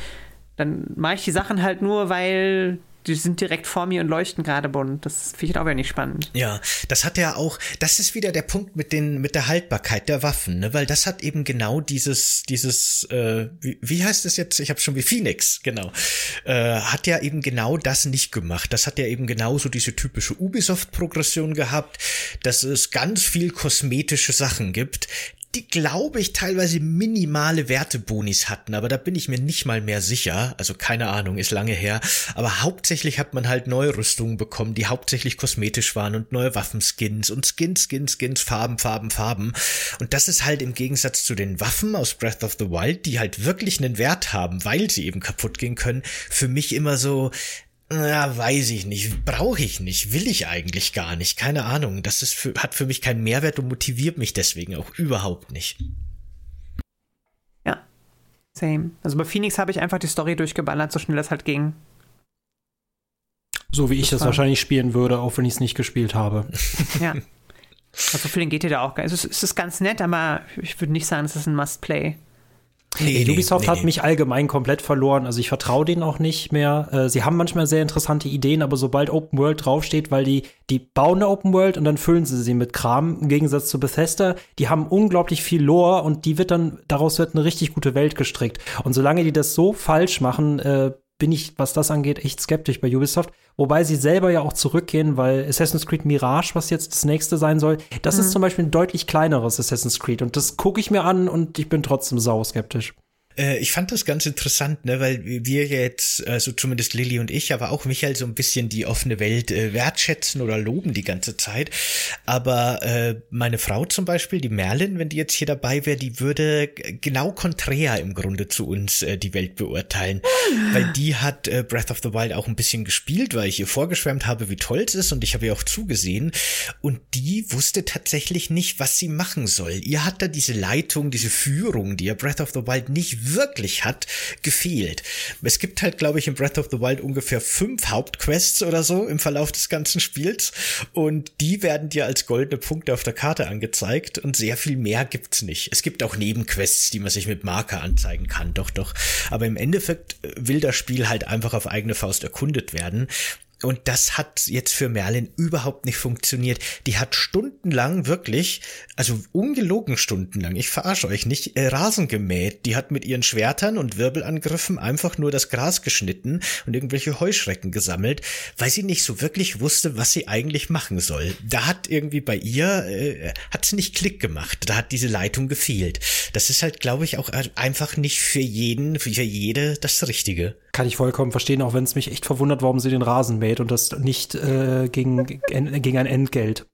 dann mache ich die Sachen halt nur, weil die sind direkt vor mir und leuchten gerade bunt. Das finde ich auch nicht spannend. Ja, das hat ja auch, das ist wieder der Punkt mit den, mit der Haltbarkeit der Waffen, ne? Weil das hat eben genau dieses, dieses, äh, wie, wie heißt es jetzt? Ich habe schon wie Phoenix, genau, äh, hat ja eben genau das nicht gemacht. Das hat ja eben genauso diese typische Ubisoft-Progression gehabt, dass es ganz viel kosmetische Sachen gibt, die, glaube ich, teilweise minimale Wertebonis hatten, aber da bin ich mir nicht mal mehr sicher. Also keine Ahnung, ist lange her. Aber hauptsächlich hat man halt neue Rüstungen bekommen, die hauptsächlich kosmetisch waren und neue Waffenskins und Skins, Skins, Skins, Farben, Farben, Farben. Und das ist halt im Gegensatz zu den Waffen aus Breath of the Wild, die halt wirklich einen Wert haben, weil sie eben kaputt gehen können, für mich immer so, na, weiß ich nicht. Brauche ich nicht. Will ich eigentlich gar nicht. Keine Ahnung. Das ist für, hat für mich keinen Mehrwert und motiviert mich deswegen auch überhaupt nicht. Ja. Same. Also bei Phoenix habe ich einfach die Story durchgeballert, so schnell das halt ging. So wie ich das wahrscheinlich spielen würde, auch wenn ich es nicht gespielt habe. *laughs* Ja. Also für den geht ihr da auch. gar- Es ist, es ist ganz nett, aber ich würde nicht sagen, es ist ein Must-Play. Nee, Ubisoft nee, hat nee. mich allgemein komplett verloren. Also ich vertraue denen auch nicht mehr. Äh, sie haben manchmal sehr interessante Ideen, aber sobald Open World draufsteht, weil die, die bauen eine Open World und dann füllen sie sie mit Kram, im Gegensatz zu Bethesda, die haben unglaublich viel Lore und die wird dann, daraus wird eine richtig gute Welt gestrickt. Und solange die das so falsch machen, äh, bin ich, was das angeht, echt skeptisch bei Ubisoft. Wobei sie selber ja auch zurückgehen, weil Assassin's Creed Mirage, was jetzt das nächste sein soll, das ist zum Beispiel ein deutlich kleineres Assassin's Creed. Und das gucke ich mir an und ich bin trotzdem sauskeptisch. Äh, ich fand das ganz interessant, ne, weil wir jetzt, also zumindest Lilly und ich, aber auch Michael so ein bisschen die offene Welt äh, wertschätzen oder loben die ganze Zeit. Aber äh, meine Frau zum Beispiel, die Merlin, wenn die jetzt hier dabei wäre, die würde genau konträr im Grunde zu uns äh, die Welt beurteilen. Weil die hat äh, Breath of the Wild auch ein bisschen gespielt, weil ich ihr vorgeschwärmt habe, wie toll es ist und ich habe ihr auch zugesehen. Und die wusste tatsächlich nicht, was sie machen soll. Ihr hat da diese Leitung, diese Führung, die ja Breath of the Wild nicht wirklich hat, gefehlt. Es gibt halt, glaube ich, in Breath of the Wild ungefähr fünf Hauptquests oder so im Verlauf des ganzen Spiels und die werden dir als goldene Punkte auf der Karte angezeigt und sehr viel mehr gibt's nicht. Es gibt auch Nebenquests, die man sich mit Marker anzeigen kann, doch, doch. Aber im Endeffekt will das Spiel halt einfach auf eigene Faust erkundet werden. Und das hat jetzt für Merlin überhaupt nicht funktioniert. Die hat stundenlang wirklich, also ungelogen stundenlang, ich verarsche euch nicht, äh, Rasen gemäht. Die hat mit ihren Schwertern und Wirbelangriffen einfach nur das Gras geschnitten und irgendwelche Heuschrecken gesammelt, weil sie nicht so wirklich wusste, was sie eigentlich machen soll. Da hat irgendwie bei ihr, äh, hat sie nicht Klick gemacht. Da hat diese Leitung gefehlt. Das ist halt, glaube ich, auch einfach nicht für jeden, für jede das Richtige. Kann ich vollkommen verstehen, auch wenn es mich echt verwundert, warum sie den Rasen mäht und das nicht äh, gegen, gegen ein Entgelt.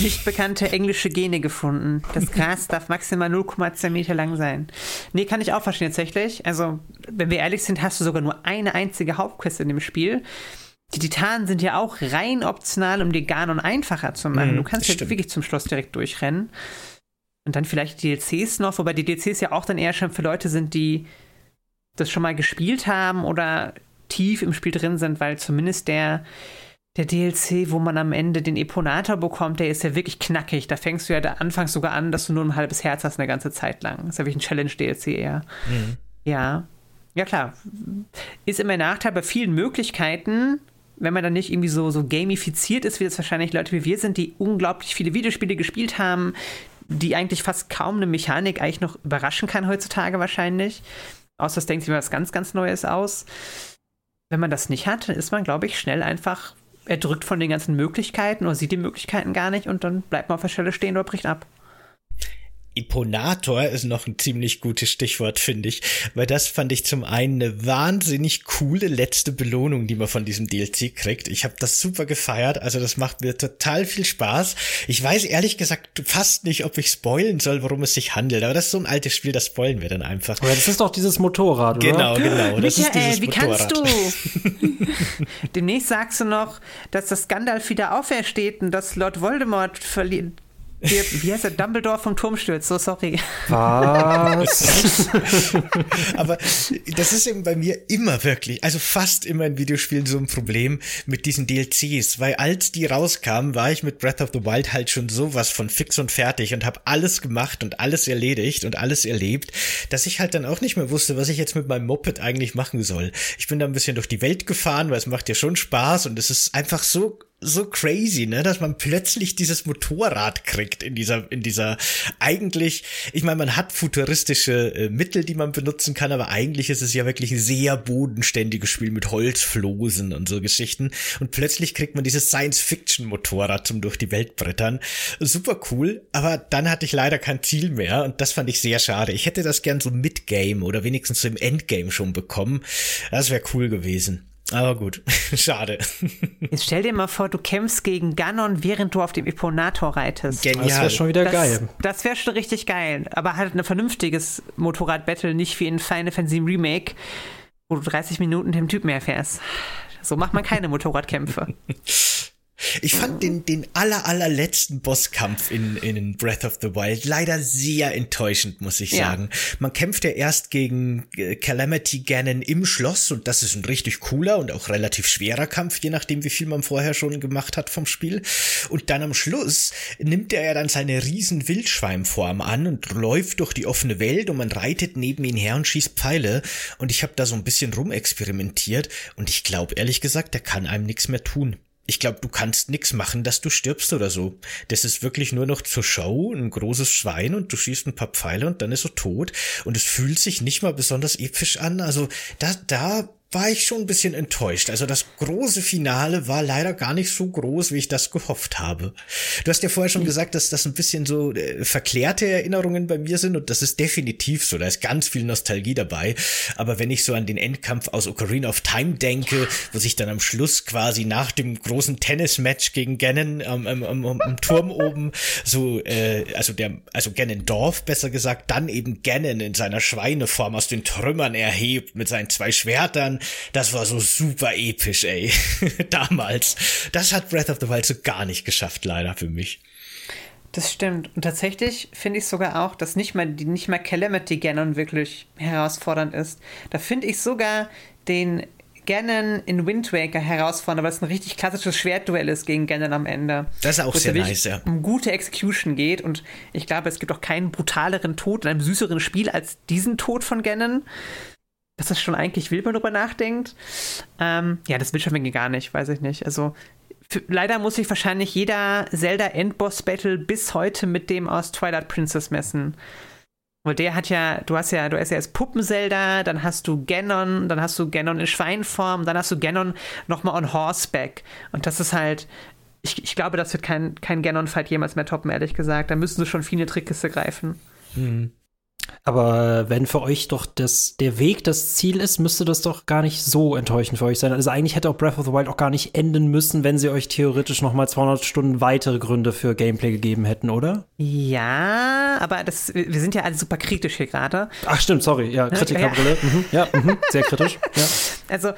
Nicht bekannte englische Gene gefunden. Das Gras darf maximal 0,2 Meter lang sein. Nee, kann ich auch verstehen tatsächlich. Also, wenn wir ehrlich sind, hast du sogar nur eine einzige Hauptquest in dem Spiel. Die Titanen sind ja auch rein optional, um die Ganon einfacher zu machen. Mhm, du kannst stimmt. wirklich zum Schloss direkt durchrennen. Und dann vielleicht die DLCs noch, wobei die DLCs ja auch dann eher schon für Leute sind, die das schon mal gespielt haben oder tief im Spiel drin sind, weil zumindest der, der DLC, wo man am Ende den Eponator bekommt, der ist ja wirklich knackig. Da fängst du ja da anfangs sogar an, dass du nur ein halbes Herz hast eine ganze Zeit lang. Das ist ja wirklich ein Challenge-DLC eher. Mhm. Ja. Ja, klar. Ist immer ein Nachteil bei vielen Möglichkeiten, wenn man dann nicht irgendwie so, so gamifiziert ist, wie das wahrscheinlich Leute wie wir sind, die unglaublich viele Videospiele gespielt haben, die eigentlich fast kaum eine Mechanik eigentlich noch überraschen kann heutzutage wahrscheinlich. Außer es denkt sich mal was ganz, ganz Neues aus. Wenn man das nicht hat, dann ist man, glaube ich, schnell einfach erdrückt von den ganzen Möglichkeiten oder sieht die Möglichkeiten gar nicht und dann bleibt man auf der Stelle stehen oder bricht ab. Imponator ist noch ein ziemlich gutes Stichwort, finde ich, weil das fand ich zum einen eine wahnsinnig coole letzte Belohnung, die man von diesem DLC kriegt. Ich habe das super gefeiert, also das macht mir total viel Spaß. Ich weiß ehrlich gesagt fast nicht, ob ich spoilen soll, worum es sich handelt, aber das ist so ein altes Spiel, das spoilen wir dann einfach. Aber das ist doch dieses Motorrad, oder? Genau, genau, das Michael, ist dieses wie Motorrad. kannst du? *laughs* Demnächst sagst du noch, dass das Gandalf wieder aufersteht und dass Lord Voldemort verliert wie, wie heißt der? Dumbledore vom Turm stürzt, so sorry. Was? *laughs* Aber das ist eben bei mir immer wirklich, also fast immer in Videospielen so ein Problem mit diesen DLCs, weil als die rauskamen, war ich mit Breath of the Wild halt schon sowas von fix und fertig und habe alles gemacht und alles erledigt und alles erlebt, dass ich halt dann auch nicht mehr wusste, was ich jetzt mit meinem Moped eigentlich machen soll. Ich bin da ein bisschen durch die Welt gefahren, weil es macht ja schon Spaß und es ist einfach so so crazy, ne, dass man plötzlich dieses Motorrad kriegt in dieser in dieser eigentlich, ich meine, man hat futuristische äh, Mittel, die man benutzen kann, aber eigentlich ist es ja wirklich ein sehr bodenständiges Spiel mit Holzflosen und so Geschichten und plötzlich kriegt man dieses Science-Fiction Motorrad zum durch die Welt brettern. Super cool, aber dann hatte ich leider kein Ziel mehr und das fand ich sehr schade. Ich hätte das gern so Mid-Game oder wenigstens so im Endgame schon bekommen. Das wäre cool gewesen. Aber gut, *laughs* schade. Jetzt stell dir mal vor, du kämpfst gegen Ganon, während du auf dem Eponator reitest. Genial. Das wäre schon wieder das, geil. Das wäre schon richtig geil. Aber halt ein vernünftiges Motorrad-Battle, nicht wie in Final Fantasy Remake, wo du 30 Minuten dem Typ mehr fährst. So macht man keine Motorradkämpfe. *laughs* Ich fand den, den aller, allerletzten Bosskampf in, in Breath of the Wild leider sehr enttäuschend, muss ich Ja. sagen. Man kämpft ja erst gegen äh, Calamity Ganon im Schloss und das ist ein richtig cooler und auch relativ schwerer Kampf, je nachdem, wie viel man vorher schon gemacht hat vom Spiel. Und dann am Schluss nimmt er ja dann seine riesen Wildschweimform an und läuft durch die offene Welt und man reitet neben ihn her und schießt Pfeile. Und ich habe da so ein bisschen rumexperimentiert und ich glaube ehrlich gesagt, der kann einem nichts mehr tun. Ich glaube, du kannst nix machen, dass du stirbst oder so. Das ist wirklich nur noch zur Show, ein großes Schwein und du schießt ein paar Pfeile und dann ist er tot. Und es fühlt sich nicht mal besonders episch an. Also da, da war ich schon ein bisschen enttäuscht. Also das große Finale war leider gar nicht so groß, wie ich das gehofft habe. Du hast ja vorher schon gesagt, dass das ein bisschen so äh, verklärte Erinnerungen bei mir sind und das ist definitiv so. Da ist ganz viel Nostalgie dabei. Aber wenn ich so an den Endkampf aus Ocarina of Time denke, wo sich dann am Schluss quasi nach dem großen Tennismatch gegen Ganon am, am, am, am Turm oben so, äh, also der, also Ganondorf besser gesagt, dann eben Ganon in seiner Schweineform aus den Trümmern erhebt mit seinen zwei Schwertern. Das war so super episch, ey. *laughs* Damals. Das hat Breath of the Wild so gar nicht geschafft, leider für mich. Das stimmt. Und tatsächlich finde ich sogar auch, dass nicht mal, nicht mal Calamity Ganon wirklich herausfordernd ist. Da finde ich sogar den Ganon in Wind Waker herausfordernd, weil es ein richtig klassisches Schwertduell ist gegen Ganon am Ende. Das ist auch sehr nice, ja. um gute Execution geht. Und ich glaube, es gibt auch keinen brutaleren Tod in einem süßeren Spiel als diesen Tod von Ganon. Das ist schon eigentlich wild, wenn man drüber nachdenkt. Ähm, ja, das will schon irgendwie gar nicht, weiß ich nicht. Also für, leider muss sich wahrscheinlich jeder Zelda Endboss Battle bis heute mit dem aus Twilight Princess messen. Weil der hat ja, du hast ja, du hast ja erst Puppen-Zelda, dann hast du Ganon, dann hast du Ganon in Schweinform, dann hast du Ganon nochmal on Horseback. Und das ist halt, ich, ich glaube, das wird kein, kein Ganon-Fight jemals mehr toppen, ehrlich gesagt. Da müssen sie schon viele Trickkiste greifen. Aber wenn für euch doch das, der Weg das Ziel ist, müsste das doch gar nicht so enttäuschend für euch sein. Also eigentlich hätte auch Breath of the Wild auch gar nicht enden müssen, wenn sie euch theoretisch noch mal 200 Stunden weitere Gründe für Gameplay gegeben hätten, oder? Ja, aber das, wir sind ja alle super kritisch hier gerade. Ach stimmt, sorry. Ja, Kritikerbrille. Mhm. Ja, mhm. sehr kritisch. Ja. *laughs* Also,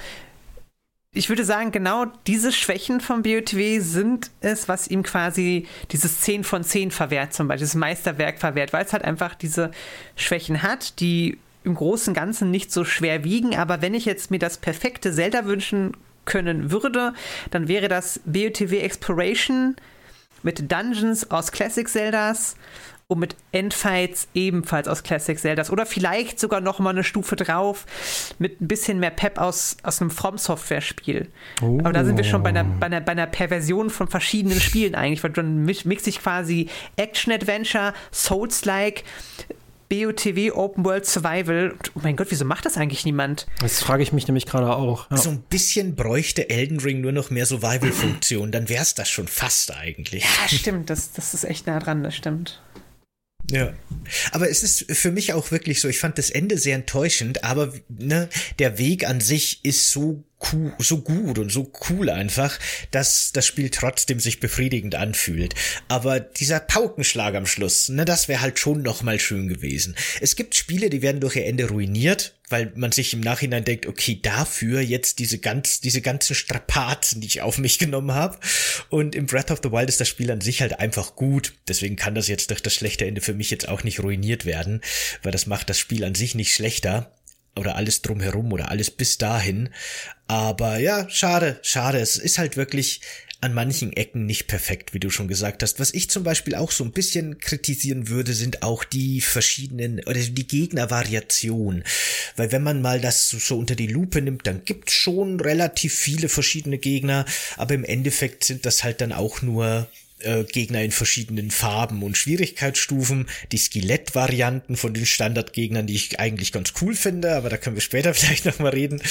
ich würde sagen, genau diese Schwächen vom BOTW sind es, was ihm quasi dieses 10 von 10 verwehrt, zum Beispiel, das Meisterwerk verwehrt, weil es halt einfach diese Schwächen hat, die im Großen und Ganzen nicht so schwer wiegen. Aber wenn ich jetzt mir das perfekte Zelda wünschen können würde, dann wäre das BOTW Exploration mit Dungeons aus Classic Zeldas und mit Endfights ebenfalls aus Classic Zeldas oder vielleicht sogar noch mal eine Stufe drauf mit ein bisschen mehr Pep aus, aus einem From Software Spiel. Oh. Aber da sind wir schon bei einer, bei, einer, bei einer Perversion von verschiedenen Spielen eigentlich, weil dann mixt sich quasi Action Adventure, Souls-like, BOTW Open World Survival. Oh mein Gott, wieso macht das eigentlich niemand? Das frage ich mich nämlich gerade auch. Ja. So ein bisschen bräuchte Elden Ring nur noch mehr Survival-Funktion, dann wäre es das schon fast eigentlich. Ja, stimmt, das, das ist echt nah dran, das stimmt. Ja, aber es ist für mich auch wirklich so, ich fand das Ende sehr enttäuschend, aber ne, der Weg an sich ist so cool, so gut und so cool einfach, dass das Spiel trotzdem sich befriedigend anfühlt. Aber dieser Paukenschlag am Schluss, ne, das wäre halt schon noch mal schön gewesen. Es gibt Spiele, die werden durch ihr Ende ruiniert, weil man sich im Nachhinein denkt, okay, dafür jetzt diese ganz, diese ganzen Strapazen, die ich auf mich genommen habe. Und im Breath of the Wild ist das Spiel an sich halt einfach gut. Deswegen kann das jetzt durch das schlechte Ende für mich jetzt auch nicht ruiniert werden, weil das macht das Spiel an sich nicht schlechter oder alles drumherum oder alles bis dahin. Aber ja, schade, schade. Es ist halt wirklich an manchen Ecken nicht perfekt, wie du schon gesagt hast. Was ich zum Beispiel auch so ein bisschen kritisieren würde, sind auch die verschiedenen oder die Gegnervariation. Weil wenn man mal das so unter die Lupe nimmt, dann gibt's schon relativ viele verschiedene Gegner, aber im Endeffekt sind das halt dann auch nur äh, Gegner in verschiedenen Farben und Schwierigkeitsstufen, die Skelettvarianten von den Standardgegnern, die ich eigentlich ganz cool finde, aber da können wir später *laughs* vielleicht nochmal reden,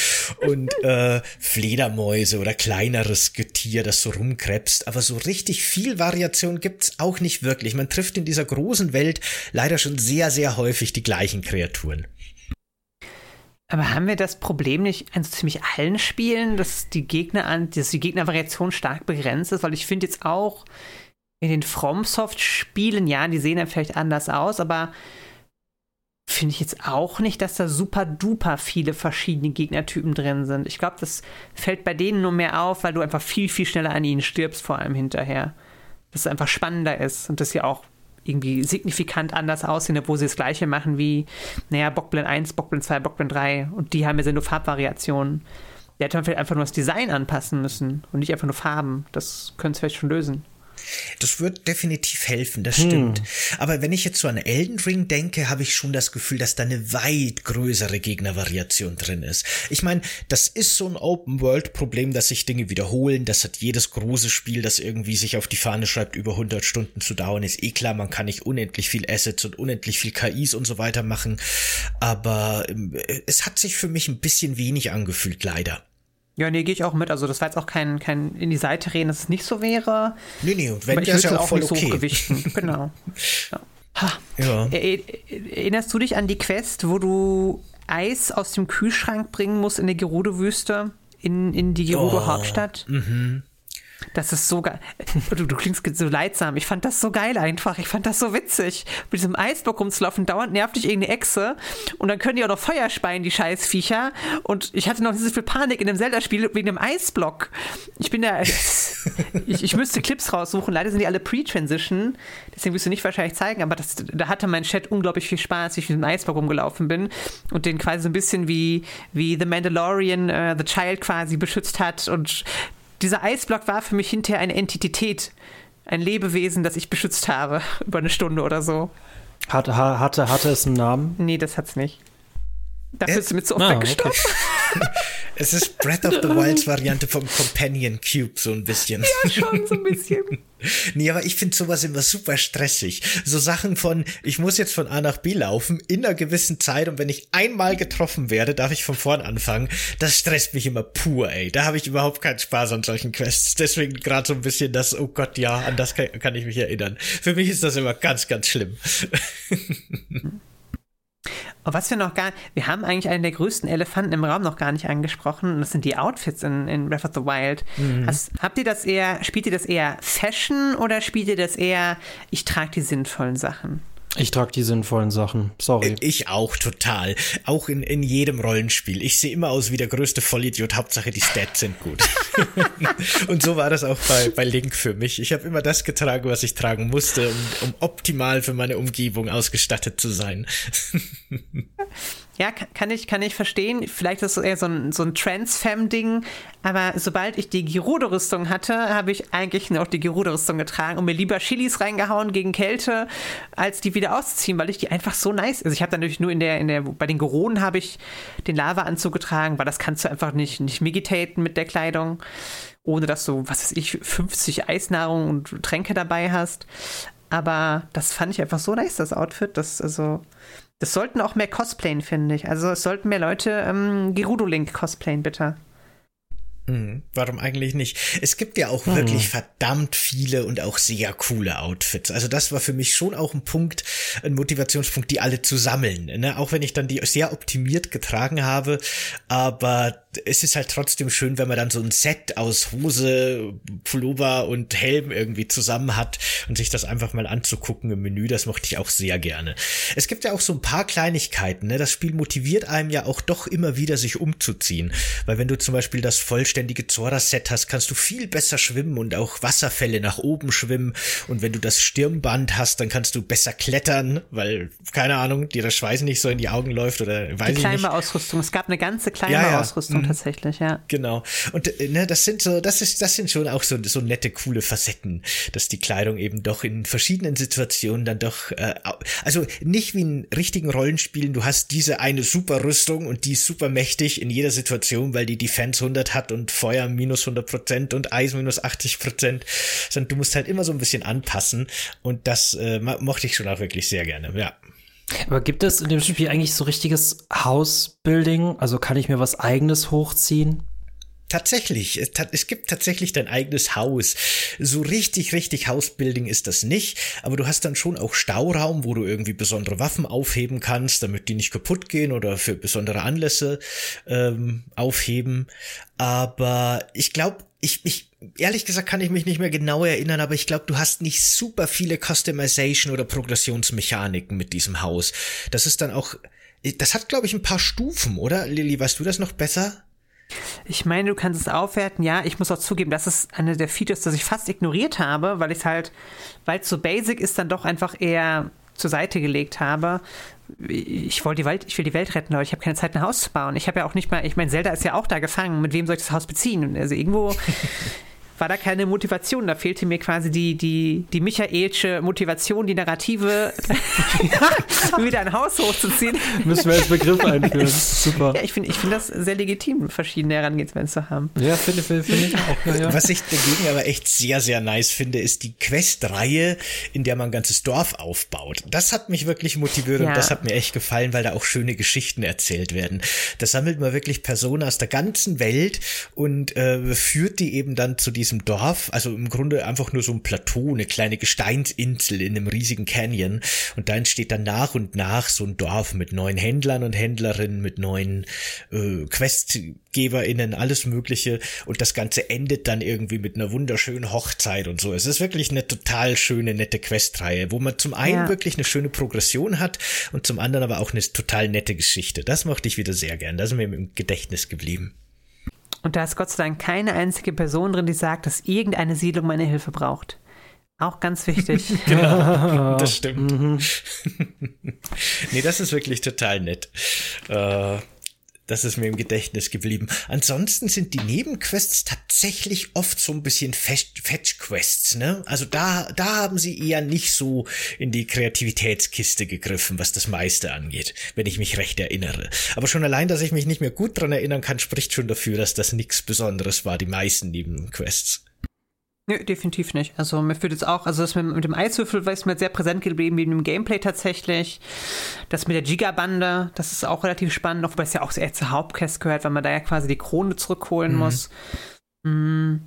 und äh, Fledermäuse oder kleineres Getier, das so rumkrebst, aber so richtig viel Variation gibt's auch nicht wirklich. Man trifft in dieser großen Welt leider schon sehr, sehr häufig die gleichen Kreaturen. Aber haben wir das Problem nicht an so ziemlich allen Spielen, dass die Gegner an, dass die Gegnervariation stark begrenzt ist? Weil ich finde jetzt auch in den FromSoft-Spielen, ja, die sehen dann vielleicht anders aus, aber finde ich jetzt auch nicht, dass da super duper viele verschiedene Gegnertypen drin sind. Ich glaube, das fällt bei denen nur mehr auf, weil du einfach viel, viel schneller an ihnen stirbst, vor allem hinterher. Dass es einfach spannender ist und das ja auch irgendwie signifikant anders aussehen, obwohl sie das gleiche machen wie, naja, Bockblend 1, Bockblend 2, Bockblend 3 und die haben ja nur Farbvariationen. Der hätte man vielleicht einfach nur das Design anpassen müssen und nicht einfach nur Farben. Das könnte es vielleicht schon lösen. Das wird definitiv helfen, das stimmt. Hm. Aber wenn ich jetzt so an Elden Ring denke, habe ich schon das Gefühl, dass da eine weit größere Gegnervariation drin ist. Ich meine, das ist so ein Open-World-Problem, dass sich Dinge wiederholen. Das hat jedes große Spiel, das irgendwie sich auf die Fahne schreibt, über 100 Stunden zu dauern. Ist eh klar, man kann nicht unendlich viel Assets und unendlich viel KIs und so weiter machen. Aber ähm, es hat sich für mich ein bisschen wenig angefühlt, leider. Ja, nee, gehe ich auch mit. Also das war jetzt auch kein, kein in die Seite reden, dass es nicht so wäre. Nee, nee, und wenn, das ja auch, auch voll nicht okay. so gewichten. *laughs* genau. Ja. Ja. Erinnerst du dich an die Quest, wo du Eis aus dem Kühlschrank bringen musst in der Gerudo-Wüste? In, in die Gerudo-Hauptstadt? Oh, mhm. Das ist so geil. Du, du, klingst so leidsam. Ich fand das so geil einfach. Ich fand das so witzig. Mit diesem Eisblock rumzulaufen, dauernd nervt dich irgendeine Echse. Und dann können die auch noch Feuer speien, die Scheißviecher. Und ich hatte noch nicht so viel Panik in dem Zelda-Spiel wegen dem Eisblock. Ich bin da. *laughs* ich, ich müsste Clips raussuchen. Leider sind die alle Pre-Transition. Deswegen wirst du nicht wahrscheinlich zeigen. Aber das, da hatte mein Chat unglaublich viel Spaß, wie ich mit dem Eisblock rumgelaufen bin. Und den quasi so ein bisschen wie, wie The Mandalorian, uh, The Child quasi beschützt hat. Und dieser Eisblock war für mich hinterher eine Entität, ein Lebewesen, das ich beschützt habe, *laughs* über eine Stunde oder so. Hatte, hatte, hatte es einen Namen? Nee, das hat's nicht. Dafür äh? ist du mit so oft ah. Okay. *laughs* es ist Breath of the Wilds Variante vom Companion Cube, so ein bisschen. Ja, schon so ein bisschen. *laughs* nee, aber ich finde sowas immer super stressig. So Sachen von, ich muss jetzt von A nach B laufen in einer gewissen Zeit und wenn ich einmal getroffen werde, darf ich von vorn anfangen. Das stresst mich immer pur, ey. Da habe ich überhaupt keinen Spaß an solchen Quests. Deswegen gerade so ein bisschen das, oh Gott, ja, an das kann, kann ich mich erinnern. Für mich ist das immer ganz, ganz schlimm. *laughs* Und was wir noch gar, wir haben eigentlich einen der größten Elefanten im Raum noch gar nicht angesprochen. Und das sind die Outfits in, in Breath of the Wild. Mhm. Hast, habt ihr das eher, spielt ihr das eher Fashion oder spielt ihr das eher, ich trage die sinnvollen Sachen? Ich trage die sinnvollen Sachen. Sorry. Ich auch total. Auch in, in jedem Rollenspiel. Ich sehe immer aus wie der größte Vollidiot. Hauptsache die Stats sind gut. *laughs* und so war das auch bei, bei Link für mich. Ich habe immer das getragen, was ich tragen musste, um, um optimal für meine Umgebung ausgestattet zu sein. *laughs* Ja, kann ich, kann ich verstehen. Vielleicht ist es eher so ein, so ein Trans-Fam-Ding. Aber sobald ich die Gerudo-Rüstung hatte, habe ich eigentlich nur die Gerudo-Rüstung getragen und mir lieber Chilis reingehauen gegen Kälte, als die wieder auszuziehen, weil ich die einfach so nice. Also ich habe dann natürlich nur in der, in der, bei den Geronen habe ich den Lava-Anzug getragen, weil das kannst du einfach nicht, nicht meditaten mit der Kleidung, ohne dass du, was weiß ich, 50 Eisnahrung und Tränke dabei hast. Aber das fand ich einfach so nice, das Outfit. Das, also, das sollten auch mehr cosplayen, finde ich. Also es sollten mehr Leute ähm, Gerudo Link cosplayen, bitte. Hm, warum eigentlich nicht? Es gibt ja auch hm. wirklich verdammt viele und auch sehr coole Outfits. Also das war für mich schon auch ein Punkt, ein Motivationspunkt, die alle zu sammeln. Ne? Auch wenn ich dann die sehr optimiert getragen habe, aber es ist halt trotzdem schön, wenn man dann so ein Set aus Hose, Pullover und Helm irgendwie zusammen hat und sich das einfach mal anzugucken im Menü. Das mochte ich auch sehr gerne. Es gibt ja auch so ein paar Kleinigkeiten. Ne? Das Spiel motiviert einem ja auch doch immer wieder, sich umzuziehen. Weil wenn du zum Beispiel das vollständige Zora-Set hast, kannst du viel besser schwimmen und auch Wasserfälle nach oben schwimmen. Und wenn du das Stirnband hast, dann kannst du besser klettern, weil, keine Ahnung, dir das Schweiß nicht so in die Augen läuft oder weiß die ich nicht. Ausrüstung. Es gab eine ganze kleine ja, ja. Ausrüstung. Tatsächlich, ja. Genau. Und äh, ne, das sind so, das ist, das sind schon auch so, so nette, coole Facetten, dass die Kleidung eben doch in verschiedenen Situationen dann doch, äh, also nicht wie in richtigen Rollenspielen, du hast diese eine super Rüstung und die ist super mächtig in jeder Situation, weil die Defense 100 hat und Feuer minus 100 Prozent und Eis minus 80 Prozent, sondern du musst halt immer so ein bisschen anpassen und das äh, mochte ich schon auch wirklich sehr gerne, ja. Aber gibt es in dem Spiel eigentlich so richtiges House-Building? Also kann ich mir was eigenes hochziehen? Tatsächlich, es, gibt tatsächlich dein eigenes Haus. So richtig, richtig Hausbuilding ist das nicht, aber du hast dann schon auch Stauraum, wo du irgendwie besondere Waffen aufheben kannst, damit die nicht kaputt gehen oder für besondere Anlässe ähm, aufheben. Aber ich glaube, ich, ich, ehrlich gesagt kann ich mich nicht mehr genau erinnern, aber ich glaube, du hast nicht super viele Customization oder Progressionsmechaniken mit diesem Haus. Das ist dann auch, das hat glaube ich ein paar Stufen, oder? Lilly, weißt du das noch besser? Ich meine, du kannst es aufwerten. Ja, ich muss auch zugeben, das ist eine der Features, das ich fast ignoriert habe, weil ich es halt, weil es so basic ist, dann doch einfach eher zur Seite gelegt habe. Ich die Welt, ich will die Welt retten, Leute. Ich habe keine Zeit, ein Haus zu bauen. Ich habe ja auch nicht mal, ich meine, Zelda ist ja auch da gefangen. Mit wem soll ich das Haus beziehen? Also irgendwo *laughs* war da keine Motivation. Da fehlte mir quasi die, die, die Michaelsche Motivation, die Narrative, *laughs* wieder ein Haus hochzuziehen. Müssen wir als Begriff einführen. Super. Ja, ich finde ich find das sehr legitim, verschiedene Herangehensweisen zu haben. Ja, finde find, find ich auch. Ja, ja. Was ich dagegen aber echt sehr, sehr nice finde, ist die Questreihe, in der man ein ganzes Dorf aufbaut. Das hat mich wirklich motiviert ja. und das hat mir echt gefallen, weil da auch schöne Geschichten erzählt werden. Das sammelt man wirklich Personen aus der ganzen Welt und äh, führt die eben dann zu diesem diesem Dorf, also im Grunde einfach nur so ein Plateau, eine kleine Gesteinsinsel in einem riesigen Canyon. Und da entsteht dann nach und nach so ein Dorf mit neuen Händlern und Händlerinnen, mit neuen äh, QuestgeberInnen, alles Mögliche. Und das Ganze endet dann irgendwie mit einer wunderschönen Hochzeit und so. Es ist wirklich eine total schöne, nette Questreihe, wo man zum einen ja. wirklich eine schöne Progression hat und zum anderen aber auch eine total nette Geschichte. Das mochte ich wieder sehr gern. Das ist mir im Gedächtnis geblieben. Und da ist Gott sei Dank keine einzige Person drin, die sagt, dass irgendeine Siedlung meine Hilfe braucht. Auch ganz wichtig. *laughs* genau, *laughs* das stimmt. Mhm. *laughs* nee, das ist wirklich total nett. Äh, das ist mir im Gedächtnis geblieben. Ansonsten sind die Nebenquests tatsächlich oft so ein bisschen Fetch-Quests, ne? Also da, da haben sie eher nicht so in die Kreativitätskiste gegriffen, was das meiste angeht, wenn ich mich recht erinnere. Aber schon allein, dass ich mich nicht mehr gut dran erinnern kann, spricht schon dafür, dass das nichts Besonderes war, die meisten Nebenquests. Nö, definitiv nicht. Also mir fühlt jetzt auch, also das mit, mit dem Eiswürfel es mir sehr präsent geblieben, wie im Gameplay tatsächlich. Das mit der Gigabande, das ist auch relativ spannend, wobei es ja auch eher zur Hauptquest gehört, weil man da ja quasi die Krone zurückholen mhm. muss. Mhm.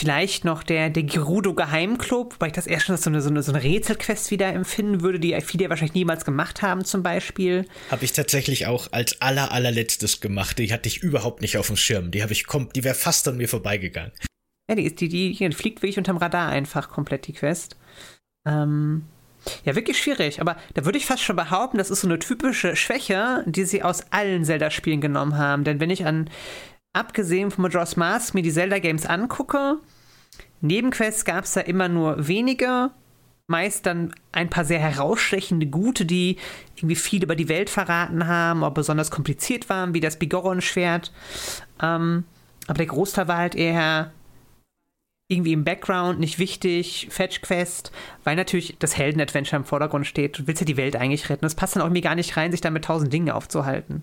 Vielleicht noch der, der Gerudo Geheimclub, wobei ich das erst schon als so eine, so eine, so eine Rätselquest wieder empfinden würde, die viele wahrscheinlich niemals gemacht haben, zum Beispiel. Habe ich tatsächlich auch als aller, allerletztes gemacht. Die hatte ich überhaupt nicht auf dem Schirm. Die habe ich kommt, die wäre fast an mir vorbeigegangen. Ja, die, die, die, die fliegt wirklich unterm Radar einfach komplett, die Quest. Ähm, ja, wirklich schwierig. Aber da würde ich fast schon behaupten, das ist so eine typische Schwäche, die sie aus allen Zelda-Spielen genommen haben. Denn wenn ich an, abgesehen von Majora's Mask, mir die Zelda-Games angucke, Nebenquests gab es da immer nur wenige. meist dann ein paar sehr herausstechende Gute, die irgendwie viel über die Welt verraten haben, oder besonders kompliziert waren, wie das Bigoron-Schwert. Ähm, aber der Großteil war halt eher irgendwie im Background, nicht wichtig, Fetch-Quest, weil natürlich das Helden-Adventure im Vordergrund steht. Du willst ja die Welt eigentlich retten. Das passt dann auch irgendwie gar nicht rein, sich damit tausend Dinge aufzuhalten.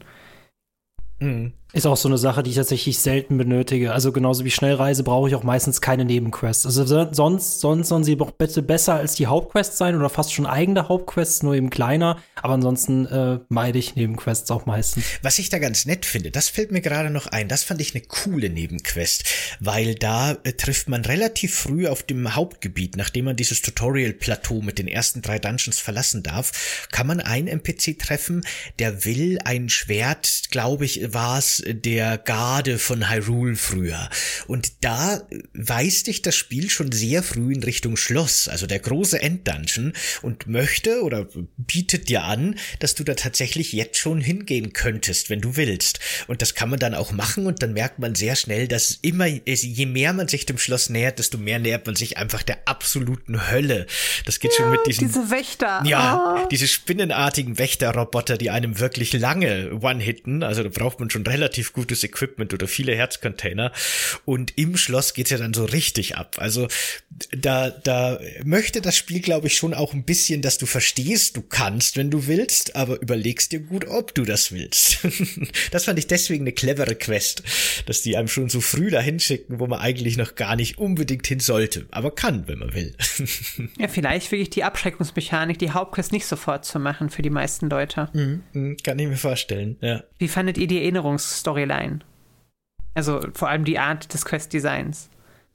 Mhm. Ist auch so eine Sache, die ich tatsächlich selten benötige. Also genauso wie Schnellreise brauche ich auch meistens keine Nebenquests. Also sonst, sonst sollen sie doch bitte besser als die Hauptquests sein oder fast schon eigene Hauptquests, nur eben kleiner. Aber ansonsten äh, meide ich Nebenquests auch meistens. Was ich da ganz nett finde, das fällt mir gerade noch ein. Das fand ich eine coole Nebenquest, weil da äh, trifft man relativ früh auf dem Hauptgebiet, nachdem man dieses Tutorial-Plateau mit den ersten drei Dungeons verlassen darf, kann man einen NPC treffen, der will ein Schwert, glaube ich, war es der Garde von Hyrule früher. Und da weist dich das Spiel schon sehr früh in Richtung Schloss, also der große Enddungeon, und möchte oder bietet dir an, dass du da tatsächlich jetzt schon hingehen könntest, wenn du willst. Und das kann man dann auch machen und dann merkt man sehr schnell, dass immer, je mehr man sich dem Schloss nähert, desto mehr nähert man sich einfach der absoluten Hölle. Das geht ja, schon mit diesen. Diese Wächter. Ja, oh. diese spinnenartigen Wächterroboter, die einem wirklich lange one-hitten. Also da braucht man schon relativ gutes Equipment oder viele Herzcontainer. Und im Schloss geht's ja dann so richtig ab. Also da, da möchte das Spiel, glaube ich, schon auch ein bisschen, dass du verstehst, du kannst, wenn du willst, aber überlegst dir gut, ob du das willst. *laughs* das fand ich deswegen eine clevere Quest, dass die einem schon so früh dahin schicken, wo man eigentlich noch gar nicht unbedingt hin sollte, aber kann, wenn man will. *laughs* ja, vielleicht wirklich die Abschreckungsmechanik, die Hauptquest nicht sofort zu machen für die meisten Leute. Mhm, kann ich mir vorstellen, ja. Wie fandet ihr die Erinnerungsstoryline? Also vor allem die Art des Quest-Designs.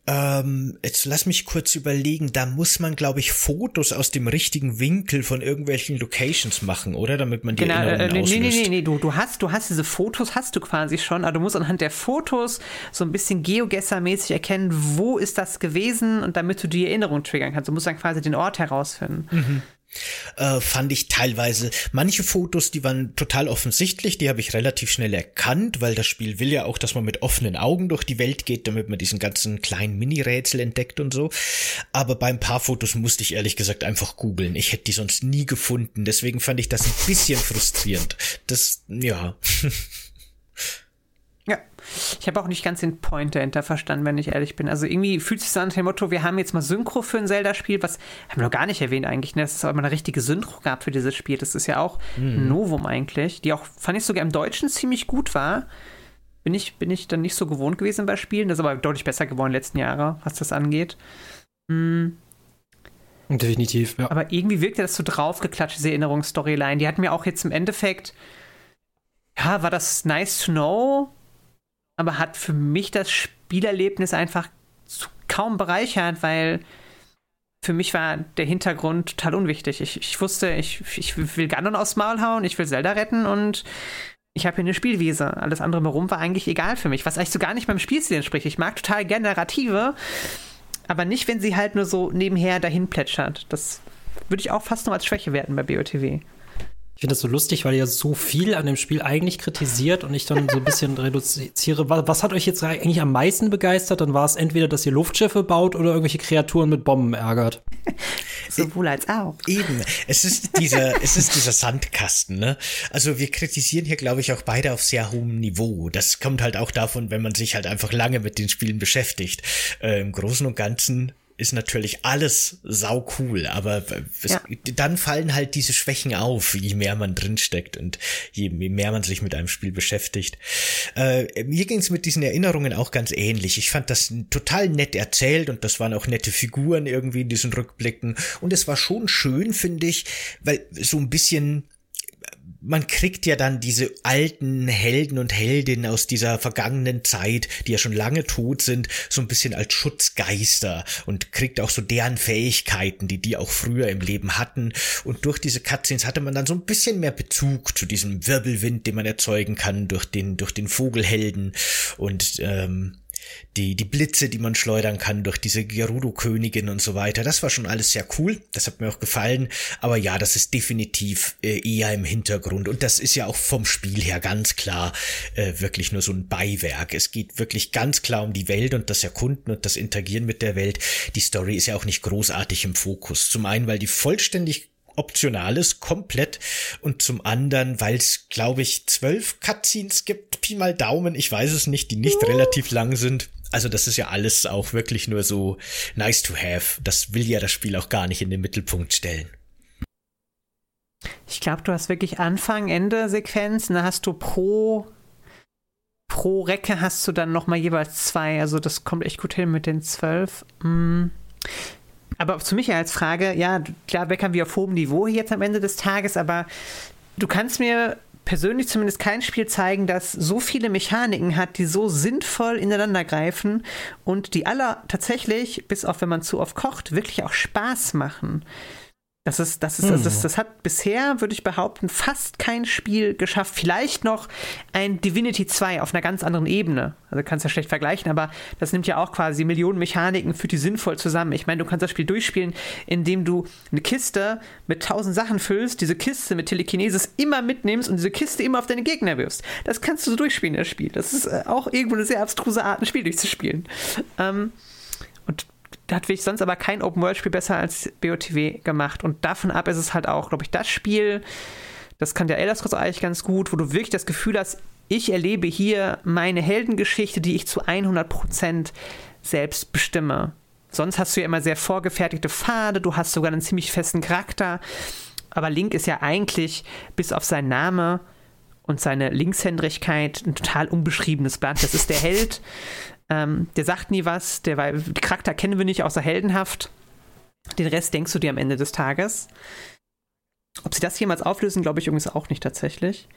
Ähm, jetzt lass mich kurz überlegen, da muss man, glaube ich, Fotos aus dem richtigen Winkel von irgendwelchen Locations machen, oder? Damit man die genau, Erinnerungen äh, nee, nee, nee, nee, du, du hast, du hast diese Fotos, hast du quasi schon, aber du musst anhand der Fotos so ein bisschen Geogesser-mäßig erkennen, wo ist das gewesen und damit du die Erinnerung triggern kannst. Du musst dann quasi den Ort herausfinden. Mhm äh, fand ich teilweise manche Fotos, die waren total offensichtlich, die habe ich relativ schnell erkannt, weil das Spiel will ja auch, dass man mit offenen Augen durch die Welt geht, damit man diesen ganzen kleinen Mini-Rätsel entdeckt und so. Aber bei ein paar Fotos musste ich ehrlich gesagt einfach googeln. Ich hätte die sonst nie gefunden. Deswegen fand ich das ein bisschen frustrierend. Das, ja. *laughs* Ich habe auch nicht ganz den Point dahinter verstanden, wenn ich ehrlich bin. Also irgendwie fühlt sich so an dem Motto, wir haben jetzt mal Synchro für ein Zelda-Spiel, was haben wir noch gar nicht erwähnt eigentlich, ne? dass es mal eine richtige Synchro gab für dieses Spiel. Das ist ja auch mhm. ein Novum eigentlich, die auch, fand ich sogar im Deutschen ziemlich gut war. Bin ich, bin ich dann nicht so gewohnt gewesen bei Spielen. Das ist aber deutlich besser geworden in den letzten Jahren, was das angeht. Mhm. Definitiv, ja. Aber irgendwie wirkte das so draufgeklatscht, diese Erinnerungsstoryline. Die hat mir auch jetzt im Endeffekt, ja, war das nice to know, aber hat für mich das Spielerlebnis einfach kaum bereichert, weil für mich war der Hintergrund total unwichtig. Ich, ich wusste, ich, ich will Ganon aufs Maul hauen, ich will Zelda retten und ich habe hier eine Spielwiese. Alles andere herum war eigentlich egal für mich, was eigentlich so gar nicht meinem Spielstil entspricht. Ich mag total gerne Narrative, aber nicht, wenn sie halt nur so nebenher dahin plätschert. Das würde ich auch fast nur als Schwäche werten bei BOTW. Ich finde das so lustig, weil ihr so viel an dem Spiel eigentlich kritisiert und ich dann so ein bisschen *laughs* reduziere. Was, was, hat euch jetzt eigentlich am meisten begeistert? Dann war es entweder, dass ihr Luftschiffe baut oder irgendwelche Kreaturen mit Bomben ärgert. *laughs* Sowohl als auch. Eben. Es ist dieser, *laughs* es ist dieser Sandkasten, ne? Also wir kritisieren hier, glaube ich, auch beide auf sehr hohem Niveau. Das kommt halt auch davon, wenn man sich halt einfach lange mit den Spielen beschäftigt. Äh, Im Großen und Ganzen ist natürlich alles sau cool, aber es, ja. dann fallen halt diese Schwächen auf, je mehr man drinsteckt und je mehr man sich mit einem Spiel beschäftigt. Äh, mir ging es mit diesen Erinnerungen auch ganz ähnlich. Ich fand das total nett erzählt und das waren auch nette Figuren irgendwie in diesen Rückblicken und es war schon schön, finde ich, weil so ein bisschen man kriegt ja dann diese alten Helden und Heldinnen aus dieser vergangenen Zeit, die ja schon lange tot sind, so ein bisschen als Schutzgeister und kriegt auch so deren Fähigkeiten, die die auch früher im Leben hatten. Und durch diese Cutscenes hatte man dann so ein bisschen mehr Bezug zu diesem Wirbelwind, den man erzeugen kann durch den durch den Vogelhelden und ähm, die, die Blitze, die man schleudern kann durch diese Gerudo-Königin und so weiter. Das war schon alles sehr cool. Das hat mir auch gefallen. Aber ja, das ist definitiv äh, eher im Hintergrund. Und das ist ja auch vom Spiel her ganz klar äh, wirklich nur so ein Beiwerk. Es geht wirklich ganz klar um die Welt und das Erkunden und das Interagieren mit der Welt. Die Story ist ja auch nicht großartig im Fokus. Zum einen, weil die vollständig Optionales komplett und zum anderen, weil es, glaube ich, zwölf Cutscenes gibt, Pi mal Daumen, ich weiß es nicht, die nicht relativ lang sind. Also das ist ja alles auch wirklich nur so nice to have. Das will ja das Spiel auch gar nicht in den Mittelpunkt stellen. Ich glaube, du hast wirklich Anfang, Ende Sequenzen, da hast du pro pro Recke hast du dann noch mal jeweils zwei. Also das kommt echt gut hin mit den zwölf. Hm. Aber zu mich als Frage, ja, klar meckern wir auf hohem Niveau jetzt am Ende des Tages, aber du kannst mir persönlich zumindest kein Spiel zeigen, das so viele Mechaniken hat, die so sinnvoll ineinander greifen und die alle tatsächlich, bis auf wenn man zu oft kocht, wirklich auch Spaß machen. Das ist, das ist, hm. das, das hat bisher, würde ich behaupten, fast kein Spiel geschafft. Vielleicht noch ein Divinity 2 auf einer ganz anderen Ebene. Also kannst ja schlecht vergleichen, aber das nimmt ja auch quasi Millionen Mechaniken, führt die sinnvoll zusammen. Ich meine, du kannst das Spiel durchspielen, indem du eine Kiste mit tausend Sachen füllst, diese Kiste mit Telekinesis immer mitnimmst und diese Kiste immer auf deine Gegner wirfst. Das kannst du so durchspielen, das Spiel. Das ist äh, auch irgendwo eine sehr abstruse Art, ein Spiel durchzuspielen. Ähm, hat wirklich sonst aber kein Open-World-Spiel besser als BOTW gemacht. Und davon ab ist es halt auch, glaube ich, das Spiel, das kann der Elder Scrolls eigentlich ganz gut, wo du wirklich das Gefühl hast, ich erlebe hier meine Heldengeschichte, die ich zu 100% selbst bestimme. Sonst hast du ja immer sehr vorgefertigte Pfade, du hast sogar einen ziemlich festen Charakter. Aber Link ist ja eigentlich, bis auf seinen Namen und seine Linkshändrigkeit, ein total unbeschriebenes Blatt. Das ist der Held, ähm, der sagt nie was, der Charakter kennen wir nicht, außer heldenhaft. Den Rest denkst du dir am Ende des Tages. Ob sie das jemals auflösen, glaube ich übrigens auch nicht tatsächlich.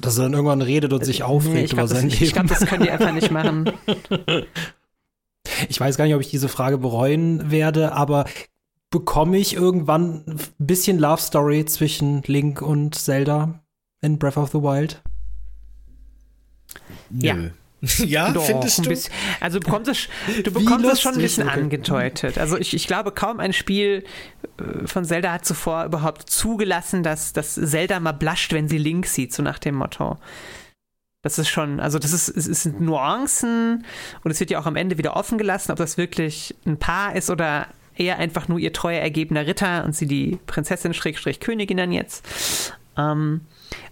Dass er dann irgendwann redet und sich aufregt nee, über sein das, Leben. Ich glaube, das können die einfach nicht machen. *laughs* Ich weiß gar nicht, ob ich diese Frage bereuen werde, aber bekomme ich irgendwann ein bisschen Love Story zwischen Link und Zelda in Breath of the Wild? Nö. *laughs* Ja. Doch, findest du? Bisschen, also du bekommst es, du bekommst es schon ein bisschen okay. angedeutet. Also ich, ich glaube, kaum ein Spiel äh, von Zelda hat zuvor überhaupt zugelassen, dass, dass Zelda mal blascht, wenn sie Link sieht, so nach dem Motto. Das ist schon, also das ist, es sind Nuancen und es wird ja auch am Ende wieder offen gelassen, ob das wirklich ein Paar ist oder eher einfach nur ihr treuer ergebener Ritter und sie die Prinzessin Schrägstrich Königin dann jetzt. Ähm,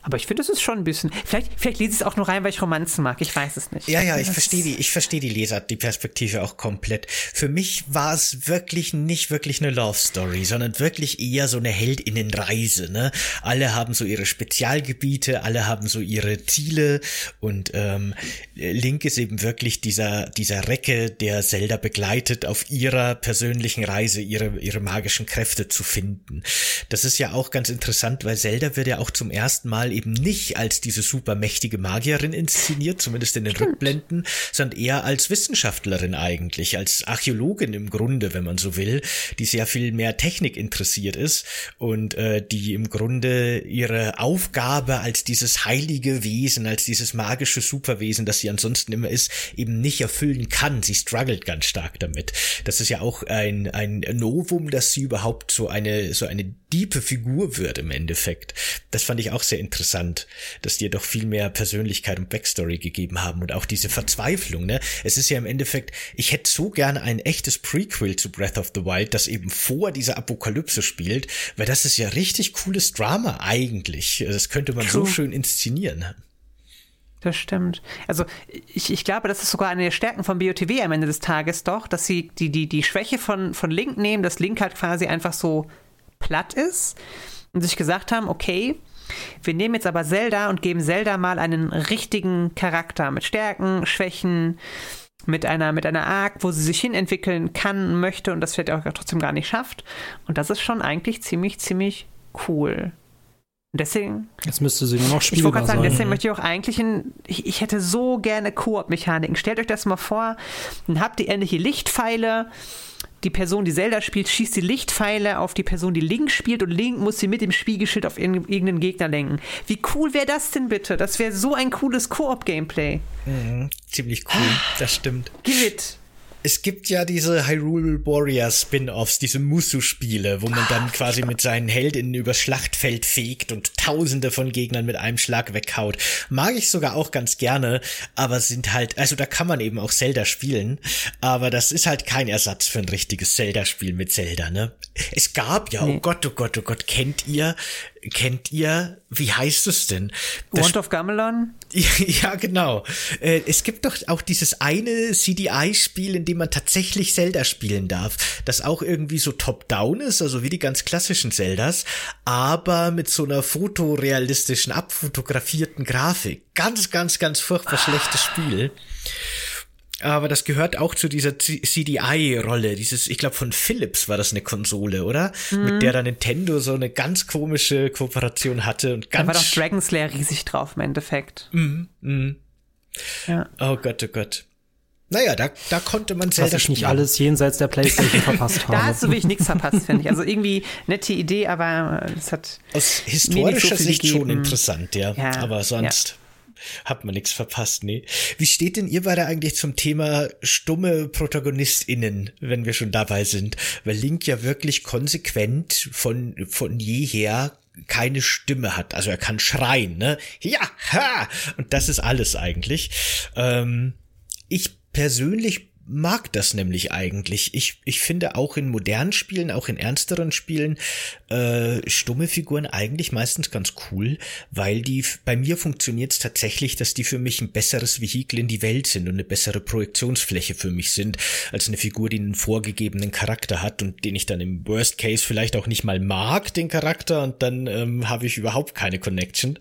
aber ich finde, es ist schon ein bisschen. Vielleicht, vielleicht lese ich es auch nur rein, weil ich Romanzen mag. Ich weiß es nicht. Ja, ja, ich verstehe die, ich verstehe die Leser, die Perspektive auch komplett. Für mich war es wirklich nicht wirklich eine Love Story, sondern wirklich eher so eine Heldinnenreise, ne? Alle haben so ihre Spezialgebiete, alle haben so ihre Ziele und ähm, Link ist eben wirklich dieser, dieser Recke, der Zelda begleitet auf ihrer persönlichen Reise, ihre, ihre magischen Kräfte zu finden. Das ist ja auch ganz interessant, weil Zelda wird ja auch zum ersten Mal eben nicht als diese supermächtige Magierin inszeniert, zumindest in den Stimmt. Rückblenden, sondern eher als Wissenschaftlerin eigentlich, als Archäologin im Grunde, wenn man so will, die sehr viel mehr Technik interessiert ist und äh, die im Grunde ihre Aufgabe als dieses heilige Wesen, als dieses magische Superwesen, das sie ansonsten immer ist, eben nicht erfüllen kann. Sie struggelt ganz stark damit. Das ist ja auch ein, ein Novum, dass sie überhaupt so eine, so eine diepe Figur wird im Endeffekt. Das fand ich auch sehr interessant, dass die doch viel mehr Persönlichkeit und Backstory gegeben haben und auch diese Verzweiflung, ne? Es ist ja im Endeffekt, ich hätte so gerne ein echtes Prequel zu Breath of the Wild, das eben vor dieser Apokalypse spielt, weil das ist ja richtig cooles Drama eigentlich. Das könnte man True. so schön inszenieren. Das stimmt. Also ich, ich glaube, das ist sogar eine der Stärken von BOTW am Ende des Tages doch, dass sie die, die, die Schwäche von, von Link nehmen, dass Link halt quasi einfach so platt ist und sich gesagt haben, okay, wir nehmen jetzt aber Zelda und geben Zelda mal einen richtigen Charakter mit Stärken, Schwächen, mit einer, mit einer Arc, wo sie sich hinentwickeln kann, möchte und das vielleicht auch trotzdem gar nicht schafft. Und das ist schon eigentlich ziemlich, ziemlich cool. Deswegen. Jetzt müsste sie nur noch spielen. Ich wollte gerade sagen, deswegen möchte ich auch eigentlich ein. Ich, ich hätte so gerne Koop-Mechaniken. Stellt euch das mal vor, dann habt ihr ähnliche Lichtpfeile die Person, die Zelda spielt, schießt die Lichtpfeile auf die Person, die Link spielt und Link muss sie mit dem Spiegelschild auf irgendeinen Gegner lenken. Wie cool wäre das denn bitte? Das wäre so ein cooles Koop-Gameplay. Mhm, ziemlich cool, das stimmt. Give it es gibt ja diese Hyrule Warrior Spin-offs, diese Musu-Spiele, wo man dann quasi mit seinen Heldinnen übers Schlachtfeld fegt und tausende von Gegnern mit einem Schlag weghaut. Mag ich sogar auch ganz gerne, aber sind halt, also da kann man eben auch Zelda spielen, aber das ist halt kein Ersatz für ein richtiges Zelda-Spiel mit Zelda, ne? Es gab ja, oh Gott, oh Gott, oh Gott, kennt ihr kennt ihr, wie heißt es denn? Das Want of Gamelon? *laughs* ja, genau. Äh, es gibt doch auch dieses eine CDI-Spiel, in dem man tatsächlich Zelda spielen darf, das auch irgendwie so top-down ist, also wie die ganz klassischen Zeldas, aber mit so einer fotorealistischen, abfotografierten Grafik. Ganz, ganz, ganz furchtbar schlechtes Spiel aber das gehört auch zu dieser CDI-Rolle. Dieses, ich glaube, von Philips war das eine Konsole, oder? Mhm. Mit der dann Nintendo so eine ganz komische Kooperation hatte und ganz. Da war doch Dragon Slayer riesig drauf im Endeffekt. Mhm. Mhm. Ja. Oh Gott, oh Gott. Naja, da, da konnte man Zelda Was ich nicht alles jenseits der Playstation *laughs* verpasst habe. Da hast du wirklich nichts verpasst, finde ich. Also irgendwie nette Idee, aber es hat aus historischer so Sicht gegeben. schon interessant, ja. ja aber sonst. Ja hat man nichts verpasst, nee. Wie steht denn ihr beide eigentlich zum Thema stumme ProtagonistInnen, wenn wir schon dabei sind? Weil Link ja wirklich konsequent von, von jeher keine Stimme hat. Also er kann schreien, ne? Ja, ha! Und das ist alles eigentlich. Ähm, ich persönlich mag das nämlich eigentlich. Ich, ich finde auch in modernen Spielen, auch in ernsteren Spielen, äh, stumme Figuren eigentlich meistens ganz cool, weil die, bei mir funktioniert es tatsächlich, dass die für mich ein besseres Vehikel in die Welt sind und eine bessere Projektionsfläche für mich sind, als eine Figur, die einen vorgegebenen Charakter hat und den ich dann im Worst Case vielleicht auch nicht mal mag, den Charakter, und dann ähm, habe ich überhaupt keine Connection.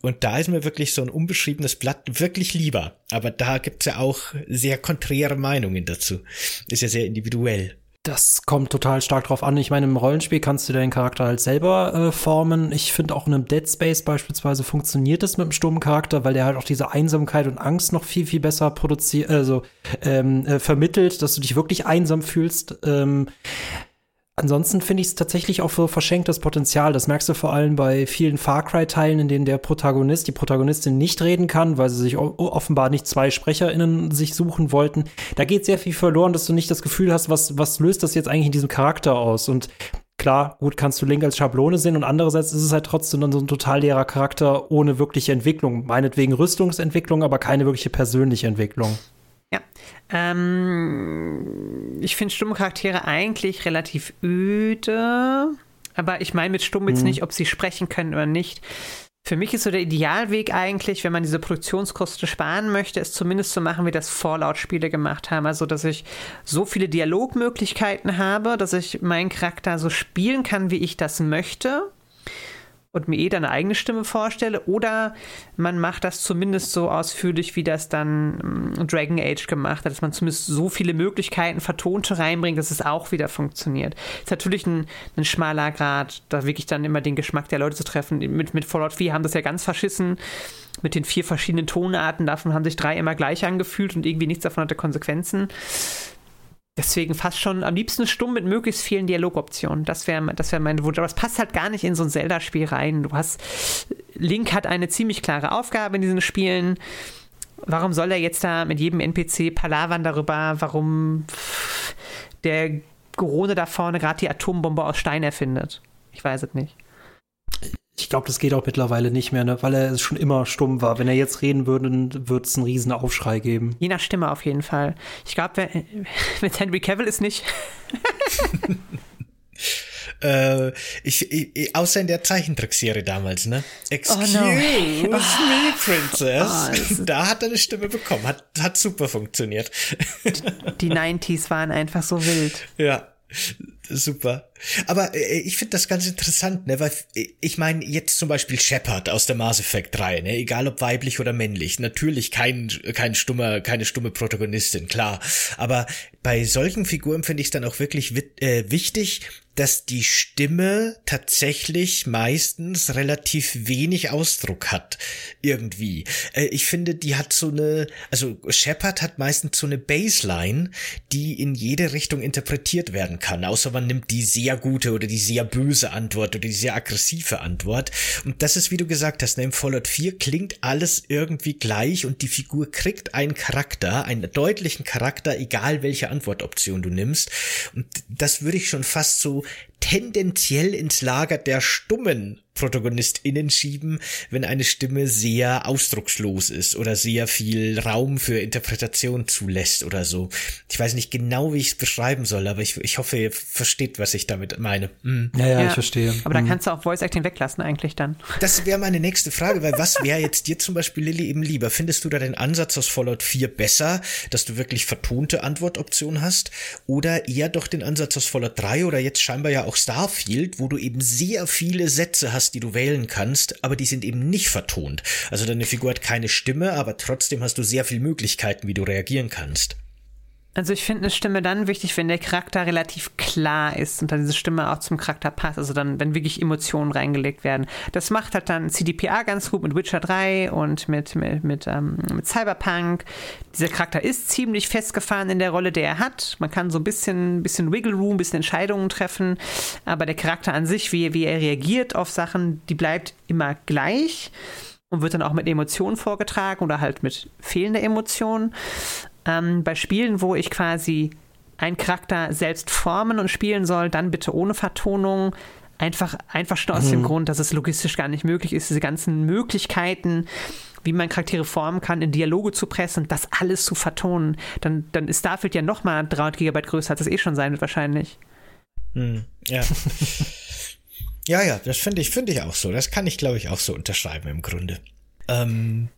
Und da ist mir wirklich so ein unbeschriebenes Blatt wirklich lieber. Aber da gibt's ja auch sehr konträre Meinungen dazu. Ist ja sehr individuell. Das kommt total stark drauf an. Ich meine, im Rollenspiel kannst du deinen Charakter halt selber äh, formen. Ich finde auch in einem Dead Space beispielsweise funktioniert das mit einem stummen Charakter, weil der halt auch diese Einsamkeit und Angst noch viel, viel besser produziert, also ähm, äh, vermittelt, dass du dich wirklich einsam fühlst. Ähm, Ansonsten finde ich es tatsächlich auch für verschenktes Potenzial. Das merkst du vor allem bei vielen Far Cry-Teilen, in denen der Protagonist, die Protagonistin nicht reden kann, weil sie sich offenbar nicht zwei SprecherInnen sich suchen wollten. Da geht sehr viel verloren, dass du nicht das Gefühl hast, was, was löst das jetzt eigentlich in diesem Charakter aus? Und klar, gut kannst du Link als Schablone sehen und andererseits ist es halt trotzdem dann so ein total leerer Charakter ohne wirkliche Entwicklung. Meinetwegen Rüstungsentwicklung, aber keine wirkliche persönliche Entwicklung. Ja. Ähm, ich finde stumme Charaktere eigentlich relativ öde. Aber ich meine mit stumm jetzt mhm. nicht, ob sie sprechen können oder nicht. Für mich ist so der Idealweg eigentlich, wenn man diese Produktionskosten sparen möchte, ist zumindest zu machen, wie das Fallout-Spiele gemacht haben. Also, dass ich so viele Dialogmöglichkeiten habe, dass ich meinen Charakter so spielen kann, wie ich das möchte und mir eh dann eine eigene Stimme vorstelle oder man macht das zumindest so ausführlich, wie das dann ähm, Dragon Age gemacht hat, dass man zumindest so viele Möglichkeiten vertonte reinbringt, dass es auch wieder funktioniert. Ist natürlich ein, ein schmaler Grad, da wirklich dann immer den Geschmack der Leute zu treffen. Mit, mit Fallout 4 haben das ja ganz verschissen mit den vier verschiedenen Tonarten. Davon haben sich drei immer gleich angefühlt und irgendwie nichts davon hatte Konsequenzen. Deswegen fast schon am liebsten stumm mit möglichst vielen Dialogoptionen. Das wäre das wär mein Wunsch. Aber es passt halt gar nicht in so ein Zelda-Spiel rein. Du hast. Link hat eine ziemlich klare Aufgabe in diesen Spielen. Warum soll er jetzt da mit jedem NPC palavern darüber, warum der Gorone da vorne gerade die Atombombe aus Stein erfindet? Ich weiß es nicht. Ich glaube, das geht auch mittlerweile nicht mehr, ne? weil er schon immer stumm war. Wenn er jetzt reden würde, würde es einen riesen Aufschrei geben. Je nach Stimme auf jeden Fall. Ich glaube, mit *laughs* Henry Cavill ist nicht. *laughs* äh, ich, ich, außer in der Zeichentrickserie damals, ne? Excuse oh no. me, oh. Princess. Oh, *laughs* da hat er eine Stimme bekommen. Hat, hat super funktioniert. Die 90s waren einfach so wild. Ja. Super. Aber äh, ich finde das ganz interessant, ne? Weil äh, ich meine, jetzt zum Beispiel Shepard aus der Mass Effect 3, ne? Egal ob weiblich oder männlich. Natürlich kein, kein stummer, keine stumme Protagonistin, klar. Aber bei solchen Figuren finde ich es dann auch wirklich äh, wichtig, dass die Stimme tatsächlich meistens relativ wenig Ausdruck hat. Irgendwie. Äh, ich finde, die hat so eine, also Shepard hat meistens so eine Baseline, die in jede Richtung interpretiert werden kann. Außer man nimmt die sehr gute oder die sehr böse Antwort oder die sehr aggressive Antwort. Und das ist, wie du gesagt hast, ne, im Fallout 4 klingt alles irgendwie gleich und die Figur kriegt einen Charakter, einen deutlichen Charakter, egal welche Antwortoption du nimmst. Und das würde ich schon fast so tendenziell ins Lager der stummen ProtagonistInnen schieben, wenn eine Stimme sehr ausdruckslos ist oder sehr viel Raum für Interpretation zulässt oder so. Ich weiß nicht genau, wie ich es beschreiben soll, aber ich, ich hoffe, ihr versteht, was ich damit meine. Mhm. Ja, ja, ja, ich verstehe. Aber dann mhm. kannst du auch Voice Acting weglassen eigentlich dann. Das wäre meine nächste Frage, weil was wäre jetzt dir zum Beispiel, Lilly, eben lieber? Findest du da den Ansatz aus Fallout 4 besser, dass du wirklich vertonte Antwortoptionen hast? Oder eher doch den Ansatz aus Fallout 3 oder jetzt scheinbar ja auch Starfield, wo du eben sehr viele Sätze hast, die du wählen kannst, aber die sind eben nicht vertont. Also deine Figur hat keine Stimme, aber trotzdem hast du sehr viele Möglichkeiten, wie du reagieren kannst. Also ich finde eine Stimme dann wichtig, wenn der Charakter relativ klar ist und dann diese Stimme auch zum Charakter passt. Also dann, wenn wirklich Emotionen reingelegt werden. Das macht halt dann CDPA ganz gut mit Witcher 3 und mit, mit, mit, ähm, mit Cyberpunk. Dieser Charakter ist ziemlich festgefahren in der Rolle, die er hat. Man kann so ein bisschen, bisschen Wiggle Room, ein bisschen Entscheidungen treffen. Aber der Charakter an sich, wie, wie er reagiert auf Sachen, die bleibt immer gleich und wird dann auch mit Emotionen vorgetragen oder halt mit fehlender Emotion ähm, bei Spielen, wo ich quasi einen Charakter selbst formen und spielen soll, dann bitte ohne Vertonung. Einfach, einfach schon aus mhm. dem Grund, dass es logistisch gar nicht möglich ist, diese ganzen Möglichkeiten, wie man Charaktere formen kann, in Dialoge zu pressen, das alles zu vertonen. Dann, dann ist Starfield ja nochmal 300 Gigabyte größer, als es eh schon sein wird wahrscheinlich. Mhm. Ja. *laughs* ja, ja, das finde ich, finde ich auch so. Das kann ich, glaube ich, auch so unterschreiben im Grunde. Ähm,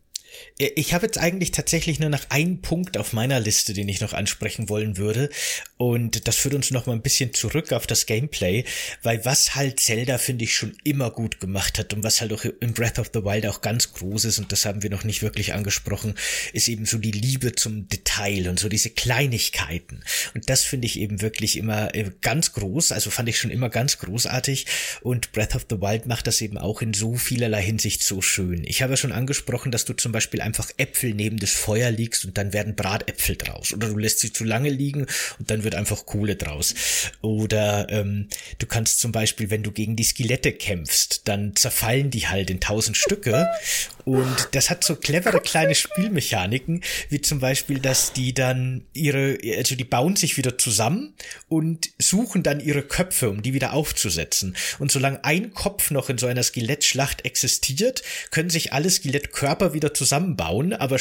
ich habe jetzt eigentlich tatsächlich nur noch einen Punkt auf meiner Liste, den ich noch ansprechen wollen würde. Und das führt uns noch mal ein bisschen zurück auf das Gameplay, weil was halt Zelda, finde ich, schon immer gut gemacht hat und was halt auch in Breath of the Wild auch ganz groß ist, und das haben wir noch nicht wirklich angesprochen, ist eben so die Liebe zum Detail und so diese Kleinigkeiten. Und das finde ich eben wirklich immer äh, ganz groß, also fand ich schon immer ganz großartig. Und Breath of the Wild macht das eben auch in so vielerlei Hinsicht so schön. Ich habe ja schon angesprochen, dass du zum Beispiel einfach Äpfel neben das Feuer legst und dann werden Bratäpfel draus. Oder du lässt sie zu lange liegen und dann wird einfach Kohle draus. Oder ähm, du kannst zum Beispiel, wenn du gegen die Skelette kämpfst, dann zerfallen die halt in tausend Stücke. *laughs* Und das hat so clevere kleine Spielmechaniken, wie zum Beispiel, dass die dann ihre, also die bauen sich wieder zusammen und suchen dann ihre Köpfe, um die wieder aufzusetzen. Und solange ein Kopf noch in so einer Skelettschlacht existiert, können sich alle Skelettkörper wieder zusammen zusammenbauen, aber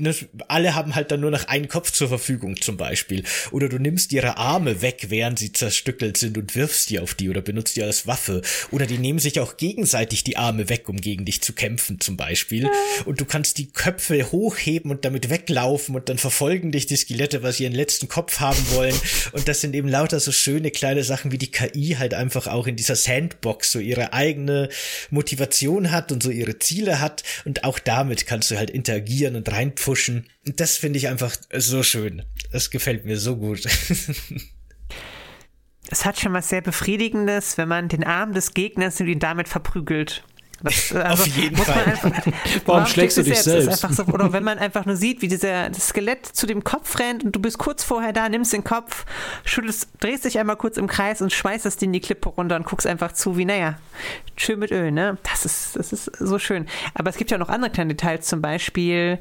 ne, alle haben halt dann nur noch einen Kopf zur Verfügung zum Beispiel. Oder du nimmst ihre Arme weg, während sie zerstückelt sind und wirfst die auf die oder benutzt die als Waffe. Oder die nehmen sich auch gegenseitig die Arme weg, um gegen dich zu kämpfen zum Beispiel. Und du kannst die Köpfe hochheben und damit weglaufen und dann verfolgen dich die Skelette, was sie ihren letzten Kopf haben wollen. Und das sind eben lauter so schöne kleine Sachen, wie die KI halt einfach auch in dieser Sandbox so ihre eigene Motivation hat und so ihre Ziele hat. Und auch damit kannst du halt interagieren und reinpfuschen pushen. Das finde ich einfach so schön. Das gefällt mir so gut. *laughs* es hat schon was sehr Befriedigendes, wenn man den Arm des Gegners und ihn damit verprügelt. Das, *laughs* also, Auf jeden Fall. Einfach, warum schlägst du dich selbst? So, oder wenn man einfach nur sieht, wie dieser Skelett zu dem Kopf rennt und du bist kurz vorher da, nimmst den Kopf, schüttelst, drehst dich einmal kurz im Kreis und schmeißt das in die Klippe runter und guckst einfach zu, wie, naja, schön mit Öl, ne? Das ist, das ist so schön. Aber es gibt ja auch noch andere kleine Details, zum Beispiel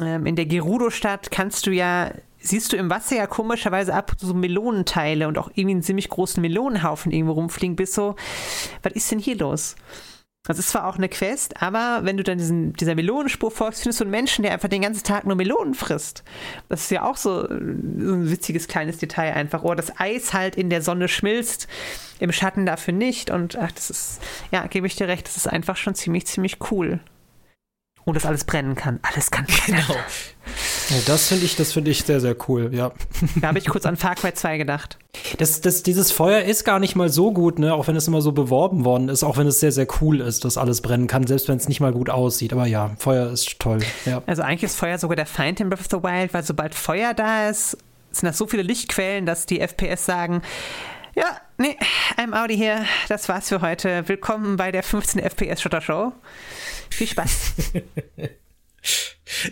ähm, in der Gerudo-Stadt kannst du ja siehst du im Wasser ja komischerweise ab so Melonenteile und auch irgendwie einen ziemlich großen Melonenhaufen irgendwo rumfliegen, bis so, was ist denn hier los? Das ist zwar auch eine Quest, aber wenn du dann diesen, dieser Melonenspur folgst, findest du einen Menschen, der einfach den ganzen Tag nur Melonen frisst. Das ist ja auch so, so ein witziges kleines Detail einfach. Oder das Eis halt in der Sonne schmilzt, im Schatten dafür nicht. Und ach, das ist, ja, gebe ich dir recht, das ist einfach schon ziemlich, ziemlich cool. Und das alles brennen kann. Alles kann brennen. Genau. Das finde ich, das finde ich sehr, sehr cool, ja. Da habe ich kurz an Far Cry 2 gedacht. Das, das, dieses Feuer ist gar nicht mal so gut, ne? Auch wenn es immer so beworben worden ist, auch wenn es sehr, sehr cool ist, dass alles brennen kann, selbst wenn es nicht mal gut aussieht. Aber ja, Feuer ist toll. Ja. Also eigentlich ist Feuer sogar der Feind in Breath of the Wild, weil sobald Feuer da ist, sind das so viele Lichtquellen, dass die FPS sagen, ja, nee, I'm out here. Das war's für heute. Willkommen bei der 15 FPS Shutter Show. Viel Spaß. *laughs*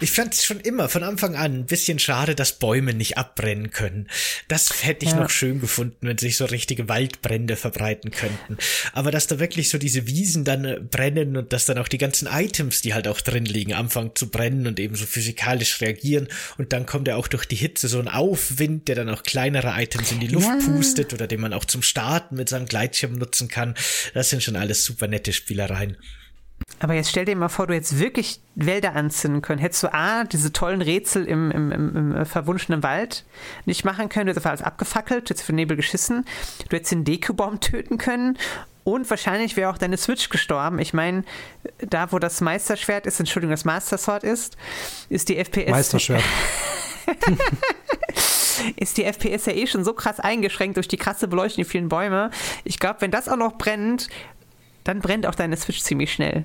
Ich fand es schon immer von Anfang an ein bisschen schade, dass Bäume nicht abbrennen können. Das hätte ich ja. noch schön gefunden, wenn sich so richtige Waldbrände verbreiten könnten. Aber dass da wirklich so diese Wiesen dann äh, brennen und dass dann auch die ganzen Items, die halt auch drin liegen, anfangen zu brennen und eben so physikalisch reagieren. Und dann kommt ja auch durch die Hitze so ein Aufwind, der dann auch kleinere Items in die Luft ja. pustet oder den man auch zum Starten mit seinem Gleitschirm nutzen kann. Das sind schon alles super nette Spielereien. Aber jetzt stell dir mal vor, du hättest wirklich Wälder anzünden können. Hättest du A, diese tollen Rätsel im, im, im, im äh, verwunschenen Wald nicht machen können, du hättest alles abgefackelt, du hättest für Nebel geschissen, du hättest den Deku-Baum töten können und wahrscheinlich wäre auch deine Switch gestorben. Ich meine, da wo das Meisterschwert ist, Entschuldigung, das Master Sword ist, ist die FPS. Meisterschwert. *laughs* ist die FPS ja eh schon so krass eingeschränkt durch die krasse Beleuchtung, die vielen Bäume. Ich glaube, wenn das auch noch brennt, dann brennt auch deine Switch ziemlich schnell.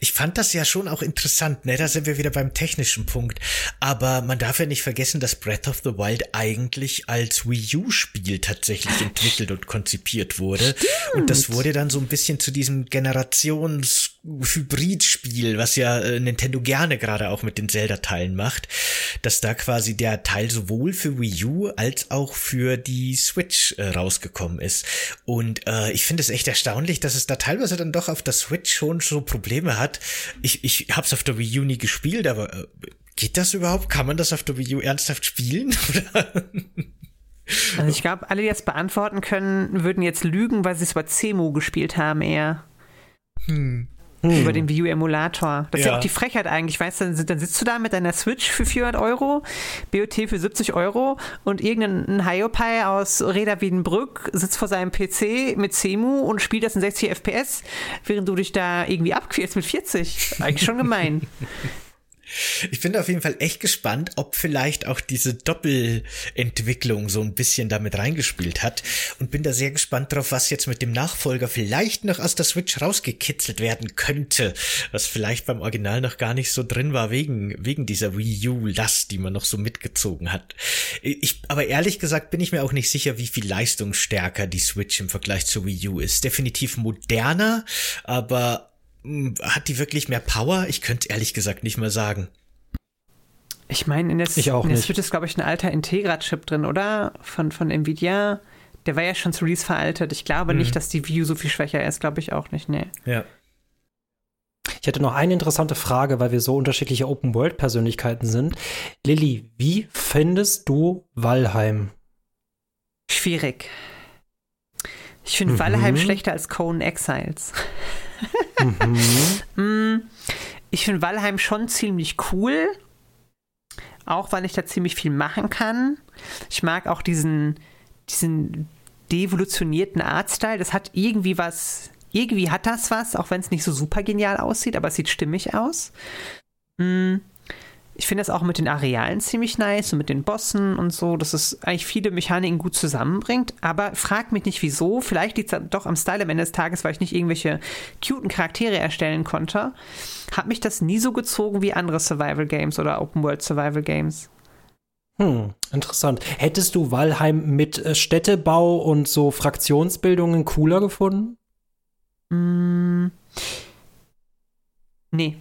Ich fand das ja schon auch interessant, ne? Da sind wir wieder beim technischen Punkt. Aber man darf ja nicht vergessen, dass Breath of the Wild eigentlich als Wii U-Spiel tatsächlich entwickelt und konzipiert wurde. Stimmt. Und das wurde dann so ein bisschen zu diesem Generations-Hybrid-Spiel, was ja äh, Nintendo gerne gerade auch mit den Zelda-Teilen macht, dass da quasi der Teil sowohl für Wii U als auch für die Switch äh, rausgekommen ist. Und äh, ich finde es echt erstaunlich, dass es da teilweise dann doch auf der Switch schon so Probleme hat. Ich, ich hab's auf der Wii U nie gespielt, aber äh, geht das überhaupt? Kann man das auf der Wii U ernsthaft spielen? *laughs* also ich glaube, alle, die das beantworten können, würden jetzt lügen, weil sie es über CEMU gespielt haben eher. Hm. Hm. Über den Wii U-Emulator. Das ja. ist ja auch die Frechheit eigentlich, weißt du, dann, sitzt du da mit deiner Switch für 400 Euro, BOT für 70 Euro und irgendein Hiopai aus Reda Wiedenbrück sitzt vor seinem PC mit CEMU und spielt das in 60 FPS, während du dich da irgendwie abquälst mit 40. Eigentlich schon gemein. *laughs* Ich bin auf jeden Fall echt gespannt, ob vielleicht auch diese Doppelentwicklung so ein bisschen damit reingespielt hat und bin da sehr gespannt drauf, was jetzt mit dem Nachfolger vielleicht noch aus der Switch rausgekitzelt werden könnte, was vielleicht beim Original noch gar nicht so drin war wegen wegen dieser Wii U Last, die man noch so mitgezogen hat. Ich aber ehrlich gesagt bin ich mir auch nicht sicher, wie viel leistungsstärker die Switch im Vergleich zur Wii U ist. Definitiv moderner, aber hat die wirklich mehr Power? Ich könnte ehrlich gesagt nicht mehr sagen. Ich meine, in der, ich auch in der Switch ist, glaube ich, ein alter Integra-Chip drin, oder? Von, von Nvidia. Der war ja schon zu Release veraltet. Ich glaube mhm. nicht, dass die View so viel schwächer ist. Glaube ich auch nicht, nee. Ja. Ich hätte noch eine interessante Frage, weil wir so unterschiedliche Open-World-Persönlichkeiten sind. Lilly, wie findest du Valheim? Schwierig. Ich finde mhm. Valheim schlechter als Conan Exiles. *laughs* mhm. Ich finde Valheim schon ziemlich cool. Auch weil ich da ziemlich viel machen kann. Ich mag auch diesen, diesen devolutionierten Artstyle. Das hat irgendwie was. Irgendwie hat das was, auch wenn es nicht so super genial aussieht, aber es sieht stimmig aus. Mhm. Ich finde das auch mit den Arealen ziemlich nice und mit den Bossen und so, dass es eigentlich viele Mechaniken gut zusammenbringt. Aber frag mich nicht wieso. Vielleicht liegt es doch am Style am Ende des Tages, weil ich nicht irgendwelche cuten Charaktere erstellen konnte. Hat mich das nie so gezogen wie andere Survival Games oder Open World Survival Games. Hm, interessant. Hättest du Valheim mit äh, Städtebau und so Fraktionsbildungen cooler gefunden? Mm, nee.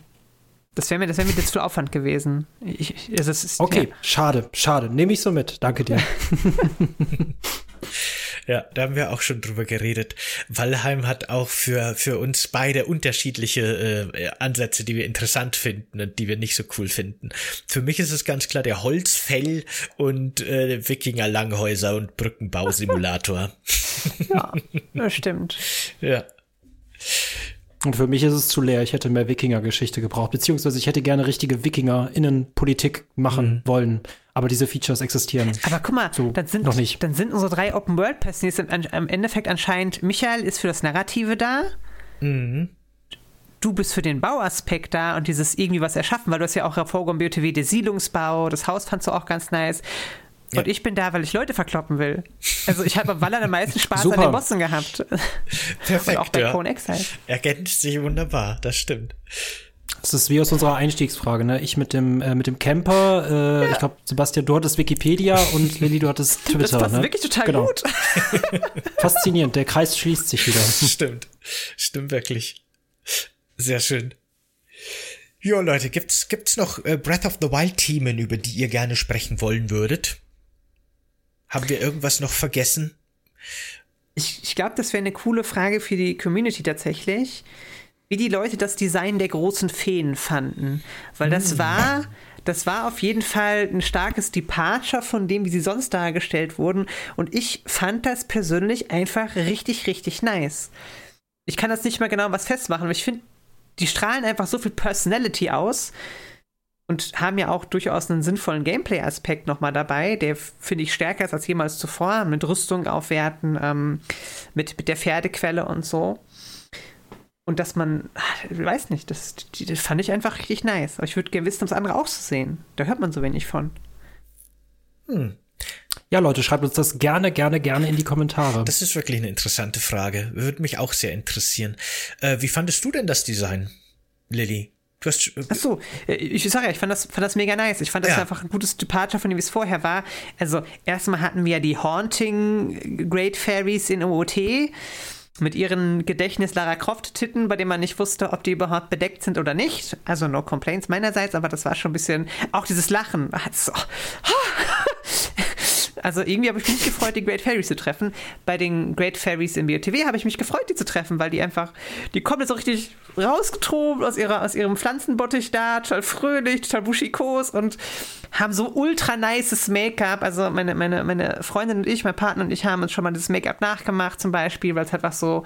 Das wäre mir, das wär mir jetzt zu Aufwand gewesen. Ich, es ist, okay, ja. schade, schade. Nehme ich so mit. Danke dir. *laughs* *laughs* ja, da haben wir auch schon drüber geredet. Valheim hat auch für, für uns beide unterschiedliche äh, Ansätze, die wir interessant finden und die wir nicht so cool finden. Für mich ist es ganz klar der Holzfell und äh, Wikinger-Langhäuser und Brückenbausimulator. *laughs* ja, das stimmt. Ja. Und für mich ist es zu leer. Ich hätte mehr Wikinger-Geschichte gebraucht. Beziehungsweise ich hätte gerne richtige Wikinger-Innenpolitik machen mhm. wollen. Aber diese Features existieren. Aber guck mal, so dann, sind, noch nicht. dann sind unsere drei Open-World-Personen im Endeffekt anscheinend, Michael ist für das Narrative da. Mhm. du bist für den Bauaspekt da und dieses irgendwie was erschaffen, weil du hast ja auch hervorgehoben BOTW, der Siedlungsbau, das Haus fandst du auch ganz nice. Ja. Und ich bin da, weil ich Leute verkloppen will. Also ich habe am Waller am meisten Spaß Super. an den Bossen gehabt. *laughs* Perfekt, Und auch bei ja. Cone Exile. Ergänzt sich wunderbar, das stimmt. Das ist wie aus unserer Einstiegsfrage, ne? Ich mit dem, äh, mit dem Camper, äh, ich glaube, Sebastian, du hattest Wikipedia und Lilly, du hattest Twitter. Das passt ne? wirklich total genau. gut. *laughs* *laughs* Faszinierend, der Kreis schließt sich wieder. Stimmt. Stimmt wirklich. Sehr schön. Jo, Leute, gibt's, gibt's noch äh, Breath of the Wild Themen, über die ihr gerne sprechen wollen würdet? Haben wir irgendwas noch vergessen? Ich, ich glaube, das wäre eine coole Frage für die Community tatsächlich, wie die Leute das Design der großen Feen fanden. Weil das war, das war auf jeden Fall ein starkes Departure von dem, wie sie sonst dargestellt wurden. Und ich fand das persönlich einfach richtig, richtig nice. Ich kann das nicht mal genau was festmachen, aber ich finde, die strahlen einfach so viel Personality aus und haben ja auch durchaus einen sinnvollen Gameplay-Aspekt nochmal dabei, der finde ich stärker ist als jemals zuvor, mit Rüstung aufwerten, ähm, mit, mit der Pferdequelle und so. Und dass man, ich weiß nicht, das, die- das fand ich einfach richtig nice. Aber ich würde gerne wissen, um das andere auch zu sehen. Da hört man so wenig von. Ja, Leute, schreibt uns das gerne, gerne, gerne in die Kommentare. Das ist wirklich eine interessante Frage. Würde mich auch sehr interessieren. Äh, wie fandest du denn das Design, Lilly? Du hast, äh, Ach so, äh, ich sage ja, ich fand das, fand das mega nice. Ich fand das Ja. einfach ein gutes Departure von dem, wie es vorher war. Also, erstmal hatten wir ja die Haunting Great Fairies in OOT mit ihren Gedächtnis-Lara Croft-Titten, bei denen man nicht wusste, ob die überhaupt bedeckt sind oder nicht. Also, no complaints meinerseits, aber das war schon ein bisschen. Auch dieses Lachen. Also, also irgendwie habe ich mich gefreut, die Great Fairies zu treffen. Bei den Great Fairies im BOTW habe ich mich gefreut, die zu treffen, weil die einfach, die kommen so richtig rausgetobt aus, ihrer, aus ihrem Pflanzenbottich da, total fröhlich, total buschikos und haben so ultra nices Make-up. Also meine, meine, meine Freundin und ich, mein Partner und ich haben uns schon mal das Make-up nachgemacht zum Beispiel, weil es einfach so,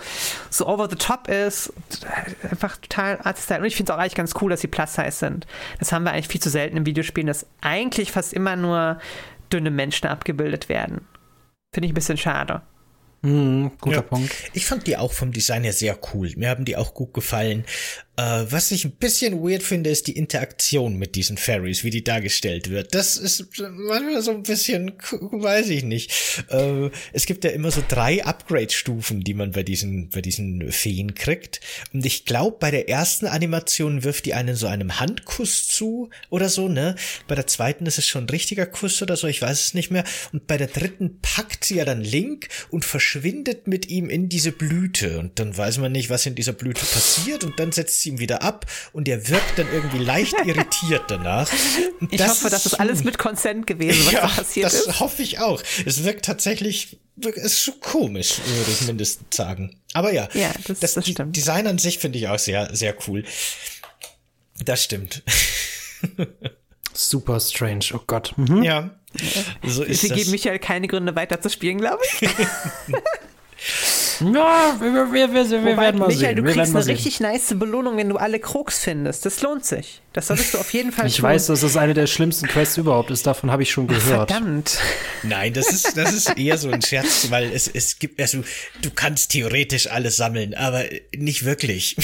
so over the top ist. Und einfach total Art-Style. Und ich finde es auch eigentlich ganz cool, dass sie Plus-Size sind. Das haben wir eigentlich viel zu selten in Videospielen, dass eigentlich fast immer nur dünne Menschen abgebildet werden. Finde ich ein bisschen schade. Hm, guter Ja. Punkt. Ich fand die auch vom Design her sehr cool. Mir haben die auch gut gefallen. Äh, was ich ein bisschen weird finde, ist die Interaktion mit diesen Fairies, wie die dargestellt wird. Das ist manchmal so ein bisschen, weiß ich nicht. Äh, es gibt ja immer so drei Upgrade-Stufen, die man bei diesen, bei diesen Feen kriegt. Und ich glaube, bei der ersten Animation wirft die einen so einem Handkuss zu oder so, ne? Bei der zweiten ist es schon ein richtiger Kuss oder so, ich weiß es nicht mehr. Und bei der dritten packt sie ja dann Link und verschwindet mit ihm in diese Blüte. Und dann weiß man nicht, was in dieser Blüte passiert. Und dann setzt sie ihn wieder ab und er wirkt dann irgendwie leicht *laughs* irritiert danach. Und Ich hoffe, das ist alles mit Consent gewesen, was da passiert das ist. hoffe ich auch. Es wirkt tatsächlich, es ist so komisch, würde ich mindestens sagen. Aber ja, Ja, das- das die- stimmt. Design an sich finde ich auch sehr, sehr cool. Das stimmt. Super strange, oh Gott. Mhm. Ja, so ist Sie das. geben Michael keine Gründe weiter zu spielen, glaube ich. *laughs* Ja, wir, wir, wir, wir, Wobei, werden mal Michael, sehen. du wir kriegst eine richtig nice Belohnung, wenn du alle Krux findest. Das lohnt sich. Das solltest du auf jeden Fall Ich tun. weiß, dass das eine der schlimmsten Quests überhaupt ist. Davon habe ich schon gehört. Verdammt. Nein, das ist, das ist eher so ein Scherz, weil es, es gibt, also, du kannst theoretisch alles sammeln, aber nicht wirklich.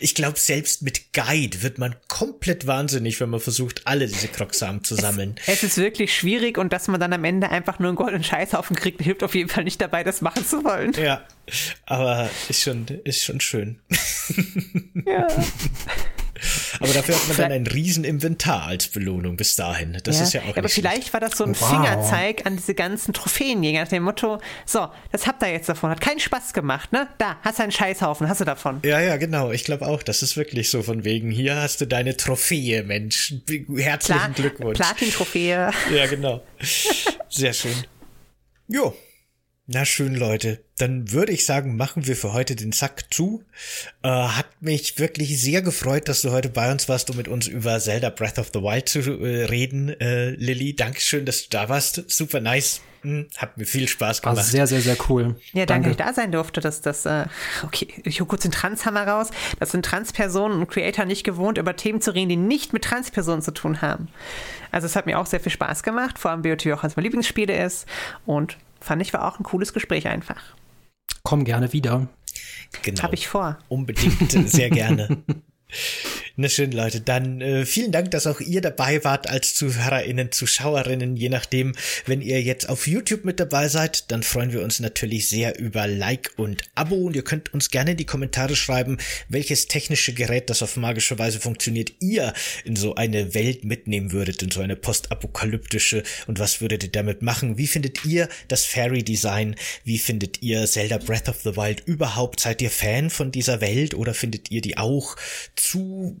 Ich glaube, selbst mit Guide wird man komplett wahnsinnig, wenn man versucht, alle diese Krocksamen zu sammeln. Es ist wirklich schwierig und dass man dann am Ende einfach nur einen goldenen Scheißhaufen kriegt, hilft auf jeden Fall nicht dabei, das machen zu wollen. Ja, aber ist schon, ist schon schön. Ja. *laughs* Aber dafür hat man dann ein riesen Inventar als Belohnung bis dahin. Das ist ja auch aber nicht vielleicht war das so ein Wow. Fingerzeig an diese ganzen Trophäenjäger nach dem Motto, so, das habt ihr jetzt davon, hat keinen Spaß gemacht, ne? Da, hast du einen Scheißhaufen, hast du davon. Ja, ja, genau. Ich glaube auch, das ist wirklich so von wegen, hier hast du deine Trophäe, Mensch. Herzlichen Pla Glückwunsch. Platin-Trophäe. Ja, genau. Sehr schön. Jo. Na schön, Leute. Dann würde ich sagen, machen wir für heute den Sack zu. Äh, hat mich wirklich sehr gefreut, dass du heute bei uns warst, um mit uns über Zelda Breath of the Wild zu äh, reden, äh, Lilly. Dankeschön, dass du da warst. Super nice. Hm, hat mir viel Spaß War gemacht. sehr, sehr, sehr cool. Ja, danke, dass ich da sein durfte, dass das, äh, okay, ich hole kurz den Transhammer raus. Das sind Transpersonen und Creator nicht gewohnt, über Themen zu reden, die nicht mit Transpersonen zu tun haben. Also es hat mir auch sehr viel Spaß gemacht, vor allem BOT auch eines meiner Lieblingsspiele ist und fand ich war auch ein cooles Gespräch einfach. Komm gerne wieder. Genau. Hab ich vor. Unbedingt, sehr gerne. *laughs* Na schön, Leute. Dann äh, vielen Dank, dass auch ihr dabei wart als ZuhörerInnen, Zuschauerinnen, je nachdem. Wenn ihr jetzt auf YouTube mit dabei seid, dann freuen wir uns natürlich sehr über Like und Abo und ihr könnt uns gerne in die Kommentare schreiben, welches technische Gerät, das auf magische Weise funktioniert, ihr in so eine Welt mitnehmen würdet, in so eine postapokalyptische und was würdet ihr damit machen? Wie findet ihr das Fairy Design? Wie findet ihr Zelda Breath of the Wild überhaupt? Seid ihr Fan von dieser Welt oder findet ihr die auch zu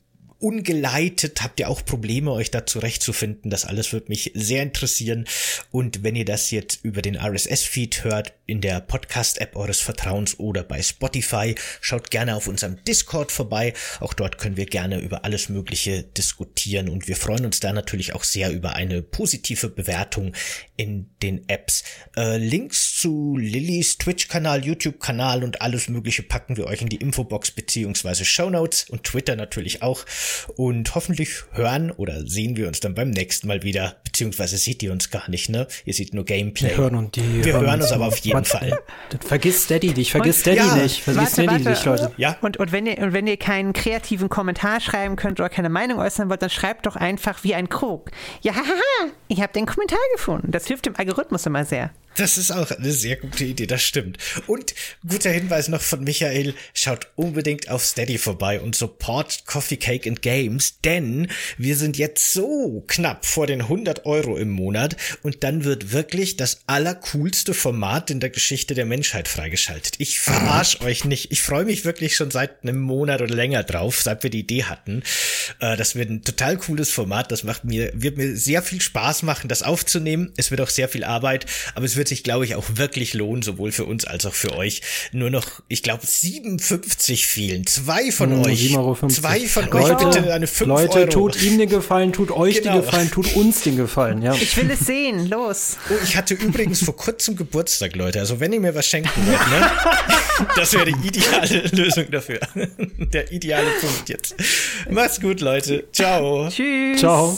ungeleitet? Habt ihr auch Probleme, euch da zurechtzufinden? Das alles wird mich sehr interessieren. Und wenn ihr das jetzt über den RSS-Feed hört, in der Podcast-App eures Vertrauens oder bei Spotify, schaut gerne auf unserem Discord vorbei. Auch dort können wir gerne über alles Mögliche diskutieren und wir freuen uns da natürlich auch sehr über eine positive Bewertung in den Apps. Äh, Links zu Lillys Twitch-Kanal, YouTube-Kanal und alles Mögliche packen wir euch in die Infobox beziehungsweise Show Notes und Twitter natürlich auch. Und hoffentlich hören oder sehen wir uns dann beim nächsten Mal wieder, beziehungsweise seht ihr uns gar nicht, ne? Ihr seht nur Gameplay. Wir hören und die wir hören, hören uns aber auf jeden Fall. Vergiss Steady nicht, vergiss Steady Ja, nicht, vergiss warte, Steady warte. nicht, Leute. Ja, Und, und, wenn ihr, und wenn ihr keinen kreativen Kommentar schreiben könnt oder keine Meinung äußern wollt, dann schreibt doch einfach wie ein Krog. Ja, haha, ich habe den Kommentar gefunden. Das hilft dem Algorithmus immer sehr. Das ist auch eine sehr gute Idee, das stimmt. Und guter Hinweis noch von Michael, schaut unbedingt auf Steady vorbei und support Coffee Cake and Games, denn wir sind jetzt so knapp vor den 100 Euro im Monat und dann wird wirklich das allercoolste Format in der Geschichte der Menschheit freigeschaltet. Ich verarsch euch nicht. Ich freue mich wirklich schon seit einem Monat oder länger drauf, seit wir die Idee hatten. Äh, das wird ein total cooles Format. Das macht mir, wird mir sehr viel Spaß machen, das aufzunehmen. Es wird auch sehr viel Arbeit, aber es wird sich, glaube ich, auch wirklich lohnen, sowohl für uns als auch für euch. Nur noch, ich glaube, 57 fehlen. Zwei von Hm, euch. 7,50 Zwei von Leute, euch bitte eine 5 Leute, Euro. tut ihm den Gefallen, tut euch Genau. den Gefallen, tut uns den Gefallen, ja. Ich will es sehen. Los. Oh, ich hatte übrigens vor kurzem Geburtstag, Leute. Also wenn ihr mir was schenken wollt, ne? *laughs* Das wäre die ideale Lösung dafür. Der ideale Punkt jetzt. Macht's gut, Leute. Ciao. Tschüss. Ciao.